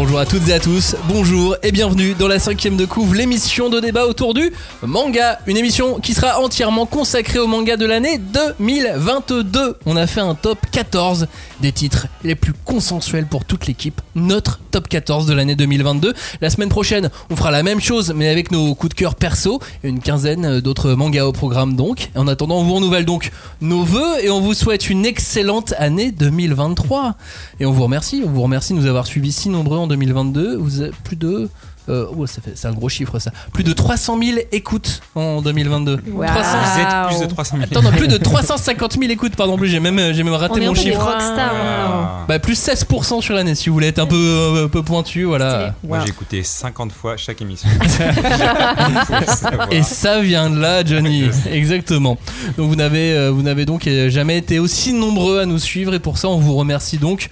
Bonjour à toutes et à tous, bonjour et bienvenue dans la cinquième de couvre, l'émission de débat autour du manga. Une émission qui sera entièrement consacrée au manga de l'année 2022. On a fait un top 14 des titres les plus consensuels pour toute l'équipe. Notre top 14 de l'année 2022. La semaine prochaine, on fera la même chose mais avec nos coups de cœur perso une quinzaine d'autres mangas au programme donc. En attendant, on vous renouvelle donc nos voeux et on vous souhaite une excellente année 2023. Et on vous remercie, on vous remercie de nous avoir suivis si nombreux en 2022. Vous avez plus de euh, oh, ça fait, c'est un gros chiffre ça. Plus de 300 000 écoutes en 2022. Wow. 300 Vous êtes plus de 300 000. Attends, non, plus de 350 000 écoutes, pardon, plus j'ai même, j'ai même On raté un mon des chiffre. rockstars. Ah. Bah, plus 16% sur l'année si vous voulez être un peu, euh, un peu pointu, voilà. Moi Wow. j'ai écouté 50 fois chaque émission. Et ça vient de là, Johnny. Exactement. Donc vous n'avez, euh, vous n'avez donc euh, jamais été aussi nombreux à nous suivre et pour ça on vous remercie donc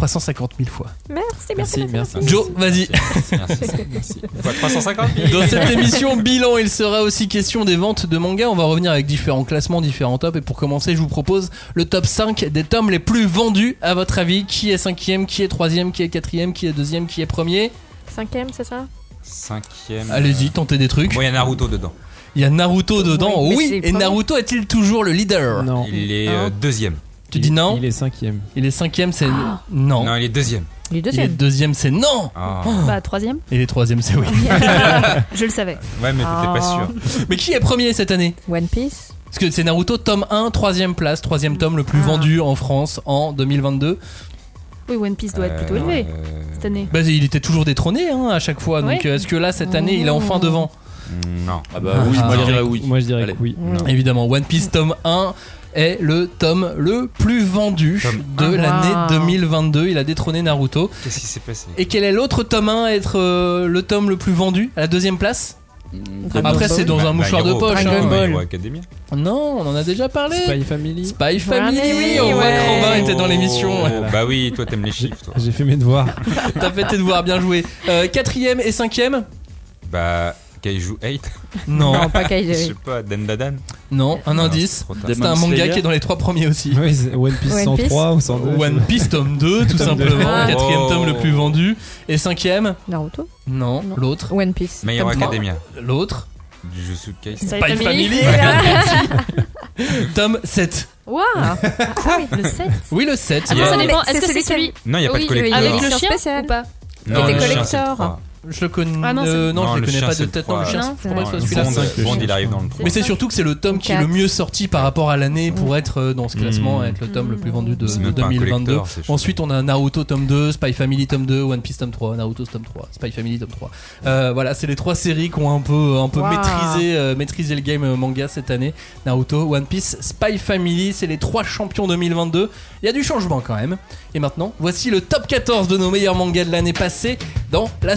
350 000 fois. Merci, merci, merci. Joe, vas-y. Merci, merci. Fois 350 Dans cette émission bilan, il sera aussi question des ventes de mangas. On va revenir avec différents classements, différents tops. Et pour commencer, je vous propose le top 5 des tomes les plus vendus. À votre avis, qui est cinquième, qui est troisième, qui est quatrième, qui est deuxième, qui est premier? Cinquième, c'est ça? Cinquième. Allez-y, tentez des trucs. Bon, il y a Naruto dedans. Il y a Naruto dedans. Oui, et. Naruto est-il toujours le leader? Non. Il est Hein euh, deuxième. Tu dis non Il est cinquième. Il est cinquième, c'est non. Non, il est deuxième. Il est Il est deuxième. deuxième, c'est non. Ah. Bah, troisième. Et il est troisième, c'est oui. Je le savais. Ouais, mais t'étais pas Ah. sûr. Mais qui est premier cette année One Piece. Parce que c'est Naruto, tome 1, troisième place, troisième tome le plus Ah. vendu en France en 2022. Oui, One Piece doit être plutôt Euh, élevé euh, cette année. Bah, il était toujours détrôné hein, à chaque fois. Donc Oui. est-ce que là, cette année, il est enfin Oh. devant Non. Ah bah oui, Ah. moi je dirais oui. Moi je dirais Allez. oui. Non. Évidemment, One Piece tome 1 est le tome le plus vendu Tome de un. l'année Wow. 2022. Il a détrôné Naruto. Qu'est-ce qui s'est passé? Et quel est l'autre tome 1 à être euh, le tome le plus vendu à la deuxième place? Dragon Après, c'est dans un Bah, mouchoir de poche. Dragon hein. Ball. Academia. Non, on en a déjà parlé. Spy Family. Spy Family, oui, on voit ouais. que Robin était dans l'émission. Oh, Bah oui, toi t'aimes les chiffres, toi. j'ai fait mes devoirs. T'as fait tes devoirs, bien joué. Euh, quatrième et cinquième? Bah, Kaiju 8 Non, Non, pas Je Kaiju. sais pas, Dendadan non, un Non, indice. c'est un manga qui est dans les trois premiers aussi. Oui, c'est One Piece One 103 ou 102. One Piece tome 2, tout simplement. Ah. Quatrième Oh. tome le plus vendu. Et cinquième Naruto. Non, Non. l'autre. One Piece. Trois. Academia. L'autre. Jujutsu Kaisen. Spy Family. Tome 7. Waouh Ah oui, le 7. Oui, le 7. Attends, ça dépend. C'est Est-ce que celui c'est celui Non, il n'y a pas de collector. avec le chien ou pas Non, le collector. Je le connais. Ah non, euh, non, Non, je le connais chien, pas de tête. Non, le trois. chien, Non, je crois pas que ce soit c'est celui-là. Bond, il arrive dans le 3. Mais c'est surtout que c'est le tome qui est le mieux sorti par rapport à l'année pour être euh, dans ce classement, Mm. être le tome le plus vendu de, C'est de même pas un 2022. collector, c'est chaud. Ensuite, on a Naruto tome 2, Spy Family tome 2, One Piece tome 3, Naruto tome 3, Spy Family tome 3. Euh, voilà, c'est les trois séries qui ont un peu, un peu Wow. maîtrisé, euh, maîtrisé le game manga cette année. Naruto, One Piece, Spy Family, c'est les trois champions 2022. Il y a du changement quand même. Et maintenant, voici le top 14 de nos meilleurs mangas de l'année passée dans la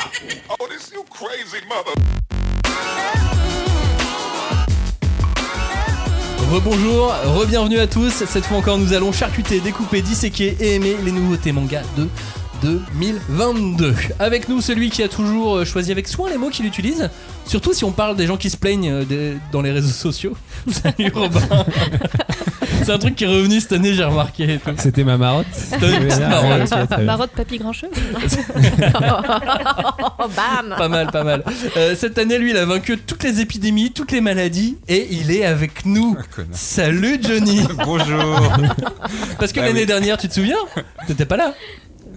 Rebonjour, re-bienvenue à tous. Cette fois encore, nous allons charcuter, découper, disséquer et aimer les nouveautés manga de 2022. Avec nous, celui qui a toujours euh, choisi avec soin les mots qu'il utilise, surtout si on parle des gens qui se plaignent euh, des- dans les réseaux sociaux. Salut Robin. C'est un truc qui est revenu cette année, j'ai remarqué. C'était ma marotte. C'était une petite marotte. Marotte, papy, grincheux Oh, bam Pas mal, pas mal. Euh, cette année, lui, il a vaincu toutes les épidémies, toutes les maladies, et il est avec nous. Connard. Salut Johnny Bonjour Parce que Bah l'année oui. dernière, tu te souviens? T'étais pas là?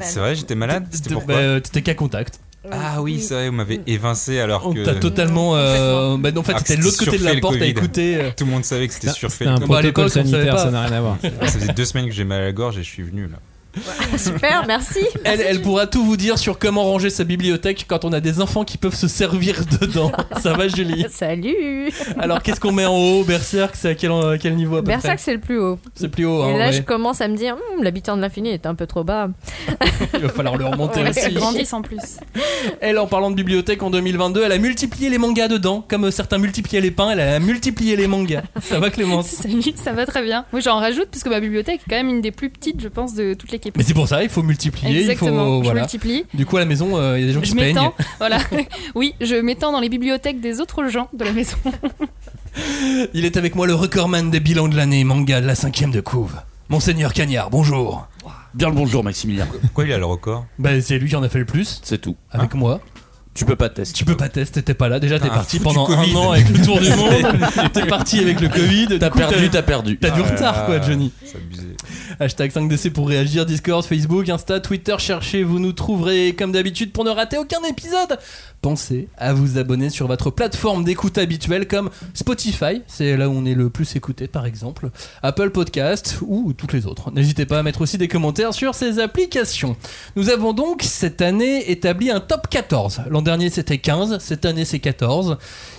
C'est vrai, j'étais malade C'était T'étais pourquoi? bah, t'étais qu'à contact. Ah oui, c'est vrai, vous m'avez évincé alors On que t'a totalement. Euh, bah, non, en fait, Ah, t'étais de que l'autre côté de la porte à écouter. euh. tout le monde savait que c'était C'était surfait. un Bah, protocole savait sanitaire, pas. ça n'a rien à voir. Ça faisait deux semaines que j'ai mal à la gorge et je suis venu là. Super, merci. Elle, elle pourra tout vous dire sur comment ranger sa bibliothèque quand on a des enfants qui peuvent se servir dedans. Ça va, Julie? Salut. Alors, qu'est-ce qu'on met en haut? Berserk, c'est à quel, à quel niveau à peu Berserk, c'est le plus haut. C'est plus haut. Et hein, là, ouais. je commence à me dire, Hum, l'habitant de l'infini est un peu trop bas. Il va falloir le remonter Ouais. aussi. Grandissent en plus. Elle, en parlant de bibliothèque en 2022, elle a multiplié les mangas dedans, comme euh, certains multipliaient les pains, elle a multiplié les mangas. Ça va, Clémence? Salut, ça va très bien. Moi, j'en rajoute parce que ma bibliothèque est quand même une des plus petites, je pense, de toute Mais c'est pour ça, il faut multiplier. Exactement, il faut, je voilà. multiplie. Du coup, à la maison, euh, il y a des gens qui Je se peignent. m'étends, voilà. Oui, je m'étends dans les bibliothèques des autres gens de la maison. Il est avec moi le recordman des bilans de l'année manga de la cinquième de couve. Monseigneur Cagnard, bonjour. Bien le bonjour, Maximilien. Pourquoi il a le record? Bah, c'est lui qui en a fait le plus, C'est tout. avec moi. Tu peux pas tester. Tu peux pas tester, t'étais pas là. Déjà, t'es Ah, parti pendant un an avec le tour du monde. t'es parti avec le Covid. T'as perdu, t'as perdu. T'as du retard, quoi, Johnny. C'est abusé. Hashtag 5DC pour réagir, Discord, Facebook, Insta, Twitter, cherchez, vous nous trouverez comme d'habitude pour ne rater aucun épisode. Pensez à vous abonner sur votre plateforme d'écoute habituelle comme Spotify, c'est là où on est le plus écouté par exemple, Apple Podcast ou toutes les autres. N'hésitez pas à mettre aussi des commentaires sur ces applications. Nous avons donc cette année établi un top 14. L'an dernier c'était 15, cette année c'est 14.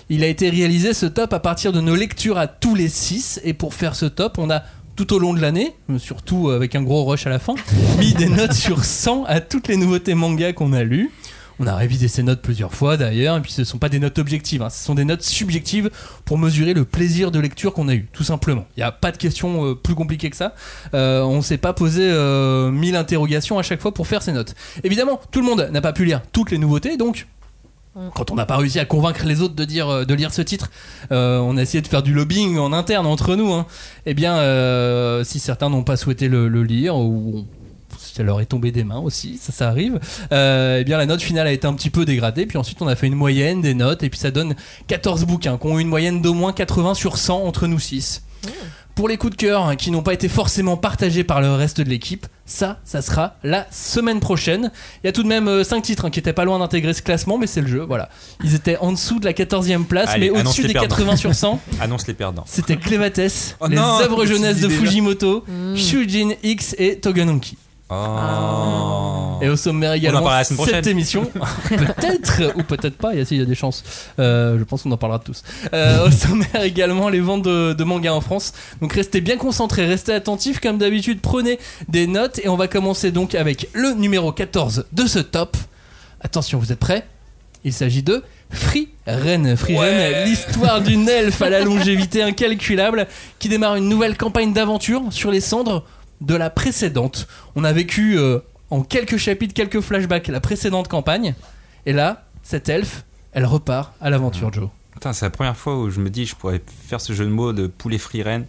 Il a été réalisé ce top à partir de nos lectures à tous les 6 et pour faire ce top on a tout au long de l'année, euh, surtout avec un gros rush à la fin, mis des notes sur 100 à toutes les nouveautés manga qu'on a lues. On a révisé ces notes plusieurs fois d'ailleurs, et puis ce ne sont pas des notes objectives, hein, ce sont des notes subjectives pour mesurer le plaisir de lecture qu'on a eu, tout simplement. Il n'y a pas de question euh, plus compliquée que ça. Euh, on ne s'est pas posé euh, mille interrogations à chaque fois pour faire ces notes. Évidemment, tout le monde n'a pas pu lire toutes les nouveautés, donc quand on n'a pas réussi à convaincre les autres de dire euh, de lire ce titre, euh, on a essayé de faire du lobbying en interne entre nous. Hein. Eh bien, euh, si certains n'ont pas souhaité le, le lire ou ça leur est tombé des mains aussi, ça, ça arrive. Euh, eh bien, la note finale a été un petit peu dégradée. Puis ensuite, on a fait une moyenne des notes et puis ça donne 14 bouquins qui ont eu une moyenne d'au moins 80 sur 100 entre nous 6. Pour les coups de cœur hein, qui n'ont pas été forcément partagés par le reste de l'équipe, ça, ça sera la semaine prochaine. Il y a tout de même 5 titres hein, qui étaient pas loin d'intégrer ce classement, mais c'est le jeu, voilà. Ils étaient en dessous de la 14e place, Allez, mais au-dessus des perdants. 80 sur 100. Annonce les perdants. C'était Clévatès, Oh les non, œuvres jeunesse de. Fujimoto, Shujin X et Toganunki. Oh. Et au sommaire également parlera la semaine cette émission, peut-être ou peut-être pas, il y a, il y a des chances. Euh, je pense qu'on en parlera tous. Euh, au sommaire également les ventes de, de mangas en France. Donc restez bien concentrés, restez attentifs comme d'habitude, prenez des notes et on va commencer donc avec le numéro 14 de ce top. Attention, vous êtes prêts? Il s'agit de Free Ren. Free Ren, l'histoire d'une elfe à la longévité incalculable qui démarre une nouvelle campagne d'aventure sur les cendres de la précédente. On a vécu euh, en quelques chapitres, quelques flashbacks la précédente campagne. Et là, cette elfe, elle repart à l'aventure, Joe. Putain, c'est la première fois où je me dis je pourrais faire ce jeu de mots de poulet free reine,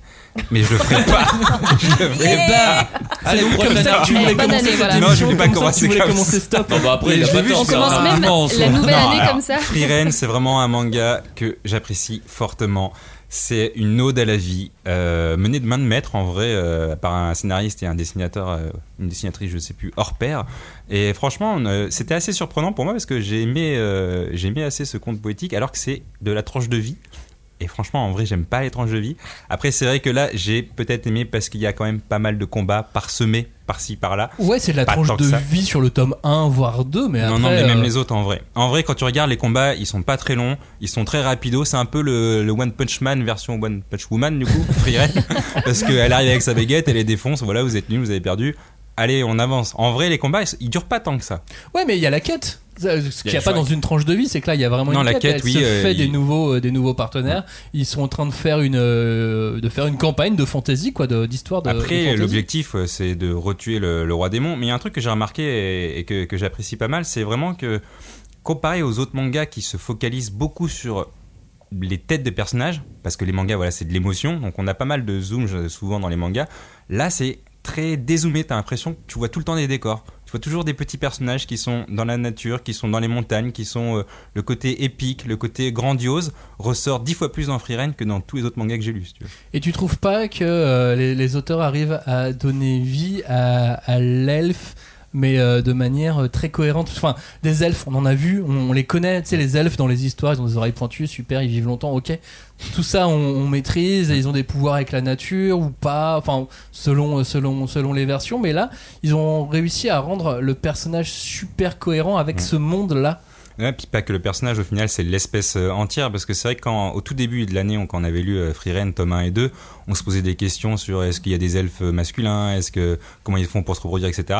mais je le ferai pas. je le ferai Eh ben, allez, comme ça, tu voulais Eh, bonne commencer année, cette voilà. Non, je voulais pas comme ça, commencer tu voulais comme commencer ça. stop. Non, bah après, il a pas tort, On commence même immense, la nouvelle année comme ça. Free Ren, c'est vraiment un manga que j'apprécie fortement. C'est une ode à la vie, euh, menée de main de maître en vrai euh, par un scénariste et un dessinateur, euh, une dessinatrice, je sais plus, hors pair. Et franchement, c'était assez surprenant pour moi parce que j'ai aimé, j'ai aimé assez ce conte poétique alors que c'est de la tranche de vie. Et franchement, en vrai, j'aime pas les tranches de vie. Après, c'est vrai que là, j'ai peut-être aimé parce qu'il y a quand même pas mal de combats parsemés par-ci par-là. Ouais, c'est de la Pas tranche de vie sur le tome 1, voire 2, mais non, après. non, mais même euh, les autres en vrai. En vrai, quand tu regardes les combats, ils sont pas très longs, ils sont très rapidos. C'est un peu le, le One Punch Man version One Punch Woman, du coup, parce qu'elle arrive avec sa baguette, elle les défonce, voilà, vous êtes nuls, vous avez perdu. Allez, on avance. En vrai, les combats, ils, ils durent pas tant que ça. Ouais, mais il y a la quête. Ce qu'il n'y a pas dans une tranche de vie, c'est que là, il y a vraiment Non, une la quête. quête, Elle oui, se euh, fait des, nouveaux, euh, des nouveaux partenaires. Ils sont en train de faire une, euh, de faire une campagne de fantasy, quoi, d'histoire de. de Après, l'objectif, c'est de retuer le, le roi démon. Mais il y a un truc que j'ai remarqué et, et que, que j'apprécie pas mal, c'est vraiment que, comparé aux autres mangas qui se focalisent beaucoup sur les têtes de personnages, parce que les mangas, voilà, c'est de l'émotion, donc on a pas mal de zoom souvent dans les mangas. Là, c'est très dézoomé, t'as l'impression que tu vois tout le temps des décors. Tu vois toujours des petits personnages qui sont dans la nature, qui sont dans les montagnes, qui sont euh, le côté épique, le côté grandiose, ressort dix fois plus dans Free Ren que dans tous les autres mangas que j'ai lus. si tu veux. Et tu trouves pas que euh, les, les auteurs arrivent à donner vie à, à l'elfe mais euh, de manière euh, très cohérente. Enfin, des elfes, on en a vu, on, on les connaît, tu sais, les elfes dans les histoires, ils ont des oreilles pointues, super, ils vivent longtemps, ok. Tout ça, on, on maîtrise, et ils ont des pouvoirs avec la nature ou pas, enfin, selon, selon, selon les versions, mais là, ils ont réussi à rendre le personnage super cohérent avec ce monde-là. Ouais, puis pas que le personnage, au final, c'est l'espèce euh, entière, parce que c'est vrai que quand, au tout début de l'année, on- quand on avait lu euh, Free Ren, tome 1 et 2, on se posait des questions sur est-ce qu'il y a des elfes masculins, est-ce que, comment ils font pour se reproduire, etc.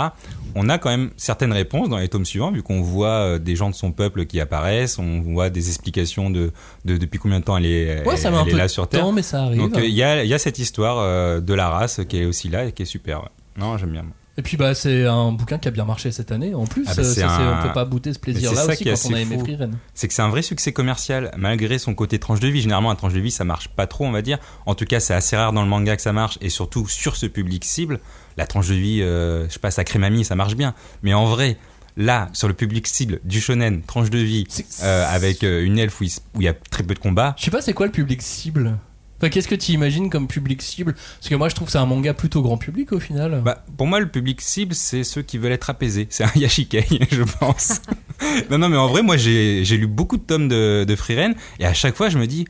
On a quand même certaines réponses dans les tomes suivants, vu qu'on voit euh, des gens de son peuple qui apparaissent, on voit des explications de, de depuis combien de temps elle est, Ouais, elle, ça met un elle est peu là de sur Terre. temps, mais ça arrive. Donc euh, il y, a, il y a cette histoire euh, de la race qui est aussi là et qui est super. ouais. Non, j'aime bien. Et puis bah c'est un bouquin qui a bien marché cette année en plus. Ah bah, euh, ça, un- On peut pas bouter ce Mais plaisir là c'est ça aussi quand on a aimé fou. Free Ren. c'est que c'est un vrai succès commercial malgré son côté tranche de vie. Généralement, un tranche de vie, ça marche pas trop, on va dire. En tout cas, c'est assez rare dans le manga que ça marche, et surtout sur ce public cible. La tranche de vie, euh, je sais pas, Sacré Mamie, ça marche bien. Mais en vrai, là, sur le public cible du shonen, tranche de vie, euh, avec euh, une elfe où il y a très peu de combats, Je sais pas c'est quoi le public cible? Enfin, qu'est-ce que tu imagines comme public cible? Parce que moi je trouve que c'est un manga plutôt grand public au final. Bah, pour moi, le public cible, c'est ceux qui veulent être apaisés. C'est un Yashikei, je pense. non, non, mais en vrai, moi, j'ai lu beaucoup de tomes de, de Free Ren, et à chaque fois, je me dis,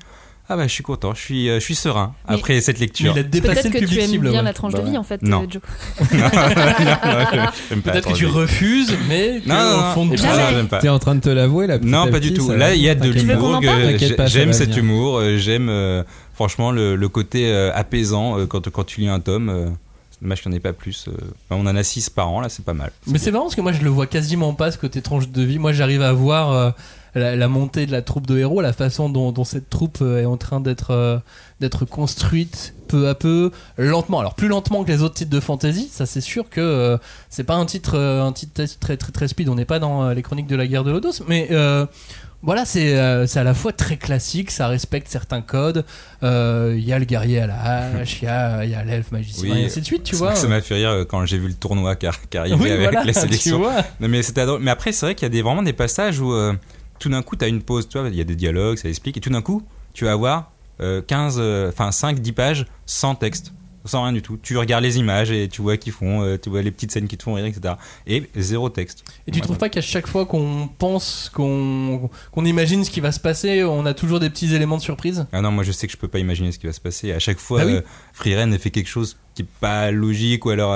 ah bah, je suis content, je suis, euh, je suis serein Mais- après cette lecture. il a dépassé Peut-être le que tu public aimes cible. bien ouais. la tranche Bah de vie en fait, Non. euh, Joe. Non, non, non, j'aime pas Peut-être que tu refuses, mais que Non, non, au fond de non, toi. T'es en train de te l'avouer là Non, pas du tout. Là, il y a de l'humour. J'aime cet humour. euh, J'aime, franchement, le, côté apaisant quand, quand tu lis un tome. Dommage qu'il n'y en ait pas plus. euh. On en a 6 par an, là, c'est pas mal. Mais c'est marrant parce que moi je le vois quasiment pas ce côté tranche de vie. Moi j'arrive à voir euh, la, la montée de la troupe de héros, la façon dont, dont cette troupe euh, est en train d'être euh, d'être construite peu à peu, lentement. Alors plus lentement que les autres titres de fantasy, ça c'est sûr que euh, c'est pas un titre euh, un titre très très très, très speed. On n'est pas dans les chroniques de la guerre de Lodos, mais euh, voilà, c'est euh, à la fois très classique, ça respecte certains codes. Euh, Il y a le guerrier à la hache, il y a, y a l'elfe magicien, Oui, et ainsi de suite, tu vois. Ça m'a fait rire quand j'ai vu le tournoi qui, arrivait Oui, avec voilà, sélections. vois. Non, mais après, c'est vrai qu'il y a des, vraiment des passages où euh, tout d'un coup, tu as une pause, tu vois, il y a des dialogues, ça explique, et tout d'un coup, tu vas avoir euh, 15, euh, enfin 5, 10 pages sans texte, sans rien du tout. Tu regardes les images et tu vois qu'ils font, euh, tu vois les petites scènes qui te font rire, etc. Et zéro texte. Et tu trouves pas qu'à chaque fois qu'on pense, qu'on qu'on imagine ce qui va se passer, on a toujours des petits éléments de surprise? Ah non, moi je sais que je peux pas imaginer ce qui va se passer. À chaque fois, oui. euh, Free Ren fait quelque chose qui est pas logique ou alors,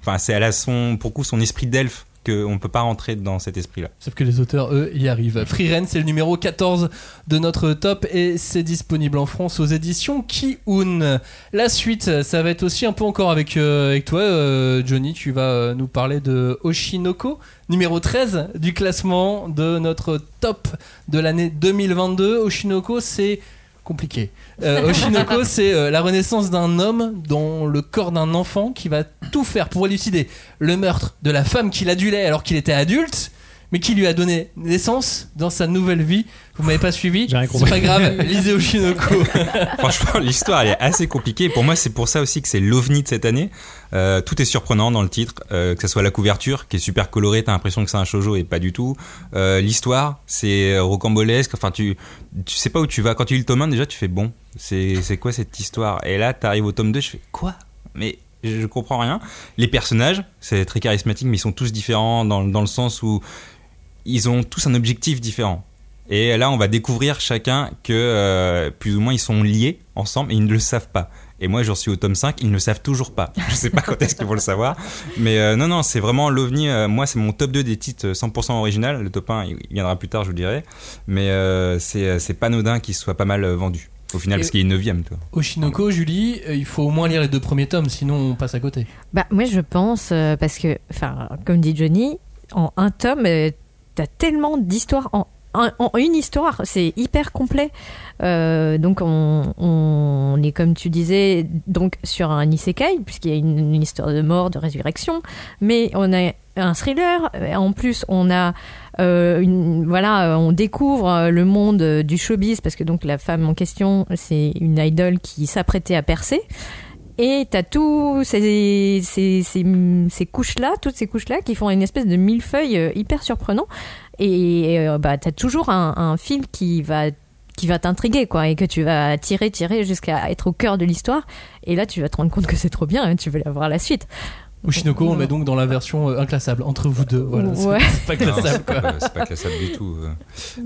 enfin, c'est elle a son, pour coup, son esprit d'elfe qu'on peut pas rentrer dans cet esprit-là. Sauf que les auteurs, eux, y arrivent. Free Ren, c'est le numéro 14 de notre top et c'est disponible en France aux éditions Ki-Un. La suite, ça va être aussi un peu encore avec, euh, toi, euh, Johnny. Tu vas euh, nous parler de Oshinoko, numéro 13 du classement de notre top de l'année 2022. Oshinoko, c'est compliqué. Euh, Oshinoko, c'est euh, la renaissance d'un homme dans le corps d'un enfant qui va tout faire pour élucider le meurtre de la femme qu'il adulait alors qu'il était adulte, mais qui lui a donné naissance dans sa nouvelle vie. Vous m'avez pas suivi C'est pas grave, lisez Oshinoko. Franchement, l'histoire elle est assez compliquée. Pour moi, c'est pour ça aussi que c'est l'ovni de cette année. Euh, tout est surprenant dans le titre, euh, que ce soit la couverture qui est super colorée, t'as l'impression que c'est un shojo et pas du tout. Euh, l'histoire, c'est rocambolesque. Enfin, tu tu sais pas où tu vas. Quand tu lis le tome 1, déjà, tu fais bon. C'est c'est quoi cette histoire? Et là, t'arrives au tome 2, je fais quoi? Mais je, je comprends rien. Les personnages, c'est très charismatique, mais ils sont tous différents dans, dans le sens où ils ont tous un objectif différent. Et là, on va découvrir chacun que euh, plus ou moins ils sont liés ensemble et ils ne le savent pas. Et moi, j'en suis au tome 5, ils ne le savent toujours pas. Je sais pas quand est-ce qu'ils vont le savoir. Mais euh, non, non, c'est vraiment l'OVNI. euh, moi, c'est mon top 2 des titres 100% original. Le top 1, il viendra plus tard, je vous le dirai. Mais euh, c'est c'est pas anodin qu'il soit pas mal vendu. Au final, Et- parce qu'il est 9ème, toi. Oshinoko, Julie, euh, il faut au moins lire les deux premiers tomes, sinon on passe à côté. Bah, moi, je pense, euh, parce que, enfin, comme dit Johnny, en un tome, euh, t'as tellement d'histoires en, une histoire, c'est hyper complet. Euh, donc, on, est, comme tu disais, donc sur un isekai, puisqu'il y a une, histoire de mort, de résurrection, mais on a un thriller. En plus, on a euh, une, voilà, on découvre le monde du showbiz parce que donc la femme en question, c'est une idole qui s'apprêtait à percer. Et t'as tous ces, ces, ces, couches-là, toutes ces couches-là qui font une espèce de millefeuille euh, hyper surprenant. Et euh, bah, t'as toujours un, un fil qui va qui va t'intriguer quoi et que tu vas tirer tirer jusqu'à être au cœur de l'histoire et là tu vas te rendre compte que c'est trop bien et tu veux la voir la suite Oshinoko, on met donc dans la version euh, inclassable entre vous deux. Voilà, c'est- Ouais. c'est pas classable c'est pas, classable du tout. euh.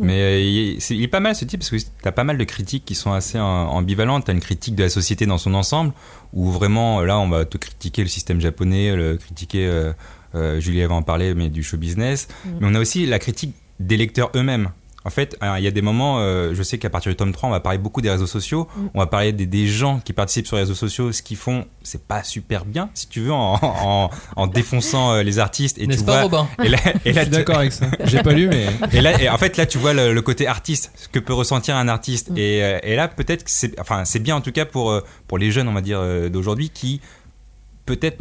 Mais euh, il, est, c'est- il est pas mal ce type parce que t'as pas mal de critiques qui sont assez ambivalentes. T'as une critique de la société dans son ensemble où vraiment là on va te critiquer le système japonais, le critiquer. Euh, euh, Julie va en parler, mais du show business. Mm. Mais on a aussi la critique des lecteurs eux-mêmes. En fait, il y a des moments, euh, je sais qu'à partir du tome 3, on va parler beaucoup des réseaux sociaux, Mm. on va parler des, des gens qui participent sur les réseaux sociaux, ce qu'ils font, c'est pas super bien, si tu veux, en, en, en défonçant euh, les artistes. Et N'est-ce tu pas, vois, Robin et là, et là, Je suis d'accord avec ça. J'ai pas lu, mais. et là, et en fait, là, tu vois le, le côté artiste, ce que peut ressentir un artiste. Mm. Et, euh, et là, peut-être que c'est, enfin, c'est bien en tout cas pour pour les jeunes, on va dire d'aujourd'hui, qui peut-être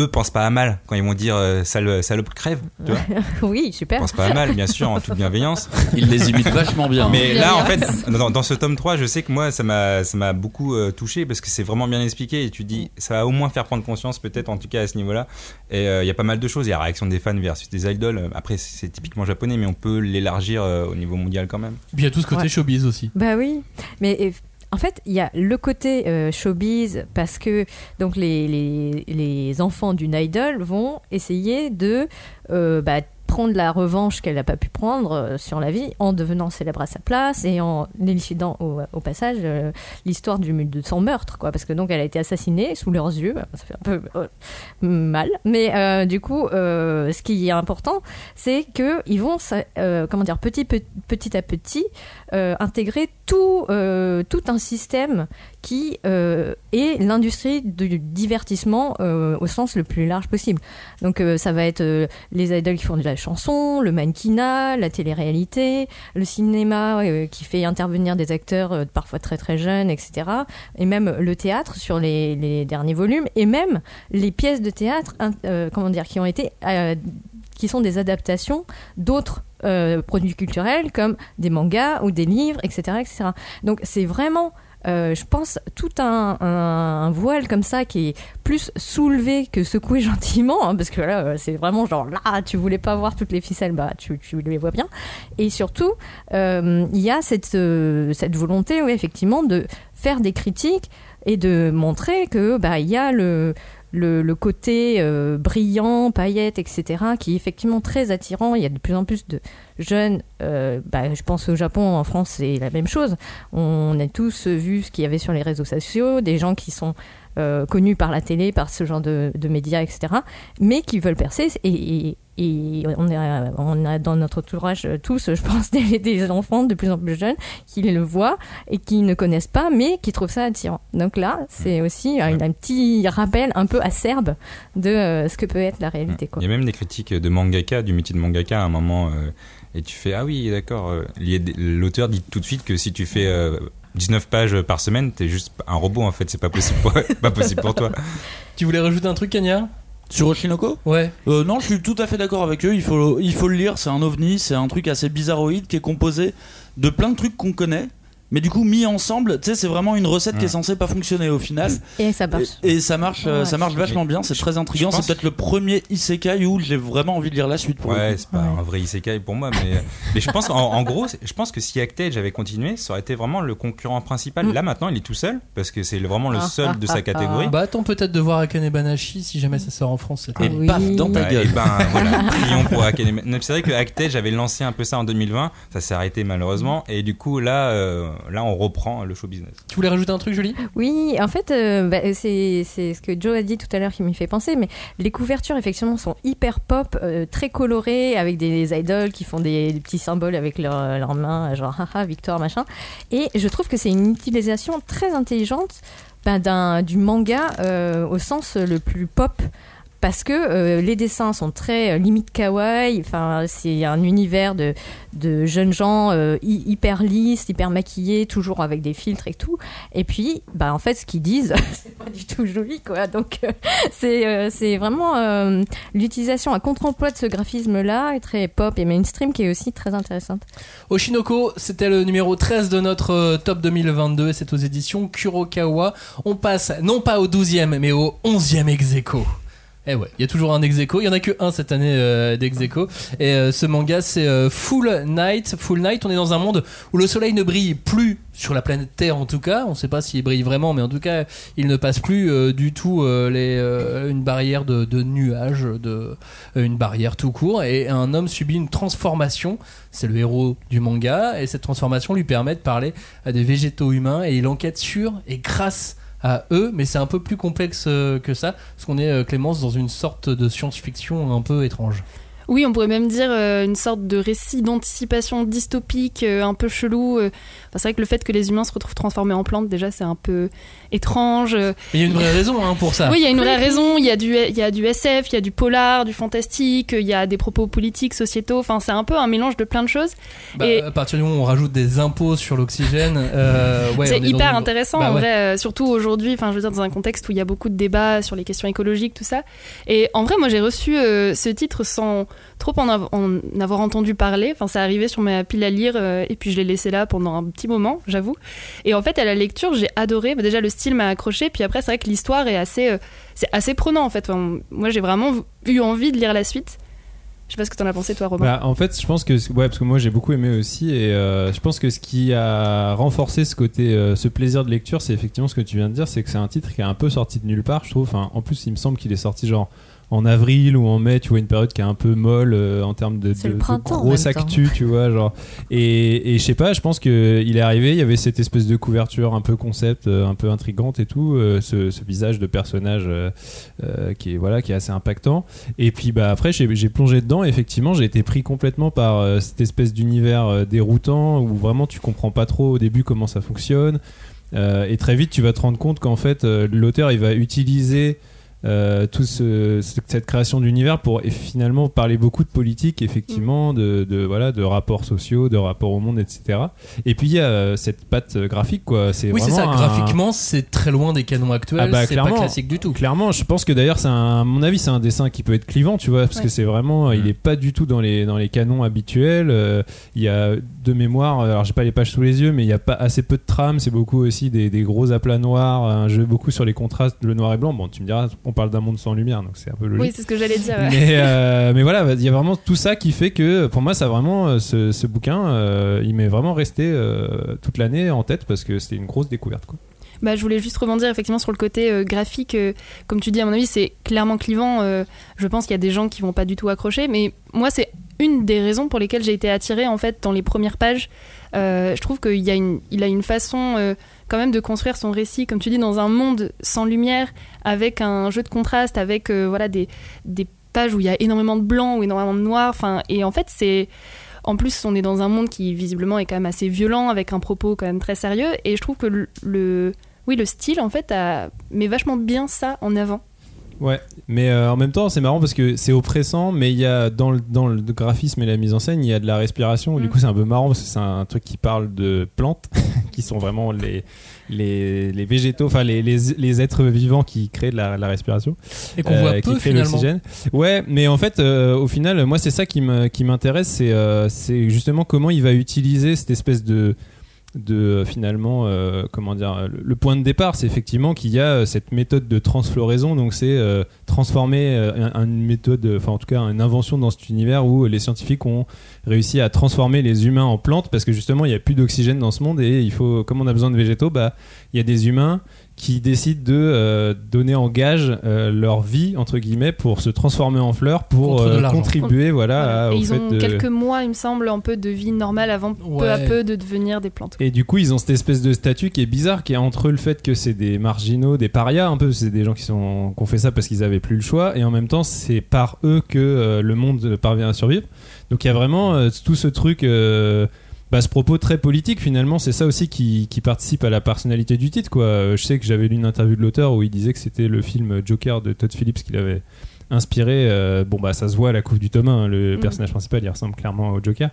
eux pensent pas à mal quand ils vont dire euh, sale, salope crève. Tu vois, Oui, ils super. pensent pas à mal, bien sûr, en toute bienveillance. Il les imite vachement bien. Mais là, en fait, dans, dans ce tome 3, je sais que moi, ça m'a, ça m'a beaucoup euh, touché parce que c'est vraiment bien expliqué et tu dis, ça va au moins faire prendre conscience, peut-être en tout cas à ce niveau-là. Et euh, il y a pas mal de choses. Il y a la réaction des fans versus des idoles. Après, c'est typiquement japonais, mais on peut l'élargir euh, au niveau mondial quand même. Puis il y a tout ce côté Ouais. showbiz aussi. Bah oui, mais euh, en fait, il y a le côté euh, showbiz parce que donc les, les, enfants d'une idol vont essayer de euh, bah, prendre la revanche qu'elle n'a pas pu prendre euh, sur la vie en devenant célèbre à sa place et en élucidant au, au passage euh, l'histoire de son meurtre quoi. Parce que donc elle a été assassinée sous leurs yeux. Ça fait un peu euh, mal. Mais euh, du coup euh, ce qui est important c'est que ils vont euh, comment dire petit pe- petit à petit euh, intégrer tout, euh, tout un système qui euh, est l'industrie du divertissement euh, au sens le plus large possible. Donc euh, ça va être les idoles qui font de la chanson, le mannequinat, la télé-réalité, le cinéma qui fait intervenir des acteurs parfois très très jeunes, etc. Et même le théâtre sur les, les derniers volumes, et même les pièces de théâtre, comment dire, qui ont été qui sont des adaptations d'autres produits culturels comme des mangas ou des livres, etc. etc. Donc c'est vraiment, euh, je pense, tout un, un- un voile comme ça qui est plus soulevé que secoué gentiment, hein, parce que là euh, c'est vraiment genre là, tu voulais pas voir toutes les ficelles, bah tu, tu les vois bien. Et surtout, euh, il y a cette, euh, cette volonté, oui, effectivement, de faire des critiques et de montrer que bah il y a le le, côté euh, brillant, paillettes, etc., qui est effectivement très attirant. Il y a de plus en plus de jeunes, euh, bah, je pense au Japon, en France, c'est la même chose. On a tous vu ce qu'il y avait sur les réseaux sociaux, des gens qui sont euh, connus par la télé, par ce genre de, médias, etc., mais qui veulent percer. Et on, a, on a dans notre entourage euh, tous, je pense, des, des enfants de plus en plus jeunes qui le voient et qui ne connaissent pas, mais qui trouvent ça attirant. Donc là, c'est aussi un, un petit rappel un peu acerbe de euh, ce que peut être la réalité. Quoi. Il y a même des critiques de mangaka, du métier de mangaka à un moment, euh, et tu fais ah oui d'accord. euh, L'auteur dit tout de suite que si tu fais euh, 19 pages par semaine, t'es juste un robot en fait, c'est pas possible pour, pas possible pour toi. Tu voulais rajouter un truc, Kanya Sur Oshinoko Ouais. Euh, non, je suis tout à fait d'accord avec eux. Il faut, il faut le lire. C'est un ovni. C'est un truc assez bizarroïde qui est composé de plein de trucs qu'on connaît. Mais du coup, mis ensemble, tu sais, c'est vraiment une recette qui est censée pas fonctionner au final. Et ça marche. Et, et ça marche, euh, Ouais. ça marche vachement bien. C'est très intriguant. C'est peut-être le premier isekai où j'ai vraiment envie de lire la suite. Pour Ouais, c'est pas un vrai isekai pour moi, mais, mais je pense en, en gros, je pense que si Actage avait continué, ça aurait été vraiment le concurrent principal. Mm. Là maintenant, il est tout seul parce que c'est vraiment le Ah, seul de ah, sa catégorie. Bah attends peut-être de voir Akane Banashi si jamais ça sort en France. cette Et année. Oui. paf, dans ta gueule. et ben voilà, prions pour Akane. C'est vrai que Actage avait lancé un peu ça en 2020, ça s'est arrêté malheureusement, et du coup là, euh, là on reprend le show business. Tu voulais rajouter un truc, Julie? Oui, en fait, euh, bah, c'est c'est ce que Joe a dit tout à l'heure qui m'y fait penser, mais les couvertures, effectivement, sont hyper pop, euh, très colorées, avec des, idoles qui font des, des petits symboles avec leurs leurs mains, genre haha, victoire, machin. Et je trouve que c'est une utilisation très intelligente d'un- du manga euh, au sens le plus pop. Parce que euh, les dessins sont très euh, limite kawaii, enfin c'est un univers de, de jeunes gens euh, hy- hyper lisses, hyper maquillés, toujours avec des filtres et tout. Et puis, bah en fait, ce qu'ils disent, c'est pas du tout joli, quoi. Donc, c'est c'est vraiment l'utilisation à contre-emploi de ce graphisme-là, très pop et mainstream, qui est aussi très intéressante. Oshinoko, c'était le numéro 13 de notre top 2022 et c'est aux éditions Kurokawa. On passe non pas au 12e mais au 11e ex aequo. Eh ouais, il y a toujours un ex aequo. Il y en a que un cette année euh, d'ex aequo. Et euh, ce manga, c'est euh, Full Night. Full Night, on est dans un monde où le soleil ne brille plus sur la planète Terre en tout cas. On ne sait pas s'il brille vraiment, mais en tout cas, il ne passe plus euh, du tout une barrière de, nuages, une barrière tout court. Et un homme subit une transformation. C'est le héros du manga. Et cette transformation lui permet de parler à des végétaux humains. Et il enquête sur et grâce à eux, mais c'est un peu plus complexe euh, que ça, parce qu'on est, euh, Clémence, dans une sorte de science-fiction un peu étrange. Oui, on pourrait même dire euh, une sorte de récit d'anticipation dystopique, un peu chelou. Enfin, c'est vrai que le fait que les humains se retrouvent transformés en plantes, déjà, c'est un peu étrange. euh. Mais il y a une vraie raison hein, pour ça. Oui, il y a une vraie raison. Il y, a du, il y a du SF, il y a du polar, du fantastique, il y a des propos politiques, sociétaux. Enfin, c'est un peu un mélange de plein de choses. Bah, et- À partir du moment où on rajoute des impôts sur l'oxygène, euh, ouais, c'est dans hyper intéressant Bah en ouais. vrai, euh, surtout aujourd'hui, enfin je veux dire dans un contexte où il y a beaucoup de débats sur les questions écologiques, tout ça. Et en vrai, moi j'ai reçu euh, ce titre sans trop en, av- en avoir entendu parler. Enfin, c'est arrivé sur ma pile à lire euh, et puis je l'ai laissé là pendant un petit moment, j'avoue. Et en fait, à la lecture, j'ai adoré. Bah, déjà, le style m'a accroché. Puis après, c'est vrai que l'histoire est assez, euh, c'est assez prenant en fait. Moi, j'ai vraiment eu envie de lire la suite. Je sais pas ce que t'en as pensé, toi, Robin. Bah, en fait, je pense que ouais, parce que moi j'ai beaucoup aimé aussi, et euh, je pense que ce qui a renforcé ce côté, euh, ce plaisir de lecture, c'est effectivement ce que tu viens de dire, c'est que c'est un titre qui est un peu sorti de nulle part, je trouve. En plus, il me semble qu'il est sorti genre en avril ou en mai, tu vois, une période qui est un peu molle euh, en termes de, de, de grosse actu, tu vois, genre. Et, et je sais pas, je pense que il est arrivé, il y avait cette espèce de couverture un peu concept, euh, un peu intrigante et tout, euh, ce, ce visage de personnage qui est voilà, qui est assez impactant. Et puis bah après j'ai plongé dedans et effectivement j'ai été pris complètement par cette espèce d'univers déroutant où vraiment tu comprends pas trop au début comment ça fonctionne et très vite tu vas te rendre compte qu'en fait l'auteur il va utiliser euh, tout ce- ce- cette création d'univers pour et finalement parler beaucoup de politique effectivement de, de voilà de rapports sociaux de rapports au monde etc et puis il y a euh, cette patte graphique quoi c'est Oui, c'est ça. un- Graphiquement, c'est très loin des canons actuels. Ah bah, c'est pas clairement. classique du tout. Clairement, je pense que d'ailleurs, c'est à mon avis, c'est un dessin qui peut être clivant, tu vois, parce Ouais. que c'est vraiment, il est pas du tout dans les dans les canons habituels. Euh, Il y a de mémoire, alors j'ai pas les pages sous les yeux, mais il y a pas assez peu de trame. C'est beaucoup aussi des, des gros aplats noirs, un jeu beaucoup sur les contrastes, le noir et blanc. Bon, tu me diras, on parle d'un monde sans lumière, donc c'est un peu logique. oui, c'est ce que j'allais dire. ouais. Mais, euh, mais voilà, il y a vraiment tout ça qui fait que pour moi, ça vraiment, euh, ce, ce bouquin, euh, il m'est vraiment resté euh, toute l'année en tête parce que c'était une grosse découverte. Quoi. Bah, je voulais juste rebondir effectivement sur le côté euh, graphique. euh, comme tu dis, à mon avis, c'est clairement clivant. euh, je pense qu'il y a des gens qui vont pas du tout accrocher. Mais moi, c'est une des raisons pour lesquelles j'ai été attirée en fait dans les premières pages. Je trouve qu'il y a une, il a une façon quand même de construire son récit, comme tu dis, dans un monde sans lumière, avec un jeu de contraste, avec euh, voilà des, des pages où il y a énormément de blanc ou énormément de noir. Enfin, et en fait, c'est en plus, on est dans un monde qui visiblement est quand même assez violent, avec un propos quand même très sérieux. Et je trouve que le, oui, le style en fait a, met vachement bien ça en avant. Ouais, mais euh, en même temps, c'est marrant parce que c'est oppressant, mais il y a dans le, dans le graphisme et la mise en scène, il y a de la respiration. Du Mm. coup, c'est un peu marrant parce que c'est un truc qui parle de plantes, qui sont vraiment les, les, les végétaux, enfin les, les, les êtres vivants qui créent de la, la respiration. Et qu'on voit euh, peu qui crée finalement. l'oxygène. Ouais, mais en fait, euh, au final, moi, c'est ça qui m'intéresse, c'est c'est justement comment il va utiliser cette espèce de de euh, finalement euh, comment dire le, point de départ c'est effectivement qu'il y a euh, cette méthode de transfloraison. Donc c'est transformer un- une méthode enfin en tout cas une invention dans cet univers où les scientifiques ont réussi à transformer les humains en plantes parce que justement il n'y a plus d'oxygène dans ce monde et il faut comme on a besoin de végétaux bah il y a des humains qui décident de euh, donner en gage euh, leur vie entre guillemets pour se transformer en fleurs pour Contre de euh, contribuer voilà, Voilà. à- au ils fait ont de quelques mois, il me semble, un peu de vie normale avant peu à peu de devenir des plantes. et du coup, ils ont cette espèce de statut qui est bizarre, qui est entre le fait que c'est des marginaux, des parias, un peu, c'est des gens qui, sont, qui ont fait ça parce qu'ils avaient plus le choix, et en même temps, c'est par eux que euh, le monde parvient à survivre. Donc il y a vraiment euh, tout ce truc, euh, bah, ce propos très politique finalement, c'est ça aussi qui, qui participe à la personnalité du titre. Quoi. Euh, Je sais que j'avais lu une interview de l'auteur où il disait que c'était le film Joker de Todd Phillips qu'il avait inspiré. euh, bon, bah ça se voit à la couve du tome 1, le Mhm. personnage principal, il ressemble clairement au Joker.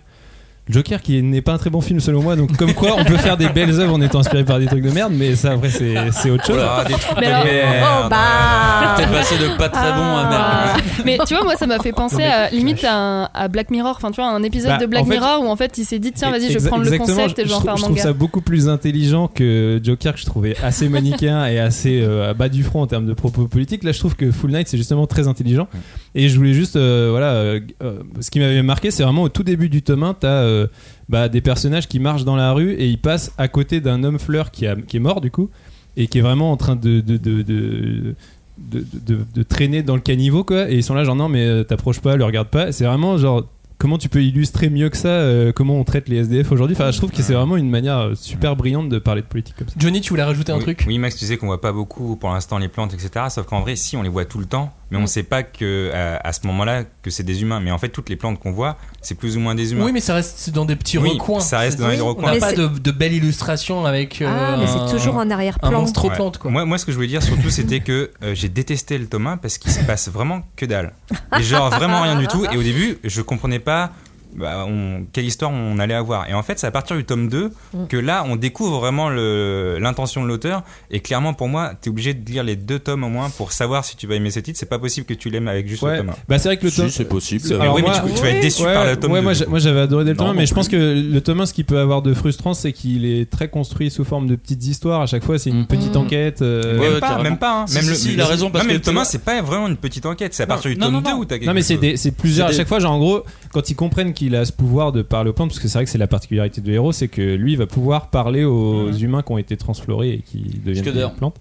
Joker qui n'est pas un très bon film selon moi, donc comme quoi on peut faire des belles œuvres en étant inspiré par des trucs de merde, mais ça après c'est c'est autre chose. Ah, des trucs Mais de alors- merde. Oh bah T'es passé de pas très bon à merde. Mais tu vois, moi, ça m'a fait penser à limite à, un- à Black Mirror. Enfin, tu vois, un épisode Bah, de Black en fait- Mirror où en fait il s'est dit tiens, vas-y, je prendre le concept et je vais en trouve- faire un je trouve manga. ça beaucoup plus intelligent que Joker que je trouvais assez manichéen et assez euh, à bas du front en termes de propos politiques. Là, je trouve que Full Night c'est justement très intelligent. Et je voulais juste, euh, voilà, euh, euh, ce qui m'avait marqué, c'est vraiment au tout début du tome 1, t'as euh, bah, des personnages qui marchent dans la rue et ils passent à côté d'un homme fleur qui, a- qui est mort du coup et qui est vraiment en train de, de, de, de- de, de- de traîner dans le caniveau quoi. Et ils sont là genre non mais euh, t'approches pas le regarde pas. C'est vraiment genre comment tu peux illustrer mieux que ça euh, comment on traite les SDF aujourd'hui? Enfin je trouve que c'est vraiment une manière super brillante de parler de politique comme ça. Johnny, tu voulais rajouter un oui, truc? Oui, Max, tu sais qu'on voit pas beaucoup pour l'instant les plantes, etc. Sauf qu'en vrai, si, on les voit tout le temps, mais on sait pas que à, à ce moment-là que c'est des humains. Mais en fait, toutes les plantes qu'on voit, c'est plus ou moins des humains. Oui, mais ça reste dans des petits Oui, recoins. ça reste dans On recoins. n'a Mais pas de, de belles illustrations avec. euh, Ah, mais un- c'est toujours en un arrière-plan. monstre Ouais. plante, quoi. Moi, moi, ce que je voulais dire surtout, c'était que euh, j'ai détesté le tome 1 parce qu'il se passe vraiment que dalle. Et genre vraiment rien du tout. Et au début, je comprenais pas bah, on- quelle histoire on allait avoir. Et en fait, c'est à partir du tome 2 Mm. que là, on découvre vraiment l'intention de l'auteur. Et clairement, pour moi, t'es obligé de lire les deux tomes au moins pour savoir si tu vas aimer ce titre. C'est pas possible que tu l'aimes avec juste ouais le tome 1. bah c'est vrai que le tome Si, c'est possible. Mais Alors oui, mais moi- tu, tu vas être déçu Ouais, par le tome ouais, 2. moi, j'avais adoré le tome Non, 1, mais je pense que le tome 1 ce qui peut avoir de frustrant c'est qu'il est très construit sous forme de petites histoires à chaque fois c'est une Mm. petite Mm. enquête euh, Ouais, même, ouais, pas, même pas, hein. Si, Même si, le, si, il a raison, parce non, mais que le tome tu 1, vois- c'est pas vraiment une petite enquête. C'est à partir du tome non, 2 non. où t'as quelque Non mais c'est plusieurs à chaque fois genre en gros quand ils comprennent qu'il a ce pouvoir de parler aux plantes parce que c'est vrai que c'est la particularité de héros c'est que lui il va pouvoir parler aux humains qui ont été transflorés et qui deviennent des plantes.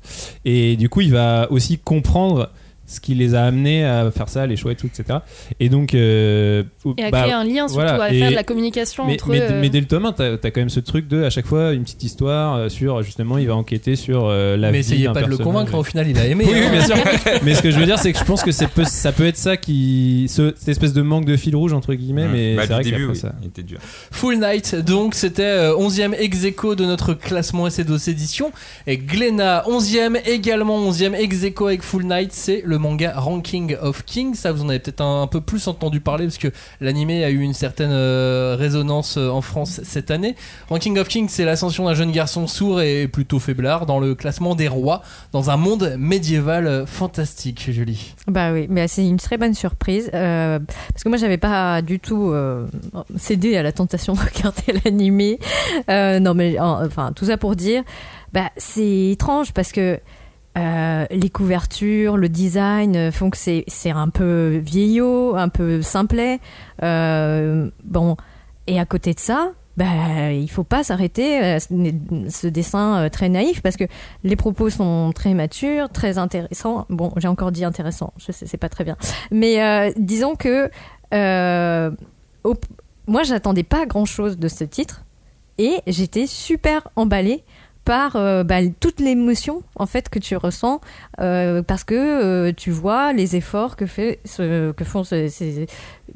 Et du coup il va aussi comprendre ce qui les a amenés à faire ça les choix et tout etc et donc euh, Et à bah, créer un lien surtout, voilà, à et- faire de la communication mais, entre mais, eux. mais dès le tome 1, t'as as quand même ce truc de à chaque fois une petite histoire euh, sur justement il va enquêter sur euh, la Mais vie essayez d'un pas de le convaincre, au final, il a aimé. Oui, oui, hein. bien sûr. mais ce que je veux dire, c'est que je pense que peu- ça peut être ça qui. ce- cette espèce de manque de fil rouge, entre guillemets, mais Bah, c'est vrai début, oui, ça. il était dur. Full Night, donc c'était euh, 11e ex aequo de notre classement SC2 édition. Et Glenna, 11e, également 11e ex aequo avec Full Night, c'est le manga Ranking of Kings. Ça, vous en avez peut-être un, peu plus entendu parler parce que l'animé a eu une certaine euh, résonance euh, en France cette année. Ranking of Kings, c'est l'ascension d'un jeune garçon sourd et plutôt faiblard dans le classement des rois dans un monde médiéval euh, fantastique, Julie. Bah oui, mais c'est une très bonne surprise parce que moi j'avais pas du tout cédé à la tentation de regarder l'animé. Non mais en- enfin tout ça pour dire, bah c'est étrange parce que euh, les couvertures, le design euh, font que c'est c'est un peu vieillot, un peu simplet. Euh, bon et à côté de ça. Bah, il faut pas s'arrêter à ce dessin très naïf parce que les propos sont très matures, très intéressants. Bon, j'ai encore dit intéressant, je sais, c'est pas très bien. Mais disons que au- moi, j'attendais pas grand chose de ce titre et j'étais super emballée par euh, bah, toute l'émotion en fait que tu ressens euh, parce que euh, tu vois les efforts que fait ce- que font ce- ces-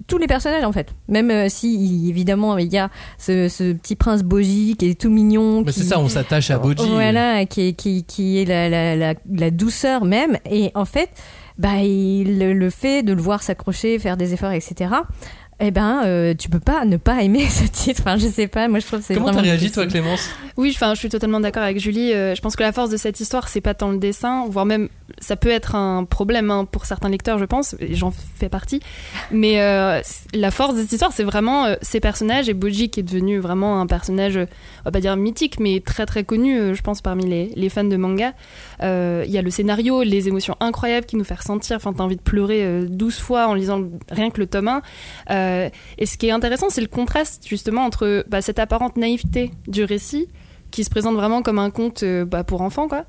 tous les personnages en fait même si évidemment il y a ce, ce petit prince Boji qui est tout mignon c'est ça, on s'attache à Boji. voilà, qui est, qui, qui est la, la, la, la douceur même. Et en fait, bah, il, le fait de le voir s'accrocher, faire des efforts, etc., eh ben, euh, tu peux pas ne pas aimer ce titre. Enfin, je sais pas, moi je trouve que c'est Comment t'as réagi, toi. Clémence Oui, enfin, je suis totalement d'accord avec Julie. Euh, je pense que la force de cette histoire, c'est pas tant le dessin, voire même ça peut être un problème hein, pour certains lecteurs, je pense, et j'en fais partie. Mais euh, la force de cette histoire, c'est vraiment euh, ces personnages et Boji qui est devenu vraiment un personnage, on va pas dire mythique, mais très très connu, euh, je pense, parmi les, les fans de manga. Euh, Il y a le scénario, les émotions incroyables qui nous fait ressentir. Enfin, t'as envie de pleurer euh, 12 fois en lisant rien que le tome 1. Euh, et ce qui est intéressant, c'est le contraste justement entre bah, cette apparente naïveté du récit qui se présente vraiment comme un conte euh, bah, pour enfants, quoi,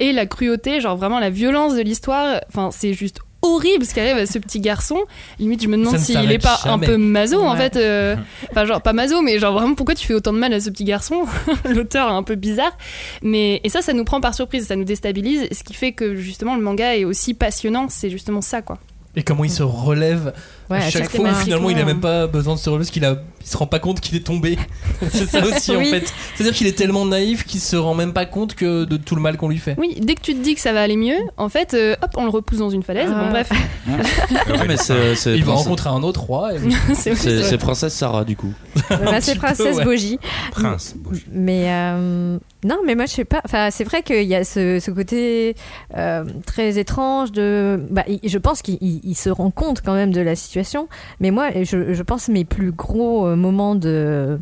et la cruauté, genre vraiment la violence de l'histoire. Enfin, c'est juste horrible ce qui arrive à ce petit garçon. Limite, je me demande s'il s'arrête est pas un peu maso en Ouais. fait. euh, Enfin, genre pas maso, mais genre vraiment pourquoi tu fais autant de mal à ce petit garçon? L'auteur est un peu bizarre. Mais et ça, ça nous prend par surprise, ça nous déstabilise. Ce qui fait que justement le manga est aussi passionnant. C'est justement ça, quoi. Et comment il se relève Ouais, à chaque, fois, finalement, il a même pas besoin de se relever parce qu'il a, il se rend pas compte qu'il est tombé. c'est ça aussi en fait. C'est-à-dire qu'il est tellement naïf qu'il se rend même pas compte que de tout le mal qu'on lui fait. Oui, dès que tu te dis que ça va aller mieux, en fait, euh, hop, on le repousse dans une falaise. Ah. Bon, bref, Ah, mais c'est c'est Il va rencontrer un autre roi. et- c'est princesse Sarah du coup. Bah, c'est Princesse ouais. Bogie. Prince. Bouge. Mais euh, non, mais moi je sais pas. Enfin, c'est vrai qu'il y a ce, ce côté euh, très étrange de. Bah, il- je pense qu'il il- il se rend compte quand même de la situation. Mais moi, je, je pense mes plus gros euh, moments de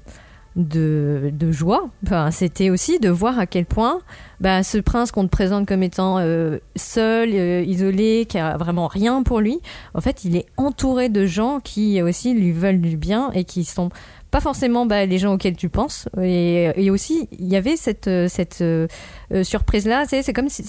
de, de joie, enfin, c'était aussi de voir à quel point bah, ce prince qu'on te présente comme étant euh, seul, euh, isolé, qui a vraiment rien pour lui, en fait, il est entouré de gens qui aussi lui veulent du bien et qui sont pas forcément bah, les gens auxquels tu penses. Et, et aussi, il y avait cette, euh, cette euh, euh, surprise-là. C'est c'est comme si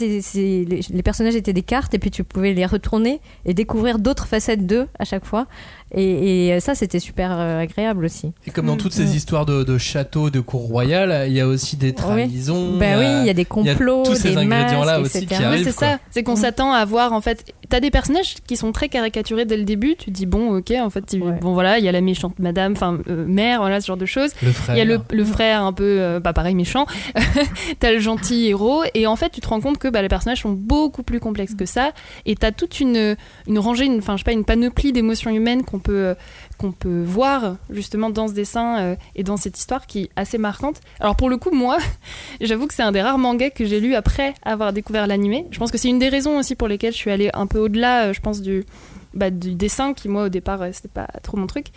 les, les personnages étaient des cartes et puis tu pouvais les retourner et découvrir d'autres facettes d'eux à chaque fois. Et, et ça, c'était super agréable aussi. Et comme dans Mm. toutes ces histoires de, de châteaux, de cours royales, il y a aussi des trahisons. Ben oui, il y a des il y a complots, tous ces des ingrédients-là aussi qui c'est ça, c'est qu'on s'attend à voir en fait. T'as des personnages qui sont très caricaturés dès le début. Tu te dis bon, ok, en fait, Ouais. bon voilà, il y a la méchante madame, enfin euh, mère, voilà ce genre de choses. Le frère. Il y a le, le frère un peu, euh, bah pareil, méchant. t'as le gentil héros. Et en fait, tu te rends compte que bah, les personnages sont beaucoup plus complexes que ça. Et t'as toute une, une rangée, une- enfin, je sais pas, une panoplie d'émotions humaines qu'on peut, euh, qu'on peut voir justement dans ce dessin euh, et dans cette histoire qui est assez marquante. Alors pour le coup, moi, j'avoue que c'est un des rares mangas que j'ai lu après avoir découvert l'animé. Je pense que c'est une des raisons aussi pour lesquelles je suis allée un peu au-delà, euh, je pense, du, bah, du dessin qui, moi, au départ, euh, c'était pas trop mon truc.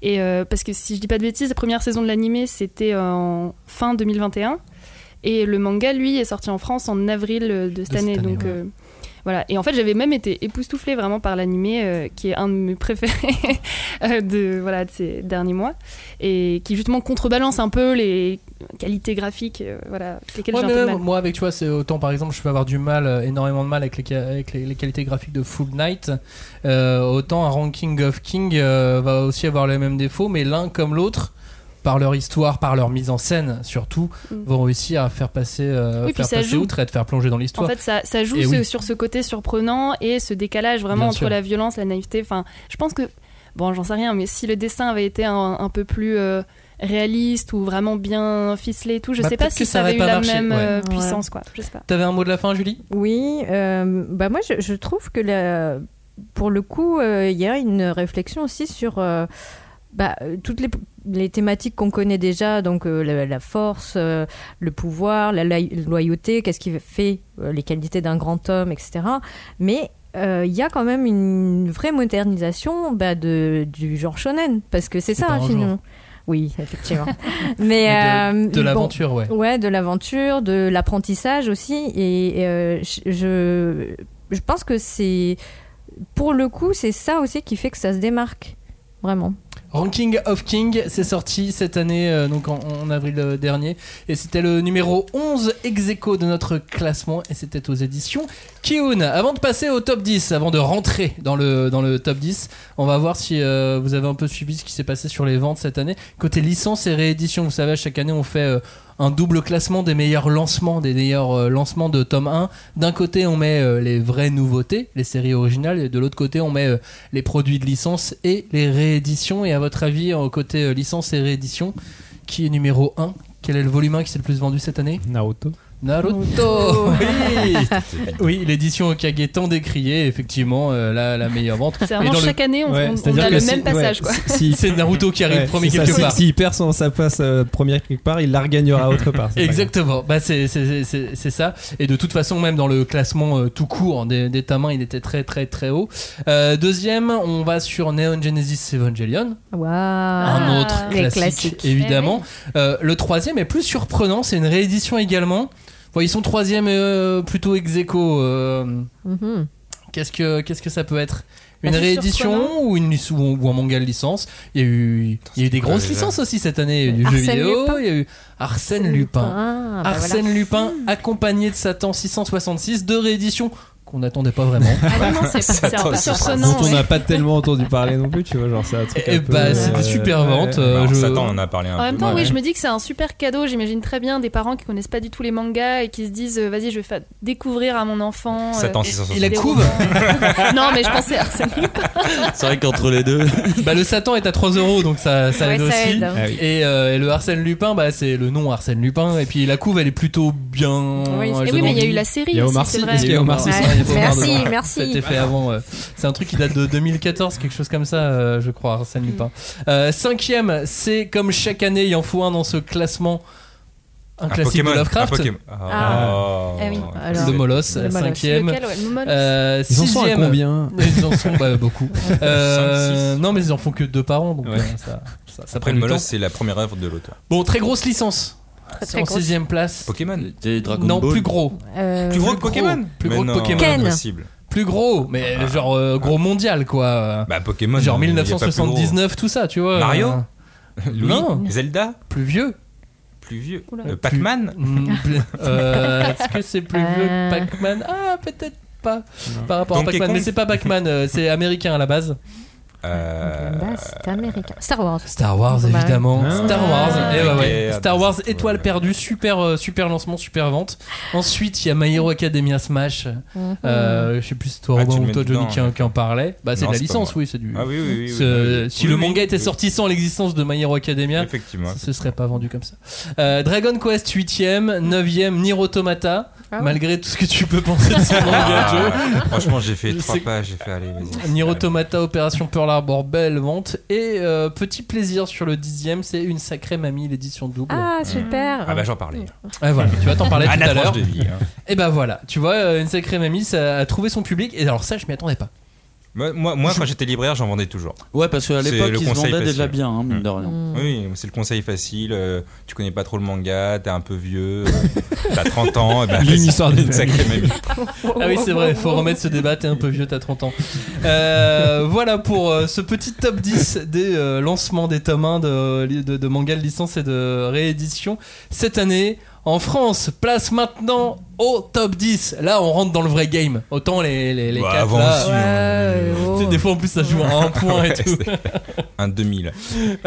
Et euh, parce que si je dis pas de bêtises, la première saison de l'animé, c'était en fin 2021. Et le manga, lui, est sorti en France en avril de cette cette année. année, donc ouais. Voilà. Et en fait, j'avais même été époustouflée vraiment par l'animé, euh, qui est un de mes préférés euh, de, voilà, de ces derniers mois. Et qui justement contrebalance un peu les qualités graphiques, euh, voilà, lesquelles Ouais, j'ai un mais peu de même, mal. moi avec tu vois c'est autant par exemple je peux avoir du mal énormément de mal avec les, ca- avec les, les qualités graphiques de Full Night euh, autant un ranking of King va aussi avoir les mêmes défauts mais l'un comme l'autre par leur histoire par leur mise en scène surtout Mm. vont réussir à faire passer euh, Oui, puis faire ça passer joue. outre et à te faire plonger dans En l'histoire fait, ça, ça joue Et ce- oui. sur ce côté surprenant et ce décalage vraiment Bien entre sûr. la violence, la naïveté. Enfin, je pense que, bon, j'en sais rien, mais si le dessin avait été un, un peu plus euh, réaliste ou vraiment bien ficelé et tout, je Bah, sais pas si ça ça avait eu la marché, même ouais. euh, Ouais. puissance, quoi. Je sais pas. t'avais un mot de la fin Julie? Oui, euh, bah moi je, je trouve que la- pour le coup, euh, il y a une réflexion aussi sur euh, bah, euh, toutes les, les thématiques qu'on connaît déjà, donc euh, la, la force, euh, le pouvoir, la loyauté, qu'est-ce qui fait euh, les qualités d'un grand homme, etc. Mais il y a quand même une vraie modernisation bah, de, du genre shonen, parce que c'est ça finalement. Oui, effectivement. Mais, de, de bon, l'aventure ouais Ouais, de l'aventure, de l'apprentissage aussi. Et je, je pense que c'est. Pour le coup, c'est ça aussi qui fait que ça se démarque. Vraiment. Ranking of King, c'est sorti cette année, euh, donc en, avril euh, dernier, et c'était le numéro 11 ex aequo de notre classement, et c'était aux éditions Kiun. Avant de passer au top 10, avant de rentrer dans le, dans le top 10, on va voir si euh, vous avez un peu suivi ce qui s'est passé sur les ventes cette année. Côté licence et réédition, vous savez, chaque année on fait un double classement des meilleurs lancements, des meilleurs euh, lancements de tome 1. D'un côté, on met euh, les vraies nouveautés, les séries originales, et de l'autre côté, on met euh, les produits de licence et les rééditions. Et à votre avis, au côté licence et réédition, qui est numéro 1 Quel est le volume 1 qui s'est le plus vendu cette année? Naruto. Naruto Oui, oui l'édition Okage tant décriée, effectivement, euh, la, la meilleure vente. C'est vraiment dans le- chaque année, on, Ouais, on- on c'est-à-dire a que le si- même passage, ouais, si- C'est Naruto qui arrive Ouais, premier ça, quelque si- part. S'il perd son, sa place euh, première quelque part, il la regagnera autre part. Exactement, bah c'est, c'est, c'est, c'est ça. Et de toute façon, même dans le classement euh, tout court des, des tamins, il était très très très haut. Euh, deuxième, on va sur Neon Genesis Evangelion, Waouh. un autre Ah, classique, évidemment. Euh, le troisième est plus surprenant, c'est une réédition également. Bon, ils sont troisième euh, plutôt ex aequo, euh, Mhm. Qu'est-ce que qu'est-ce que ça peut être? Une Bah, c'est réédition surprenant. ou, une, ou, ou un manga de licence? Il y a eu, il y a eu des quoi, grosses déjà licences aussi cette année. Il y a eu du jeu Arsène vidéo, Lupin. il y a eu Arsène Lupin. Ah, bah Arsène voilà. Lupin, accompagné de Satan 666, deux rééditions qu'on n'attendait pas vraiment. Ah non, c'est surprenant. dont on n'a pas tellement entendu parler non plus, tu vois, genre c'est un truc. Et un peu, bah, c'est des euh, super ventes. ouais. euh, Alors, je- Satan, on en a parlé un En peu. même temps, Ouais. oui, je me dis que c'est un super cadeau. J'imagine très bien des parents qui connaissent pas du tout les mangas et qui se disent euh, vas-y, je vais faire découvrir à mon enfant. Satan des- 660. Il a des couve. Non, mais je pensais à Arsène Lupin. C'est vrai qu'entre les deux. Bah, le Satan est à 3 euros, donc ça, ça Ouais, aide ça aussi. aide. Ah. Et, euh, et le Arsène Lupin, bah, c'est le nom Arsène Lupin. Et puis la couve, elle est plutôt bien. Oui, mais il y a eu la série. Il y a aussi, Omar Sy, Merci, merci. C'était fait avant. euh, C'est un truc qui date de 2014, quelque chose comme ça, euh, je crois, Arsène Lupin. Euh, cinquième, c'est comme chaque année, il en faut un dans ce classement. Un, Un classique Pokémon. de Lovecraft. Un Pokémon. Ah. Oh. Ah oui. Alors, Le Molos, Le Molos. cinquième. Lequel, ouais, Momol. Euh, Ils en sont à sixième. combien Ils en sont bah, beaucoup. Euh, non, mais ils en font que deux par an, donc Ouais. euh, ça, ça, ça Après, prend le. Molos, c'est la première œuvre de l'auteur. Bon, très grosse licence. C'est en grosse. sixième place. Pokémon. Des Dragon non, Ball. plus gros. Euh, Plus gros que. Pokémon Plus gros que Pokémon. Ken. Plus gros, mais genre euh, gros mondial, quoi. Bah, Pokémon. genre il y a pas plus gros. 1979, tout ça, tu vois. Mario Euh, Louis Non. Zelda Plus vieux. Plus vieux. Euh, Pac-Man Mm, euh, Est-ce que c'est plus vieux que. Pac-Man? Ah, peut-être pas. Par rapport Donkey à Pac-Man, mais c'est pas Pac-Man, c'est américain à la base. Euh, Là, c'est américain. Star Wars. Star Wars Bah, évidemment. Ah. Star Wars. Et ouais, ouais. Ok, Star Wars bah, étoile perdue, super euh, super lancement, super vente. Ensuite, il y a My Hero Academia Smash. Mhm. Euh, je sais plus si toi Ah, Robin ou toi Johnny dedans, qui, en- ouais. qui en parlait. Bah c'est Non, de la c'est licence, oui, c'est du. Ah oui, oui, oui. Ce- oui, oui. si Oui, le oui, manga était oui. sorti sans l'existence de My Hero Academia, Effectivement. ce serait pas vendu comme ça. Euh, Dragon Quest 8ème, 9ème, Nier Automata. Ah ouais. Malgré tout ce que tu peux penser de ce manga. Ah, franchement, j'ai fait Je trois sais- pages, j'ai fait aller, vas-y. Nier Automata, Opération Pearl Harbor, belle vente. Et euh, petit plaisir sur le dixième, c'est une sacrée mamie, l'édition double. Ah, super. Ah bah j'en parlais. Ah, voilà, tu vas t'en parler tout à l'heure. vie. hein. Et bah voilà, tu vois, euh, une sacrée mamie, ça a trouvé son public. Et alors ça, je m'y attendais pas. Moi, moi, quand j'étais libraire, j'en vendais toujours. Ouais, parce qu'à l'époque, ils se vendaient facile. déjà bien, hein, mine Mm. de rien. Mm. Oui, c'est le conseil facile. euh, tu connais pas trop le manga, t'es un peu vieux, euh, t'as 30 ans. et ben, une histoire de une sacrée mamie. Ah oui, c'est vrai, faut remettre ce débat, t'es un peu vieux, t'as 30 ans. Euh, voilà pour euh, ce petit top 10 des lancements des tomes 1 de, de, de manga de licence et de réédition cette année. En France, place maintenant au top 10. Là, on rentre dans le vrai game. Autant les, les, les Bah, quatre, avant là, aussi, Ouais, hein. tu sais, des fois en plus ça joue à un point et Ouais, tout. Un 2000.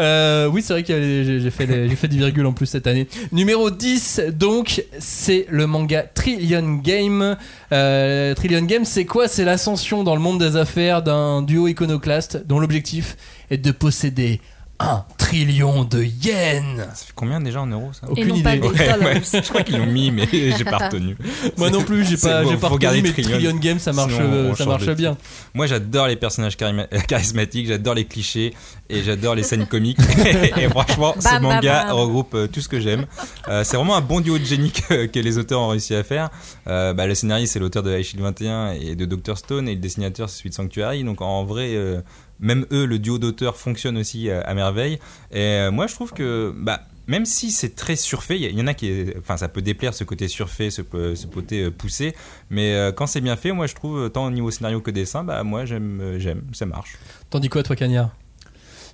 Euh, oui, c'est vrai que j'ai fait, les- j'ai fait des virgules en plus cette année. Numéro 10, donc, c'est le manga Trillion Game. Euh, Trillion Game, c'est quoi? C'est l'ascension dans le monde des affaires d'un duo iconoclaste dont l'objectif est de posséder un trillion de yens. Ça fait combien déjà en euros ça Aucune pas idée. Ouais, ouais, je crois qu'ils l'ont mis, mais j'ai pas retenu. Moi non plus, j'ai pas, bon, j'ai pas retenu, mais Trillion. Trillion Game, ça marche, Sinon, euh, ça marche bien. Moi, j'adore les personnages charima- charismatiques, j'adore les clichés et j'adore les scènes comiques. et franchement, ce Bam, bam, manga bam. regroupe euh, tout ce que j'aime. Euh, c'est vraiment un bon duo de génie que, que les auteurs ont réussi à faire. Euh, bah, le scénariste, c'est l'auteur de High Shield 21 et de Doctor Stone, et le dessinateur, c'est celui de Sanctuary. Donc, en vrai, euh, même eux, le duo d'auteurs fonctionne aussi euh, à merveille. Et euh, moi, je trouve que, bah, même si c'est très surfait, il y, en a qui, enfin, ça peut déplaire ce côté surfait, ce, ce côté euh, poussé, mais euh, quand c'est bien fait, moi, je trouve, euh, tant au niveau scénario que dessin, bah, moi, j'aime, euh, j'aime, ça marche. T'en dis quoi, toi, Cagnard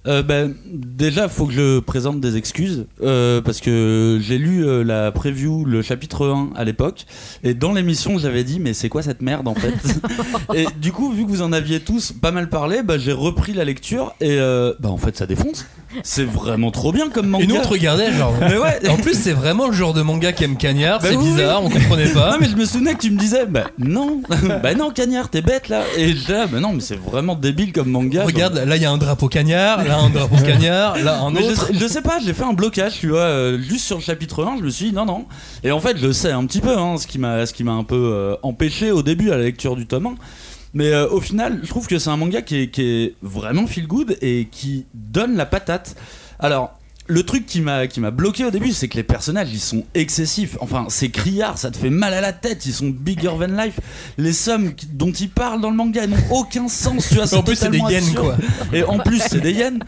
Euh, ben, déjà, faut que je présente des excuses euh, parce que j'ai lu euh, la preview, le chapitre 1 à l'époque, et dans l'émission, j'avais dit mais c'est quoi cette merde en fait Et du coup, vu que vous en aviez tous pas mal parlé, bah, j'ai repris la lecture et bah en fait ça défonce. C'est vraiment trop bien comme manga. Et nous, on te regardait, genre. Mais ouais. En plus, c'est vraiment le genre de manga qu'aime Cagnard, Bah c'est oui, bizarre, on comprenait pas. Non mais je me souvenais que tu me disais bah non bah non Cagnard t'es bête là et là bah non mais c'est vraiment débile comme manga Regarde, là il y a un drapeau cagnard, là un drapeau cagnard, là un Mais je, autre. sais- je sais pas, j'ai fait un blocage, tu vois, euh, juste sur le chapitre 1, je me suis dit non, non. Et en fait, je sais un petit peu, hein, ce qui m'a ce qui m'a un peu euh, empêché au début à la lecture du tome 1. Mais euh, au final, je trouve que c'est un manga qui est, qui est vraiment feel good et qui donne la patate. Alors. Le truc qui m'a qui m'a bloqué au début, c'est que les personnages ils sont excessifs. Enfin, c'est criard, ça te fait mal à la tête. Ils sont bigger than life. Les sommes qui- dont ils parlent dans le manga n'ont aucun sens. Tu vois, En plus, c'est des yens absurde. quoi. Et en plus, c'est des yens.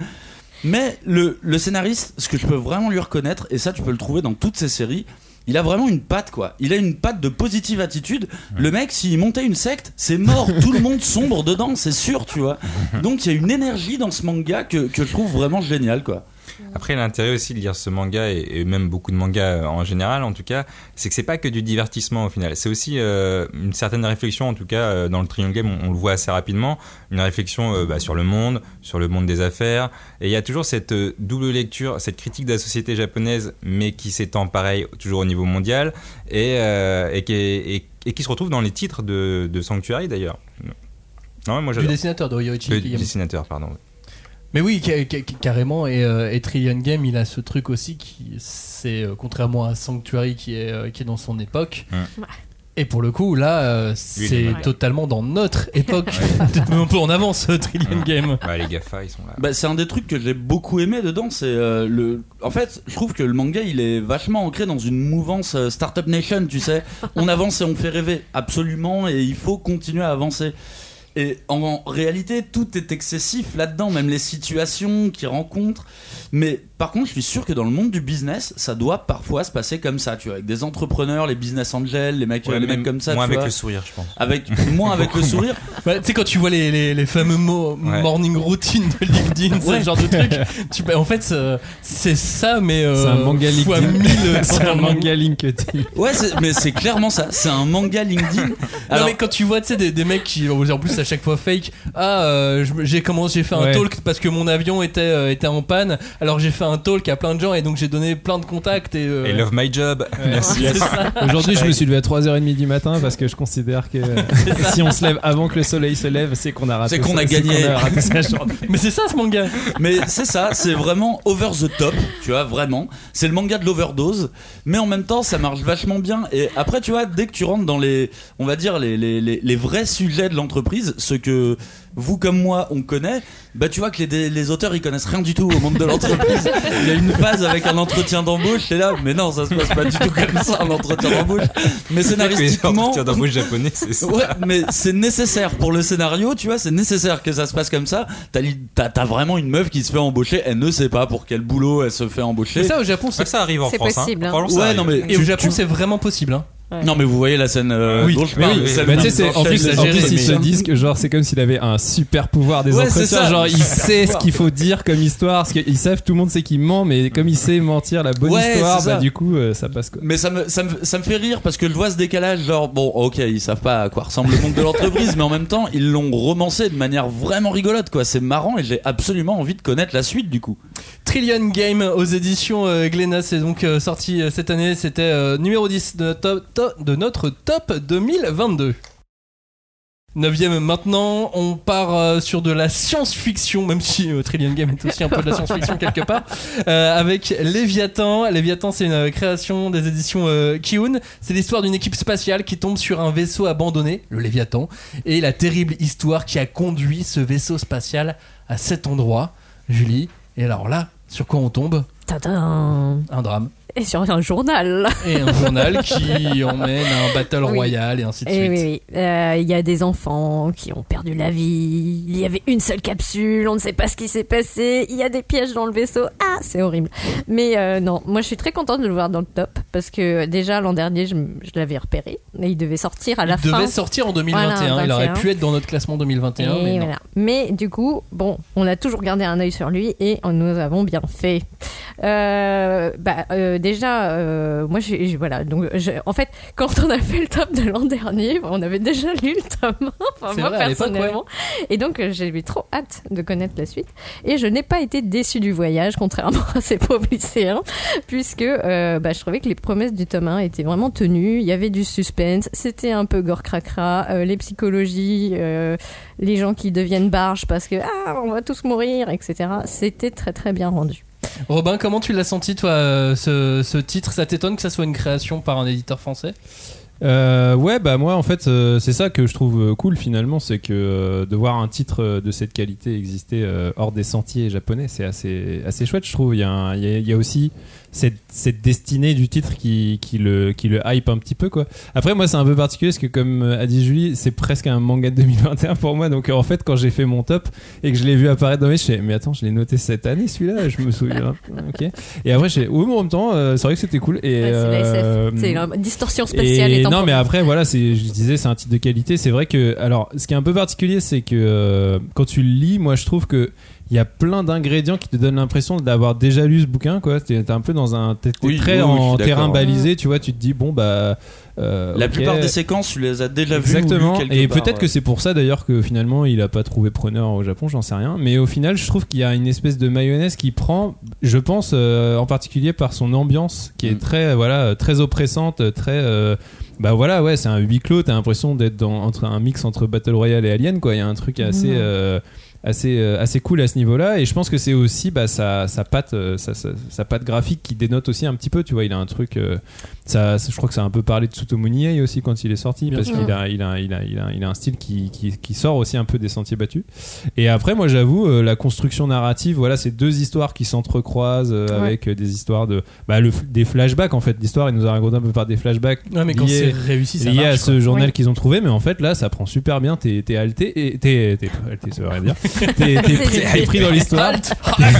Mais le, le scénariste, ce que je peux vraiment lui reconnaître, et ça tu peux le trouver dans toutes ses séries, il a vraiment une patte quoi. Il a une patte de positive attitude. Le mec, s'il montait une secte, c'est mort. Tout le monde sombre dedans, c'est sûr, tu vois. Donc il y a une énergie dans ce manga que, que je trouve vraiment génial quoi. Après, l'intérêt aussi de lire ce manga et, même beaucoup de mangas euh, en général, en tout cas, c'est que c'est pas que du divertissement au final. C'est aussi euh, une certaine réflexion, en tout cas euh, dans le Triangle Game, on, on le voit assez rapidement, une réflexion euh, bah, sur le monde, sur le monde des affaires. Et il y a toujours cette euh, double lecture, cette critique de la société japonaise, mais qui s'étend pareil toujours au niveau mondial et, et, qui, est- et- et qui se retrouve dans les titres de, de Sanctuary d'ailleurs. Non, moi Du dessinateur de Ryoichi Le Kiyama. dessinateur, pardon. Mais oui, ca- ca- carrément. Et, euh, et Trillion Game, il a ce truc aussi qui, c'est euh, contrairement à Sanctuary qui est euh, qui est dans son époque. Et pour le coup, là, euh, c'est totalement dans notre époque. Peut-être même un peu en avance, Trillion Game. Bah, les GAFA, ils sont là. Bah, c'est un des trucs que j'ai beaucoup aimé dedans. C'est euh, le. En fait, je trouve que le manga, il est vachement ancré dans une mouvance euh, Startup Nation. Tu sais, on avance et on fait rêver, absolument, et il faut continuer à avancer. Et en, réalité, tout est excessif là-dedans, même les situations qu'ils rencontrent. Mais par contre, je suis sûr que dans le monde du business, ça doit parfois se passer comme ça, tu vois, avec des entrepreneurs, les business angels, les mecs, Ouais, les mecs comme ça. Moins tu avec vois. le sourire, je pense. Avec moins avec le sourire. Tu sais, quand tu vois les, les, les fameux mots Ouais. morning routine de LinkedIn, ce genre de truc, tu, bah, en fait, c'est- ça, mais. euh, C'est un manga LinkedIn. mille C'est un manga LinkedIn. Ouais, mais c'est clairement ça. C'est un manga LinkedIn. non mais quand tu vois tu sais des, des mecs qui en plus à chaque fois fake ah euh, j'ai commencé j'ai fait un Ouais. talk parce que mon avion était euh, était en panne alors j'ai fait un talk à plein de gens et donc j'ai donné plein de contacts et, euh, Et Love My Job. Merci. Aujourd'hui, je me suis levé à 3h30 du matin parce que je considère que si on se lève avant que le soleil se lève, c'est qu'on a raté C'est qu'on a gagné. qu'on a raté sa journée. mais c'est ça ce manga Mais c'est ça, c'est vraiment over the top, tu vois, vraiment. C'est le manga de l'overdose, mais en même temps, ça marche vachement bien. Et après, tu vois, dès que tu rentres dans les, on va dire, les, les, les, les vrais sujets de l'entreprise, ce que vous comme moi, on connaît, bah tu vois que les, les auteurs, ils connaissent rien du tout au monde de l'entreprise. Il y a une phase avec un entretien d'embauche, c'est là, mais non, ça se passe pas du tout comme ça, un entretien d'embauche. Mais scénaristiquement... Tiens, d'embauche japonais, c'est ça. Ouais, mais c'est nécessaire pour le scénario, tu vois, c'est nécessaire que ça se passe comme ça. T'as t'as vraiment une meuf qui se fait embaucher, elle ne sait pas pour quel boulot elle se fait embaucher. mais ça au Japon c'est ça arrive en C'est France. possible, Hein. hein. Franchement, ça Ouais, non mais et au Japon tu- c'est vraiment possible hein. Non mais vous voyez la scène euh, Oui, dont je Mais parle, oui, bah, ils c'est- en plus, en plus, ils se disent que genre c'est comme s'il avait un super pouvoir des Ouais, c'est entretiens. ça. Genre il sait ce qu'il faut dire comme histoire, parce qu'ils savent, tout le monde sait qu'il ment, mais comme il sait mentir la bonne Ouais, histoire, bah ça. du coup euh, ça passe quoi. Mais ça me, ça, me, ça me fait rire parce que je vois ce décalage, genre, bon, ok, ils savent pas à quoi ressemble le monde de l'entreprise, mais en même temps, ils l'ont romancé de manière vraiment rigolote, quoi. C'est marrant et j'ai absolument envie de connaître la suite, du coup. Trillion Game aux éditions euh, Glénat c'est donc euh, sorti euh, cette année c'était numéro 10 de notre top, top- de notre top 2022 Neuvième maintenant, on part sur de la science-fiction, même si euh, Trillion Game est aussi un peu de la science-fiction quelque part, euh, avec Léviathan. Léviathan, c'est une création des éditions euh, Kiun. C'est l'histoire d'une équipe spatiale qui tombe sur un vaisseau abandonné, le Léviathan, et la terrible histoire qui a conduit ce vaisseau spatial à cet endroit. Julie, et alors là, sur quoi on tombe? Tadam. Un drame. Et sur un journal. Et un journal qui emmène un battle Oui. royal et ainsi de Et suite. oui, oui. Euh, Il y a des enfants qui ont perdu la vie. Il y avait une seule capsule. On ne sait pas ce qui s'est passé. Il y a des pièges dans le vaisseau. Ah, c'est horrible. Mais euh, non, moi je suis très contente de le voir dans le top parce que déjà l'an dernier je, l'avais repéré et il devait sortir à la il fin. devait sortir en 2021. Voilà, il aurait 21. pu être dans notre classement 2021, Et mais non. voilà. Mais du coup, bon, on a toujours gardé un œil sur lui et nous avons bien fait. Euh, bah, euh, déjà, euh, moi, j'ai, voilà. Donc, en fait, quand on a fait le top de l'an dernier, on avait déjà lu le tome 1, enfin, moi vrai, personnellement. Et donc, euh, j'avais trop hâte de connaître la suite. Et je n'ai pas été déçue du voyage, contrairement à ces pauvres lycéens, puisque euh, bah, je trouvais que les promesses du tome 1 étaient vraiment tenues. Il y avait du suspense, c'était un peu gore cracra, euh, les psychologies, les gens qui deviennent barges parce que ah, on va tous mourir, etc. C'était très très bien rendu. Robin, comment tu l'as senti, toi, euh, ce, titre? Ça t'étonne que ça soit une création par un éditeur français? Euh, ouais, bah moi en fait, euh, c'est ça que je trouve cool finalement, c'est que de voir un titre de cette qualité exister hors des sentiers japonais, c'est assez, assez chouette, je trouve. Il y a aussi cette, cette destinée du titre qui, qui, le, qui le hype un petit peu quoi. Après, moi c'est un peu particulier parce que comme euh, a dit Julie, c'est presque un manga de 2021 pour moi. Donc en fait, quand j'ai fait mon top et que je l'ai vu apparaître dans mes, je fais, mais attends, je l'ai noté cette année celui-là, je me souviens. ok. Et après, j'ai, oui, mais en même temps, euh, c'est vrai que c'était cool. Et, Ouais, c'est euh, C'est distorsion spatiale. et et non, mais après, voilà, c'est, je disais, c'est un titre de qualité. C'est vrai que, alors, ce qui est un peu particulier, c'est que euh, quand tu le lis, moi, je trouve que il y a plein d'ingrédients qui te donnent l'impression d'avoir déjà lu ce bouquin, quoi. T'es t'es un peu dans un, t'es t'es Oui, très oui, en terrain balisé, tu vois. Tu te dis bon bah. euh, La plupart des séquences, tu les as déjà vues. ou Exactement. Et part, peut-être ouais. que c'est pour ça d'ailleurs que finalement il a pas trouvé preneur au Japon, j'en sais rien. Mais au final, je trouve qu'il y a une espèce de mayonnaise qui prend, je pense euh, en particulier par son ambiance qui est Mm. très, euh, voilà, très oppressante, très. euh, bah voilà, ouais, c'est un huis clos. T'as l'impression d'être dans entre un mix entre Battle Royale et Alien, quoi. Il y a un truc assez. Mhm. Euh, assez cool à ce niveau-là. Et je pense que c'est aussi bah, sa, sa patte euh, sa- sa patte graphique qui dénote aussi un petit peu tu vois. Il a un truc euh, ça, je crois que ça a un peu parlé de Tsutomu Niei aussi quand il est sorti Bien parce qu'il a il a, il a il a il a un style qui, qui, qui sort aussi un peu des sentiers battus. Et après moi j'avoue euh, la construction narrative voilà c'est deux histoires qui s'entrecroisent euh, Ouais. avec euh, des histoires de bah, le, des flashbacks en fait. L'histoire il nous a raconté un peu par des flashbacks Ouais, mais quand c'est liés- réussi, ça lié à ce quoi. journal qu'ils ont trouvé. Mais en fait là ça prend super bien. T'es t'es halté et t'es t'es halté ça veut rien dire. T'es pris, dans l'histoire.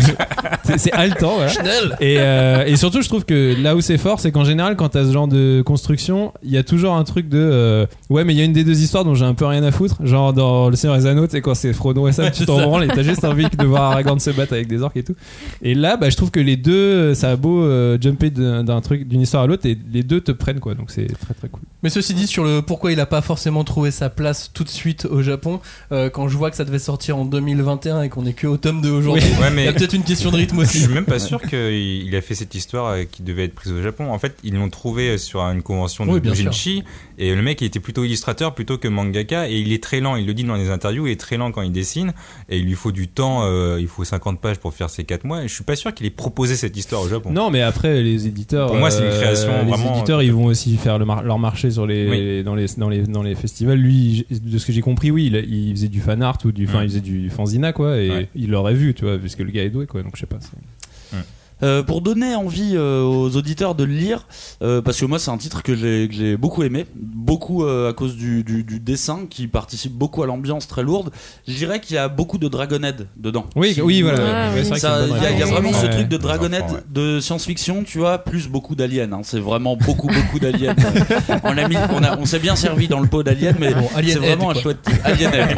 c'est haletant voilà. Et, euh, et surtout, je trouve que là où c'est fort, c'est qu'en général, quand ce genre de construction, il y a toujours un truc de euh, ouais, mais il y a une des deux histoires dont j'ai un peu rien à foutre. Genre dans Le Seigneur des Anneaux, tu sais, quand c'est Frodo et Sam, Ouais, tu t'en branles et t'as juste envie de voir Aragorn se battre avec des orques et tout. Et là, bah, je trouve que les deux, ça a beau euh, jumper d'un truc, d'une histoire à l'autre, et les deux te prennent quoi. Donc c'est très très cool. Mais ceci dit, sur le pourquoi il a pas forcément trouvé sa place tout de suite au Japon, euh, quand je vois que ça devait sortir en 2021 et qu'on est que au tome 2 aujourd'hui, Ouais, il y a peut-être une question de rythme je aussi. suis même pas sûr qu'il il a fait cette histoire qui devait être prise au Japon. En fait, ils l'ont trouvé sur une convention de Oui, et le mec il était plutôt illustrateur plutôt que mangaka et il est très lent. Il le dit dans les interviews, il est très lent quand il dessine et il lui faut du temps. euh, il faut 50 pages pour faire ses 4 mois. Et je suis pas sûr qu'il ait proposé cette histoire au Japon. Non, mais après, les éditeurs. Pour moi, c'est une euh, création Les vraiment- éditeurs, ils vont aussi faire le mar- leur marché sur les, Oui. dans, les, dans, les, dans les festivals. Lui, de ce que j'ai compris, oui, il, il faisait du fan art ou du. Enfin, Mm. il faisait du fanzina, quoi. Et Ouais. il l'aurait vu, tu vois, puisque le gars est doué, quoi. Donc, je sais pas. Euh, pour donner envie euh, aux auditeurs de le lire, euh, parce que moi c'est un titre que j'ai beaucoup aimé, beaucoup euh, à cause du, du, du dessin qui participe beaucoup à l'ambiance très lourde. Je dirais qu'il y a beaucoup de Dragonhead dedans. Oui, Si oui, voilà. Ah, Il y, a- vraiment ce truc de Dragonhead enfants, ouais. de science-fiction, tu vois, plus beaucoup d'aliens. hein. C'est vraiment beaucoup, beaucoup d'aliens. on, s'est bien servi dans le pot d'aliens, mais Bon, Alien c'est vraiment un chouette titre.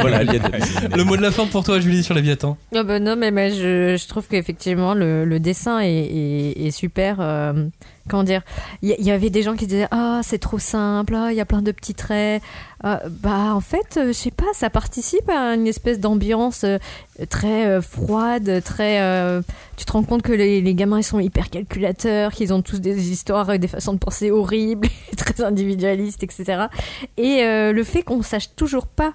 Voilà. Le mot de la fin pour toi, Julie, sur Léviathan. Ah bah non, mais, mais je, je trouve qu'effectivement, le, le dessin est, est- est super. euh, comment dire Il y, avait des gens qui disaient Ah, c'est trop simple, ah, il y a plein de petits traits. Ah, bah, en fait, euh, je sais pas, ça participe à une espèce d'ambiance euh, très euh, froide, très. tu te rends compte que les, les gamins, ils sont hyper calculateurs, qu'ils ont tous des histoires, des façons de penser horribles, très individualistes, etc. Et le fait qu'on sache toujours pas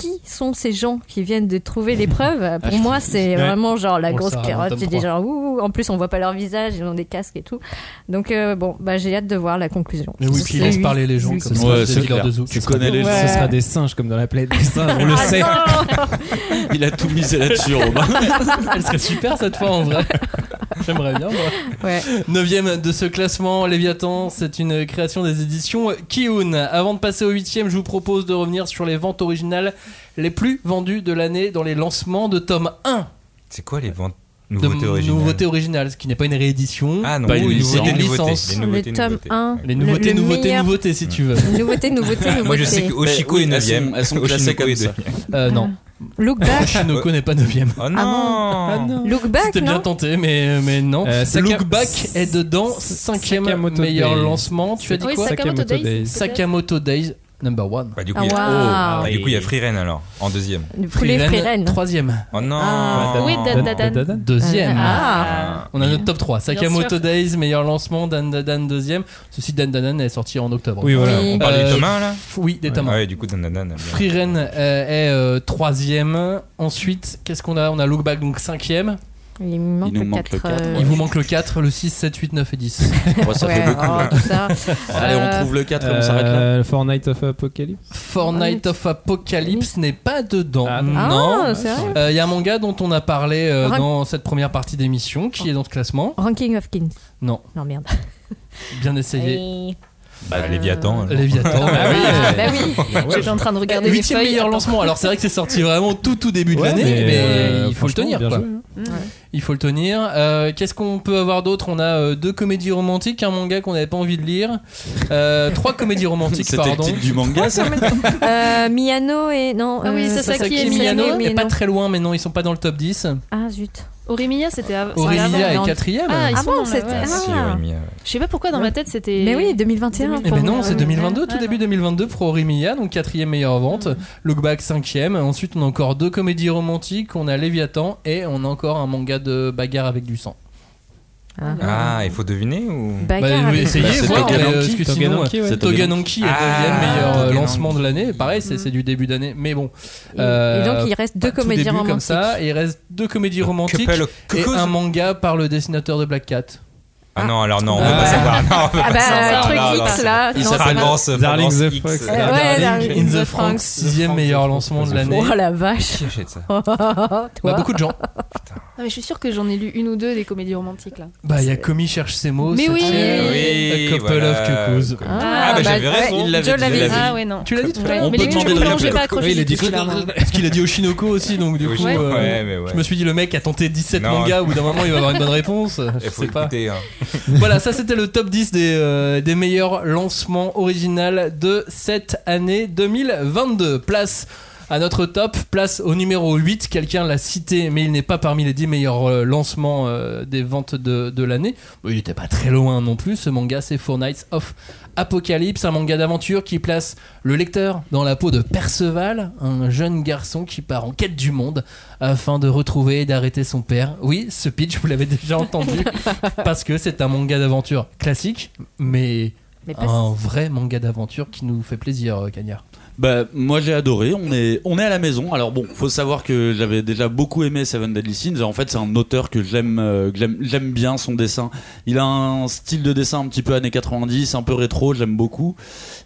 qui sont ces gens qui viennent de trouver l'épreuve Pour moi, c'est Ouais. vraiment genre la grosse carotte. dis 3. genre ouh, en plus on voit pas leur visage, ils ont des casques et tout. Donc euh, bon, bah j'ai hâte de voir la conclusion. Mais oui, puis C'est laisse parler les gens comme Ouais, ça. c'est c'est de zouk. Tu Ce sera connais les Ouais. Ce sera des singes comme dans la planète des singes, on le Ah sait. Il a tout misé là-dessus, Robin. Elle serait super cette fois en vrai. J'aimerais bien moi. Ouais. Neuvième de ce classement, Léviathan, c'est une création des éditions Kiun. Avant de passer au huitième, je vous propose de revenir sur les ventes originales les plus vendues de l'année dans les lancements de tome 1 C'est quoi les ventes de nouveautés originales nouveautés originales, ce qui n'est pas une réédition. Ah non, Pas une licence. nouveautés, Une nouveautés. licence. Les Le nouveautés, tome nouveautés. 1. Les nouveautés, le nouveautés, meilleur- nouveautés si tu veux. Nouveautés, nouveautés, nouveautés. Moi je sais que Oshiko oui, est elles sont- 9ème. elles sont classées comme ça. Euh, non, Look back. Shinoko n'est pas 9ème. Oh non non. Look back, C'était bien tenté, mais, mais non. Euh, Saka- Look Back est dedans, cinquième Sakamoto meilleur Days. lancement. Tu as dit Oui, quoi Sakamoto Days. Sakamoto Days, number one. Bah, du coup, Ah, il y a- waouh. Oh, bah, du coup, il y a Free Ren alors, en deuxième. Poulet Freeren. troisième. Oh non Ah. Oui, Dan Dan Dan. Deuxième. Ah. On a notre top 3. Sakamoto sûr. Days, meilleur lancement. Dan Dan Dan, deuxième. Ceci, Dan Dan Dan est sorti en octobre. Oui, voilà. Oui. On parle Euh, des Thomas là Oui, des tomes. Ouais, du coup, Dan Dan Dan. Freeren euh, est euh, troisième. Ensuite, qu'est-ce qu'on a? On a Look Back, donc cinquième. Il me manque nous le manque le 4. quatre, Il vous manque le 4, le 6, 7, 8, 9 et 10. Ouais, ça fait beaucoup. là. tout ça. Allez, on trouve le 4 et on s'arrête là. Euh, Fortnite of Apocalypse. Fortnite of Apocalypse n'est pas dedans. Ah, non. Ah, c'est vrai. Euh, Il y a un manga dont on a parlé euh, Rank- dans cette première partie d'émission qui est dans ce classement. Ranking of Kings. Non, Non, merde. bien essayé. Et- Bah, Léviathan. alors. Léviathan. Ah oui. Bah oui. J'étais en train de regarder les Huitième feuilles. meilleur Attends. lancement. Alors c'est vrai que c'est sorti vraiment tout tout début de Ouais, l'année, mais, euh, il faut le franchement, tenir bien quoi. joué, hein. Il faut le tenir. Euh, Qu'est-ce qu'on peut avoir d'autre? On a euh, deux comédies romantiques, un manga qu'on n'avait pas envie de lire, euh, trois comédies romantiques, C'était le pardon. titre du manga, ça Euh, Miyano et non. Ah oui, euh, Sasaki Sasaki et et Miyano Miyano, est pas très loin, mais non, ils sont pas dans le top 10. Ah zut. Orimiya, c'était av- avant. est quatrième. Ah, ils Ah sont bon, c'était- ouais. ah. Si, Aurémia, ouais. Je sais pas pourquoi dans ma tête c'était. Mais oui, 2021. Eh pour ben non, c'est 2022, tout Ah, début 2022 pour Orimiya, donc quatrième meilleure vente. Look Back cinquième. Ensuite, on a encore deux comédies romantiques. On a Léviathan et on a encore un manga de bagarre avec du sang. Ah. Ah, il faut deviner ou? Bah, essayez, Bah, c'est voir, euh, parce que sinon, euh. C'est Togananki est Ah, meilleur euh, lancement de l'année. Pareil, c'est c'est du début d'année, mais bon. Et, Euh, et donc il reste deux comédies romantiques. comme ça, et il reste deux comédies romantiques et un manga par le dessinateur de Black Cat. Ah non, alors non, on Ah. va pas savoir. Non, on va Ah pas bah, savoir. truc Non, X là. Il s'appelle Darling the. Fox. Euh, ouais, Darling in the Franks, sixième meilleur lancement de l'année. Oh la vache. Qui achète ça? Bah, beaucoup de gens. Ah, mais je suis sûre que j'en ai lu une ou deux des comédies romantiques là. Bah, il y a Komi cherche ses mots. Mais oui. Oui, A couple voilà. of cuckoos. Ah, bah, j'avais raison. il l'avait dit, Ah ouais, non. Tu l'as dit tout à l'heure On mais peut les demander de. Oui, il a dit. Parce qu'il a dit Oshinoko aussi, donc du coup, ouais, euh, mais ouais. je me suis dit le mec a tenté 17 Non. mangas, au bout d'un moment il va avoir une bonne réponse. Je sais pas. hein. Voilà, ça c'était le top 10 des, euh, des meilleurs lancements originaux de cette année 2022. Place à notre top, place au numéro 8. Quelqu'un l'a cité, mais il n'est pas parmi les 10 meilleurs euh, lancements euh, des ventes de, de l'année. Il n'était pas très loin non plus. Ce manga, c'est Four Nights of Apocalypse, un manga d'aventure qui place le lecteur dans la peau de Perceval, un jeune garçon qui part en quête du monde afin de retrouver et d'arrêter son père. Oui, ce pitch, vous l'avez déjà entendu, parce que c'est un manga d'aventure classique, mais Mais un vrai manga d'aventure qui nous fait plaisir, euh, Cagnard. Bah, moi j'ai adoré. On est, on est à la maison. Alors bon, faut savoir que j'avais déjà beaucoup aimé Seven Deadly Sins. En fait, c'est un auteur que j'aime, euh, que j'aime, j'aime bien son dessin. Il a un style de dessin un petit peu années 90, un peu rétro. J'aime beaucoup.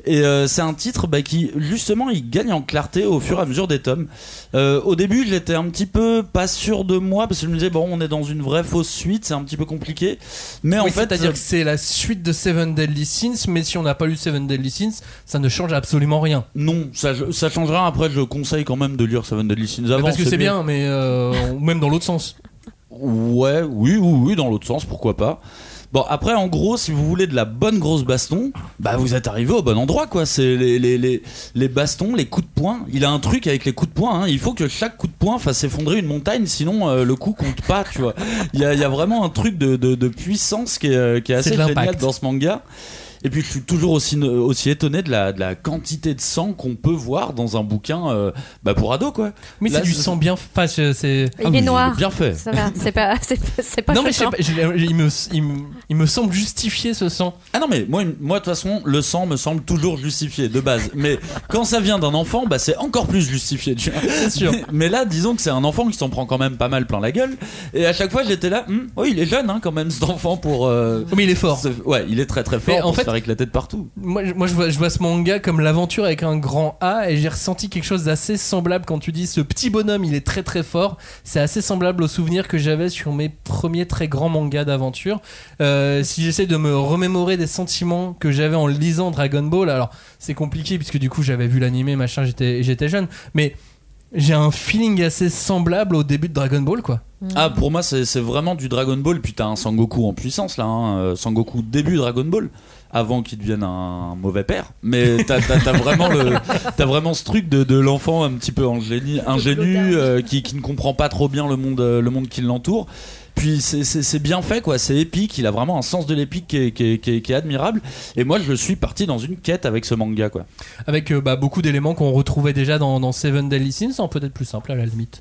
Et euh, c'est un titre bah, qui, justement, il gagne en clarté au fur et à mesure des tomes. Euh, au début, j'étais un petit peu pas sûr de moi parce que je me disais bon, on est dans une vraie fausse suite, c'est un petit peu compliqué. Mais en fait, c'est-à-dire que c'est la suite de Seven Deadly Sins, mais si on n'a pas lu Seven Deadly Sins, ça ne change absolument rien. non, ça, ça changera. Après, je conseille quand même de lire Seven Deadly Sins avant. parce que c'est bien, mais euh, même dans l'autre sens. Ouais, oui, oui, oui, dans l'autre sens, pourquoi pas. Bon, après, en gros, si vous voulez de la bonne grosse baston, bah vous êtes arrivé au bon endroit, quoi. C'est les, les, les, les bastons, les coups de poing. Il a un truc avec les coups de poing. hein. Il faut que chaque coup de poing fasse effondrer une montagne, sinon euh, le coup compte pas, tu vois. Il y a, il y a vraiment un truc de, de, de puissance qui est, euh, qui est assez de génial dans ce manga. Et puis je suis toujours aussi, aussi étonné de la, de la quantité de sang qu'on peut voir dans un bouquin euh, bah pour ado quoi. Mais c'est du sang bien. Enfin, c'est-. Il Ah, est noir. Bien fait. Ça va, c'est pas, c'est pas, non, mais je sais pas, j'ai- il me, il, me, il me semble justifier ce sang. Ah non mais moi, moi de toute façon le sang me semble toujours justifié de base. Mais quand ça vient d'un enfant, bah c'est encore plus justifié. Tu vois. C'est sûr. Mais, mais là, disons que c'est un enfant qui s'en prend quand même pas mal plein la gueule. Et à chaque fois, j'étais là, Hum, oh il est jeune hein, quand même cet enfant pour. euh, Mais il est fort. Ouais, il est très très fort Mais en pour fait- se faire éclater de partout. Moi, je- moi je, vois, je vois ce manga comme l'aventure avec un grand A et j'ai ressenti quelque chose d'assez semblable quand tu dis ce petit bonhomme il est très très fort. C'est assez semblable au souvenir que j'avais sur mes premiers très grands mangas d'aventure. Euh, si j'essaie de me remémorer des sentiments que j'avais en lisant Dragon Ball, alors c'est compliqué puisque du coup j'avais vu l'animé machin, j'étais j'étais jeune, mais j'ai un feeling assez semblable au début de Dragon Ball quoi. Ah, pour moi, c'est c'est vraiment du Dragon Ball. Puis t'as un Sangoku en puissance là. Hein. euh, Sangoku début Dragon Ball. Avant qu'il devienne un mauvais père, mais t'as t'as- t'as vraiment le, t'as vraiment ce truc de, de l'enfant un petit peu ingénu, ingénu euh, qui, qui ne comprend pas trop bien le monde, euh, le monde qui l'entoure. Puis c'est- bien fait quoi, c'est épique. Il a vraiment un sens de l'épique qui est, qui est- qui est- qui est admirable. Et moi, je suis parti dans une quête avec ce manga quoi. Avec euh, bah, beaucoup d'éléments qu'on retrouvait déjà dans, dans Seven Deadly Sins, en peut-être plus simple à la limite.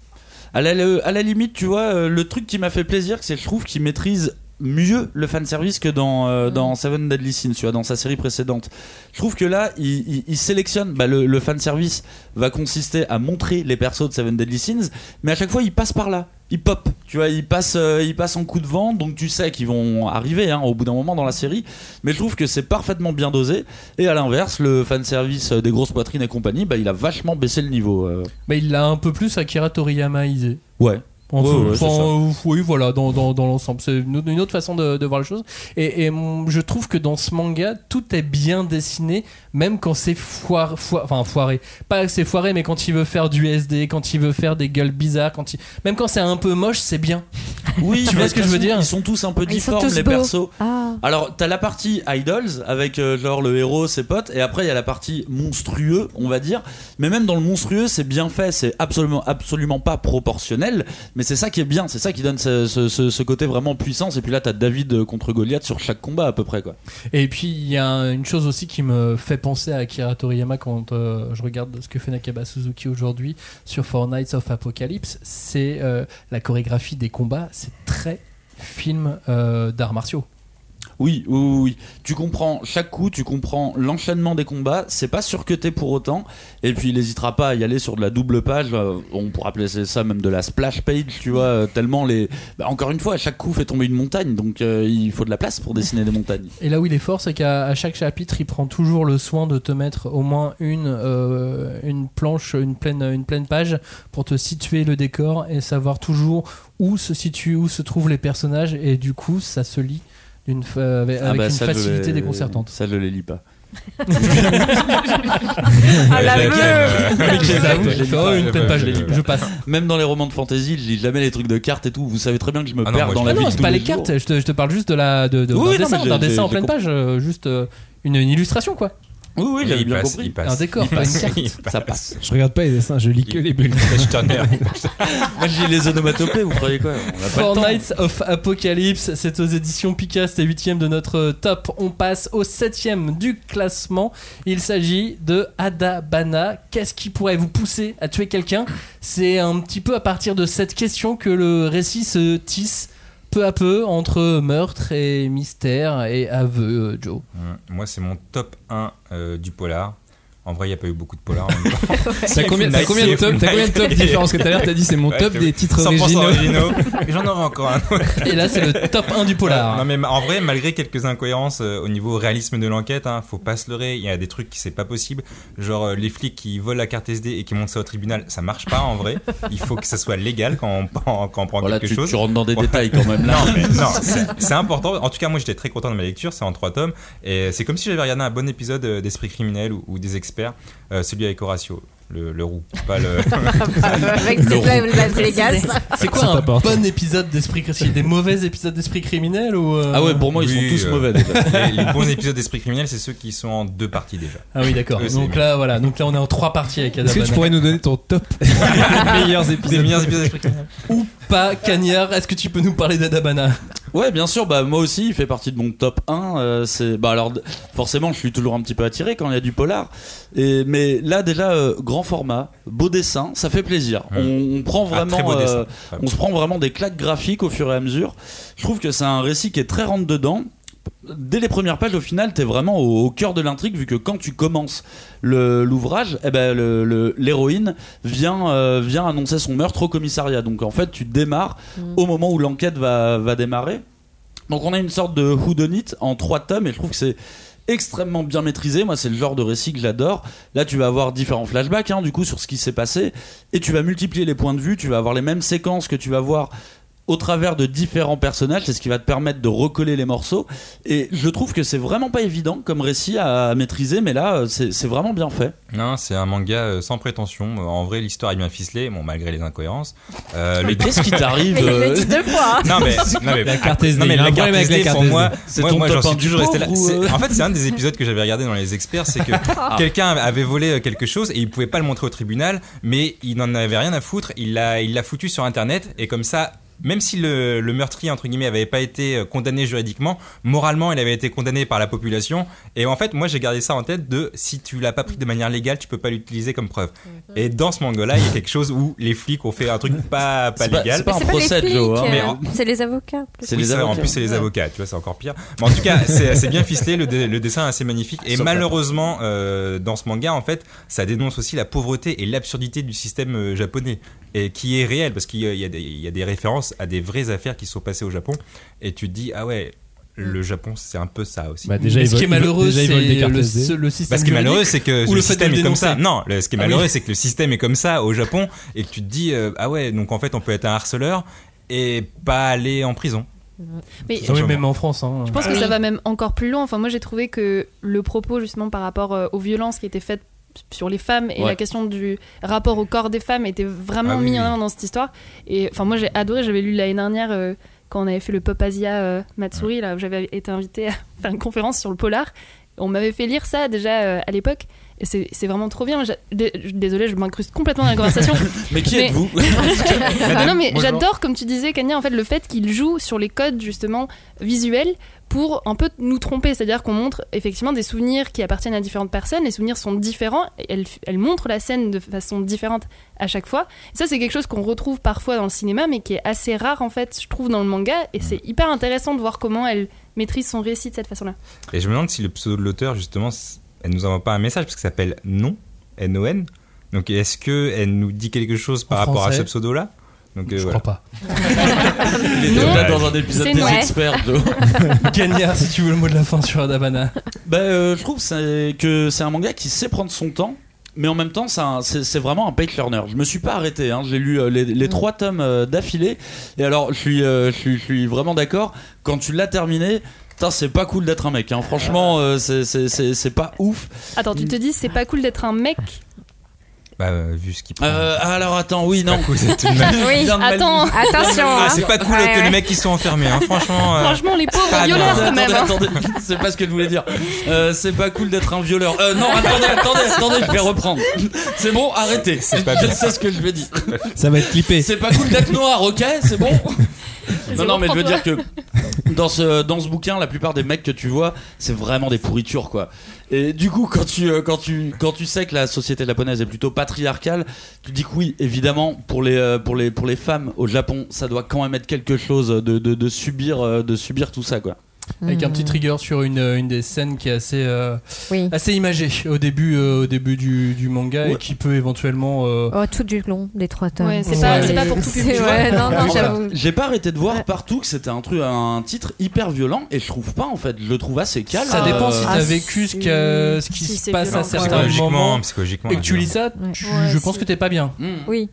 À la, à la limite, tu vois, euh, le truc qui m'a fait plaisir, c'est que je trouve qu'il maîtrise mieux le fanservice que dans, euh, dans Seven Deadly Sins, tu vois, dans sa série précédente. Je trouve que là, il, il- il sélectionne, bah, le, le fanservice va consister à montrer les persos de Seven Deadly Sins, mais à chaque fois, il passe par là. Il pop, tu vois, il passe, euh, il passe en coup de vent, donc tu sais qu'ils vont arriver hein, au bout d'un moment dans la série. Mais je trouve que c'est parfaitement bien dosé. Et à l'inverse, le fanservice euh, des grosses poitrines et compagnie, bah, il a vachement baissé le niveau. euh. Bah, il l'a un peu plus Akira Toriyamaisé. Ouais. Enfin, Ouais, ouais, enfin, euh, oui, voilà, dans, dans, dans l'ensemble. C'est une, autre- une autre façon de, de voir les choses. Et, et, hum, je trouve que dans ce manga, tout est bien dessiné, même quand c'est foire, foire- enfin, foiré. Pas que c'est foiré, mais quand il veut faire du SD, quand il veut faire des gueules bizarres, quand il... même quand c'est un peu moche, c'est bien. Oui, Tu vois ce que je veux dire Ils sont tous un peu difformes, tous les beaux. persos. Ah. Alors, t'as la partie idols avec euh, genre le héros, ses potes, et après il y a la partie monstrueux, on va dire. Mais même dans le monstrueux, c'est bien fait, c'est absolument, absolument pas proportionnel, mais c'est ça qui est bien, c'est ça qui donne ce, ce- ce- ce côté vraiment puissance. Et puis là, t'as David contre Goliath sur chaque combat à peu près, quoi. Et puis il y a une chose aussi qui me fait penser à Akira Toriyama quand euh, je regarde ce que fait Nakaba Suzuki aujourd'hui sur Four Nights of Apocalypse, c'est euh, la chorégraphie des combats, c'est très film euh, d'arts martiaux. Oui, oui, oui. Tu comprends chaque coup, tu comprends l'enchaînement des combats. C'est pas surcuté pour autant. Et puis il n'hésitera pas à y aller sur de la double page. euh, on pourrait appeler ça même de la splash page, tu vois. euh, Tellement les. Bah, encore une fois, chaque coup fait tomber une montagne. Donc euh, il faut de la place pour dessiner des montagnes. Et là où il est fort, c'est qu'à à chaque chapitre, il prend toujours le soin de te mettre au moins une, une planche, une pleine, une pleine page pour te situer le décor et savoir toujours où se situent, où se trouvent les personnages. Et du coup, ça se lit d'une fa- avec, avec bah, une facilité les- déconcertante. Ça, je les lis pas. Ah, Ouais, la euh, oh, une pleine page, je passe. Même dans les romans de fantasy, je lis jamais les trucs de cartes et tout. Vous savez très bien que je me Ah non, perds moi, dans la Ah vie. non, c'est pas les jours. cartes, je te, je te parle juste de la de, de- Oui, d'un non, dessin, en pleine page, euh, juste euh, une, une illustration quoi. Oui, oui, j'avais il bien passe, compris. il passe. Un décor, Il pas une passe, carte. il Ça passe. Je regarde pas les dessins, je lis que les bulles. Moi, je lis les onomatopées, vous croyez quoi? On a pas Four le temps. Nights of Apocalypse, c'est aux éditions Pika, c'était 8ème de notre top. On passe au 7ème du classement. Il s'agit de Ada Bana. Qu'est-ce qui pourrait vous pousser à tuer quelqu'un? C'est un petit peu à partir de cette question que le récit se tisse peu à peu entre meurtre et mystère et aveu, euh, Joe. Moi, c'est mon top 1 euh, du polar. En vrai, il n'y a pas eu beaucoup de polar. en même temps. T'as combien, t'as combien de top, t'as combien de top différents Parce que tout à l'heure t'as dit c'est mon Ouais, top des titres 100% originaux. J'en aurai encore un autre. Et là, c'est le top 1 du polar. Non mais en vrai, malgré quelques incohérences euh, au niveau réalisme de l'enquête, hein, faut pas se leurrer. Il y a des trucs qui c'est pas possible. Genre euh, les flics qui volent la carte SD et qui montent ça au tribunal, ça marche pas en vrai. Il faut que ça soit légal quand on, prend- quand on prend Voilà, quelque tu, chose. tu rentres dans des Ouais. détails quand même là. Non, mais non, c'est c'est important. En tout cas, moi, j'étais très content de ma lecture. C'est en trois tomes. Et c'est comme si j'avais regardé un bon épisode euh, d'Esprit criminel ou, ou des experts experts euh, celui avec Horatio, le, le roux. Pas le. Avec. C'est quoi un bon épisode d'esprit criminel Des mauvais épisodes d'esprit criminel ou euh, Ah ouais, pour moi, ils Oui, sont tous euh, mauvais déjà. les, les bons épisodes d'Esprit criminel, c'est ceux qui sont en deux parties déjà. Ah oui, d'accord. Donc là, voilà. Donc là, on est en trois parties avec Est-ce que tu pourrais nous donner ton top des meilleurs Des épisodes d'Esprit criminel. Ou pas, Cagnard Est-ce que tu peux nous parler d'Adabana Ouais, bien sûr. Bah moi aussi, il fait partie de mon top 1. euh, c'est bah alors forcément, je suis toujours un petit peu attiré quand il y a du polar. Et mais là déjà, euh, grand format, beau dessin, ça fait plaisir. Mm. On, on prend Ah, vraiment, euh, on se prend vraiment des claques graphiques au fur et à mesure. Je trouve que c'est un récit qui est très rentre dedans. Dès les premières pages, au final, t'es vraiment au, au cœur de l'intrigue, vu que quand tu commences l'ouvrage, eh ben, l'héroïne vient, euh, vient annoncer son meurtre au commissariat. Donc en fait, tu démarres au moment où l'enquête va, va démarrer. Donc on a une sorte de whodunit en trois tomes, et je trouve que c'est extrêmement bien maîtrisé. Moi, c'est le genre de récit que j'adore. Là, tu vas avoir différents flashbacks, hein, du coup, sur ce qui s'est passé, et tu vas multiplier les points de vue. Tu vas avoir les mêmes séquences que tu vas voir au travers de différents personnages, c'est ce qui va te permettre de recoller les morceaux. Et je trouve que c'est vraiment pas évident comme récit à maîtriser, mais là, euh, c'est vraiment bien fait. Non, c'est un manga euh, sans prétention. En vrai, l'histoire est bien ficelée, bon, malgré les incohérences. Euh, Mais qu'est-ce qui t'arrive euh, deux fois. Non mais, non mais La carte SD, non mais la carte problème avec la SD pour moi, C'est moi, j'en suis toujours resté là. euh En fait, c'est un des épisodes que j'avais regardé dans les experts, c'est que quelqu'un avait volé quelque chose et il pouvait pas le montrer au tribunal, mais il n'en avait rien à foutre. Il l'a, il l'a foutu sur internet et comme ça. Même si le, le meurtrier entre guillemets avait pas été euh, condamné juridiquement, moralement il avait été condamné par la population. Et en fait, moi j'ai gardé ça en tête de si tu l'as pas pris de manière légale, tu peux pas l'utiliser comme preuve. Et dans ce manga-là, il y a quelque chose où les flics ont fait un truc pas pas légal. c'est pas un C'est pas les procès, flics, Joe, hein. euh, c'est les avocats. C'est Oui, les vrai, en avocats. plus, c'est les avocats, tu vois, c'est encore pire. Mais en tout cas, c'est c'est bien ficelé, le, dé- le dessin est assez magnifique. Et Sauf malheureusement, euh, dans ce manga, en fait, ça dénonce aussi la pauvreté et l'absurdité du système japonais. Et qui est réel, parce qu'il y, a- il y a des- il à des vraies affaires qui sont passées au Japon. Et tu te dis, ah ouais, le Japon, c'est un peu ça aussi. Bah, déjà, Mais ce qui est malheureux, c'est le, système. Bah, ce qui est malheureux, c'est que ou le système est comme ça. Non, le- ce qui est Ah oui. malheureux, c'est que le système est comme ça au Japon et que tu te dis, euh, ah ouais, donc en fait, on peut être un harceleur et pas aller en prison. Mais oui, même en France. hein. Je pense que ça va même encore plus loin. Enfin, moi, j'ai trouvé que le propos, justement, par rapport euh, aux violences qui étaient faites sur les femmes et Ouais. la question du rapport au corps des femmes était vraiment Ah oui, mis oui. en avant dans cette histoire. Et enfin, moi, j'ai adoré. J'avais lu l'année dernière euh, quand on avait fait le Pop Asia euh, Matsuri, là, où j'avais été invitée à faire une conférence sur le polar. On m'avait fait lire ça déjà euh, à l'époque. Et c'est c'est vraiment trop bien. Désolée, je m'incruste complètement dans la conversation. Mais qui Mais- êtes-vous Ah non, mais j'adore, comme tu disais, Kanye, en fait, le fait qu'il joue sur les codes, justement, visuels pour un peu nous tromper. C'est-à-dire qu'on montre effectivement des souvenirs qui appartiennent à différentes personnes. Les souvenirs sont différents. Et elle, elle montre la scène de façon différente à chaque fois. Et ça, c'est quelque chose qu'on retrouve parfois dans le cinéma, mais qui est assez rare, en fait, je trouve, dans le manga. Et c'est hyper intéressant de voir comment elle maîtrise son récit de cette façon-là. Et je me demande si le pseudo de l'auteur, justement, elle nous envoie pas un message parce que ça s'appelle Non, N-O-N. Donc est-ce que elle nous dit quelque chose par En rapport à ce pseudo-là? Donc euh, Je voilà. crois pas. Il était là dans un épisode C'est des ouais. experts. Joe. Cagnard, si tu veux le mot de la fin sur Adabana. Bah, euh, je trouve que c'est un manga qui sait prendre son temps. Mais en même temps, c'est vraiment un page learner. Je me suis pas arrêté. Hein. J'ai lu euh, les, les trois tomes euh, d'affilée. Et alors, je suis, euh, je suis, je suis vraiment d'accord. Quand tu l'as terminé, c'est pas cool d'être un mec. hein. Franchement, euh, c'est pas ouf. Attends, tu te dis, c'est pas cool d'être un mec Bah, euh, vu ce qu'il prend. Euh, alors, attends, oui, non. Cool, c'est une mal- Oui, Attends, attention. Ah, hein. c'est pas cool Ouais, que ouais. les mecs qui sont enfermés, hein. franchement. euh, franchement, les pauvres pas violeurs bien. quand même. attendez, hein. attendez, c'est pas ce que je voulais dire. Euh, c'est pas cool d'être un violeur. Euh, non, attendez, attendez, attendez, je vais reprendre. C'est bon, arrêtez. C'est pas je bien. sais ce que je vais dire. Ça va être clippé. C'est pas cool d'être noir, ok C'est bon Non, non, mais je veux dire que dans ce, dans ce bouquin, la plupart des mecs que tu vois, c'est vraiment des pourritures, quoi. Et du coup, quand tu, euh, quand, tu, quand tu sais que la société japonaise est plutôt patriarcale, tu dis que oui, évidemment, pour les, euh, pour les, pour les femmes au Japon, ça doit quand même être quelque chose de, de, de subir, euh, de subir tout ça, quoi. Avec un Hmm. petit trigger sur une, une des scènes qui est assez, euh, Oui. assez imagée au début, euh, au début du, du manga et qui peut éventuellement. euh, Oh, tout du long, les trois tomes. Ouais, c'est pas- pas pour tout public, ouais, non, non, Voilà. j'avoue. J'ai pas arrêté de voir Ouais. partout que c'était un truc, un titre hyper violent, et je trouve pas en fait. Je le trouve assez calme. Ça dépend si Euh, t'as Ah, vécu ce, que- ce qui si se passe à certains psychologiquement, moments psychologiquement. et que tu lis ça, Ouais. tu- Ouais, je pense que t'es pas bien. hmm. Oui.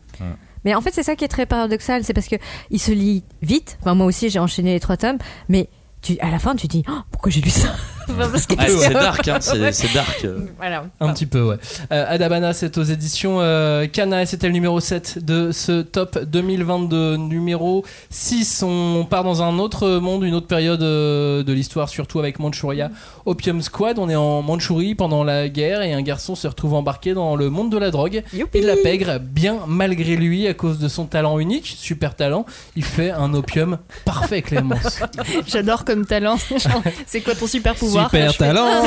Mais en fait, c'est ça qui est très paradoxal, c'est parce que il se lit vite. Enfin, moi aussi, j'ai enchaîné les trois tomes, mais tu, à la fin, tu dis, Oh, pourquoi j'ai lu ça? Enfin, parce que- Ouais, c'est dark, hein, c'est c'est dark. Voilà. Un petit peu, ouais. Euh, Adabana, c'est aux éditions euh, Kana et c'était le numéro 7 de ce top 2022. Numéro 6, on part dans un autre monde, une autre période euh, de l'histoire, surtout avec Manchuria. Opium Squad, on est en Mandchourie pendant la guerre et un garçon se retrouve embarqué dans le monde de la drogue Youpi. et de la pègre, bien malgré lui, à cause de son talent unique, super talent. Il fait un opium parfait, Clémence. J'adore comme talent. Genre, c'est quoi ton super pouvoir? Super Je fais- talent.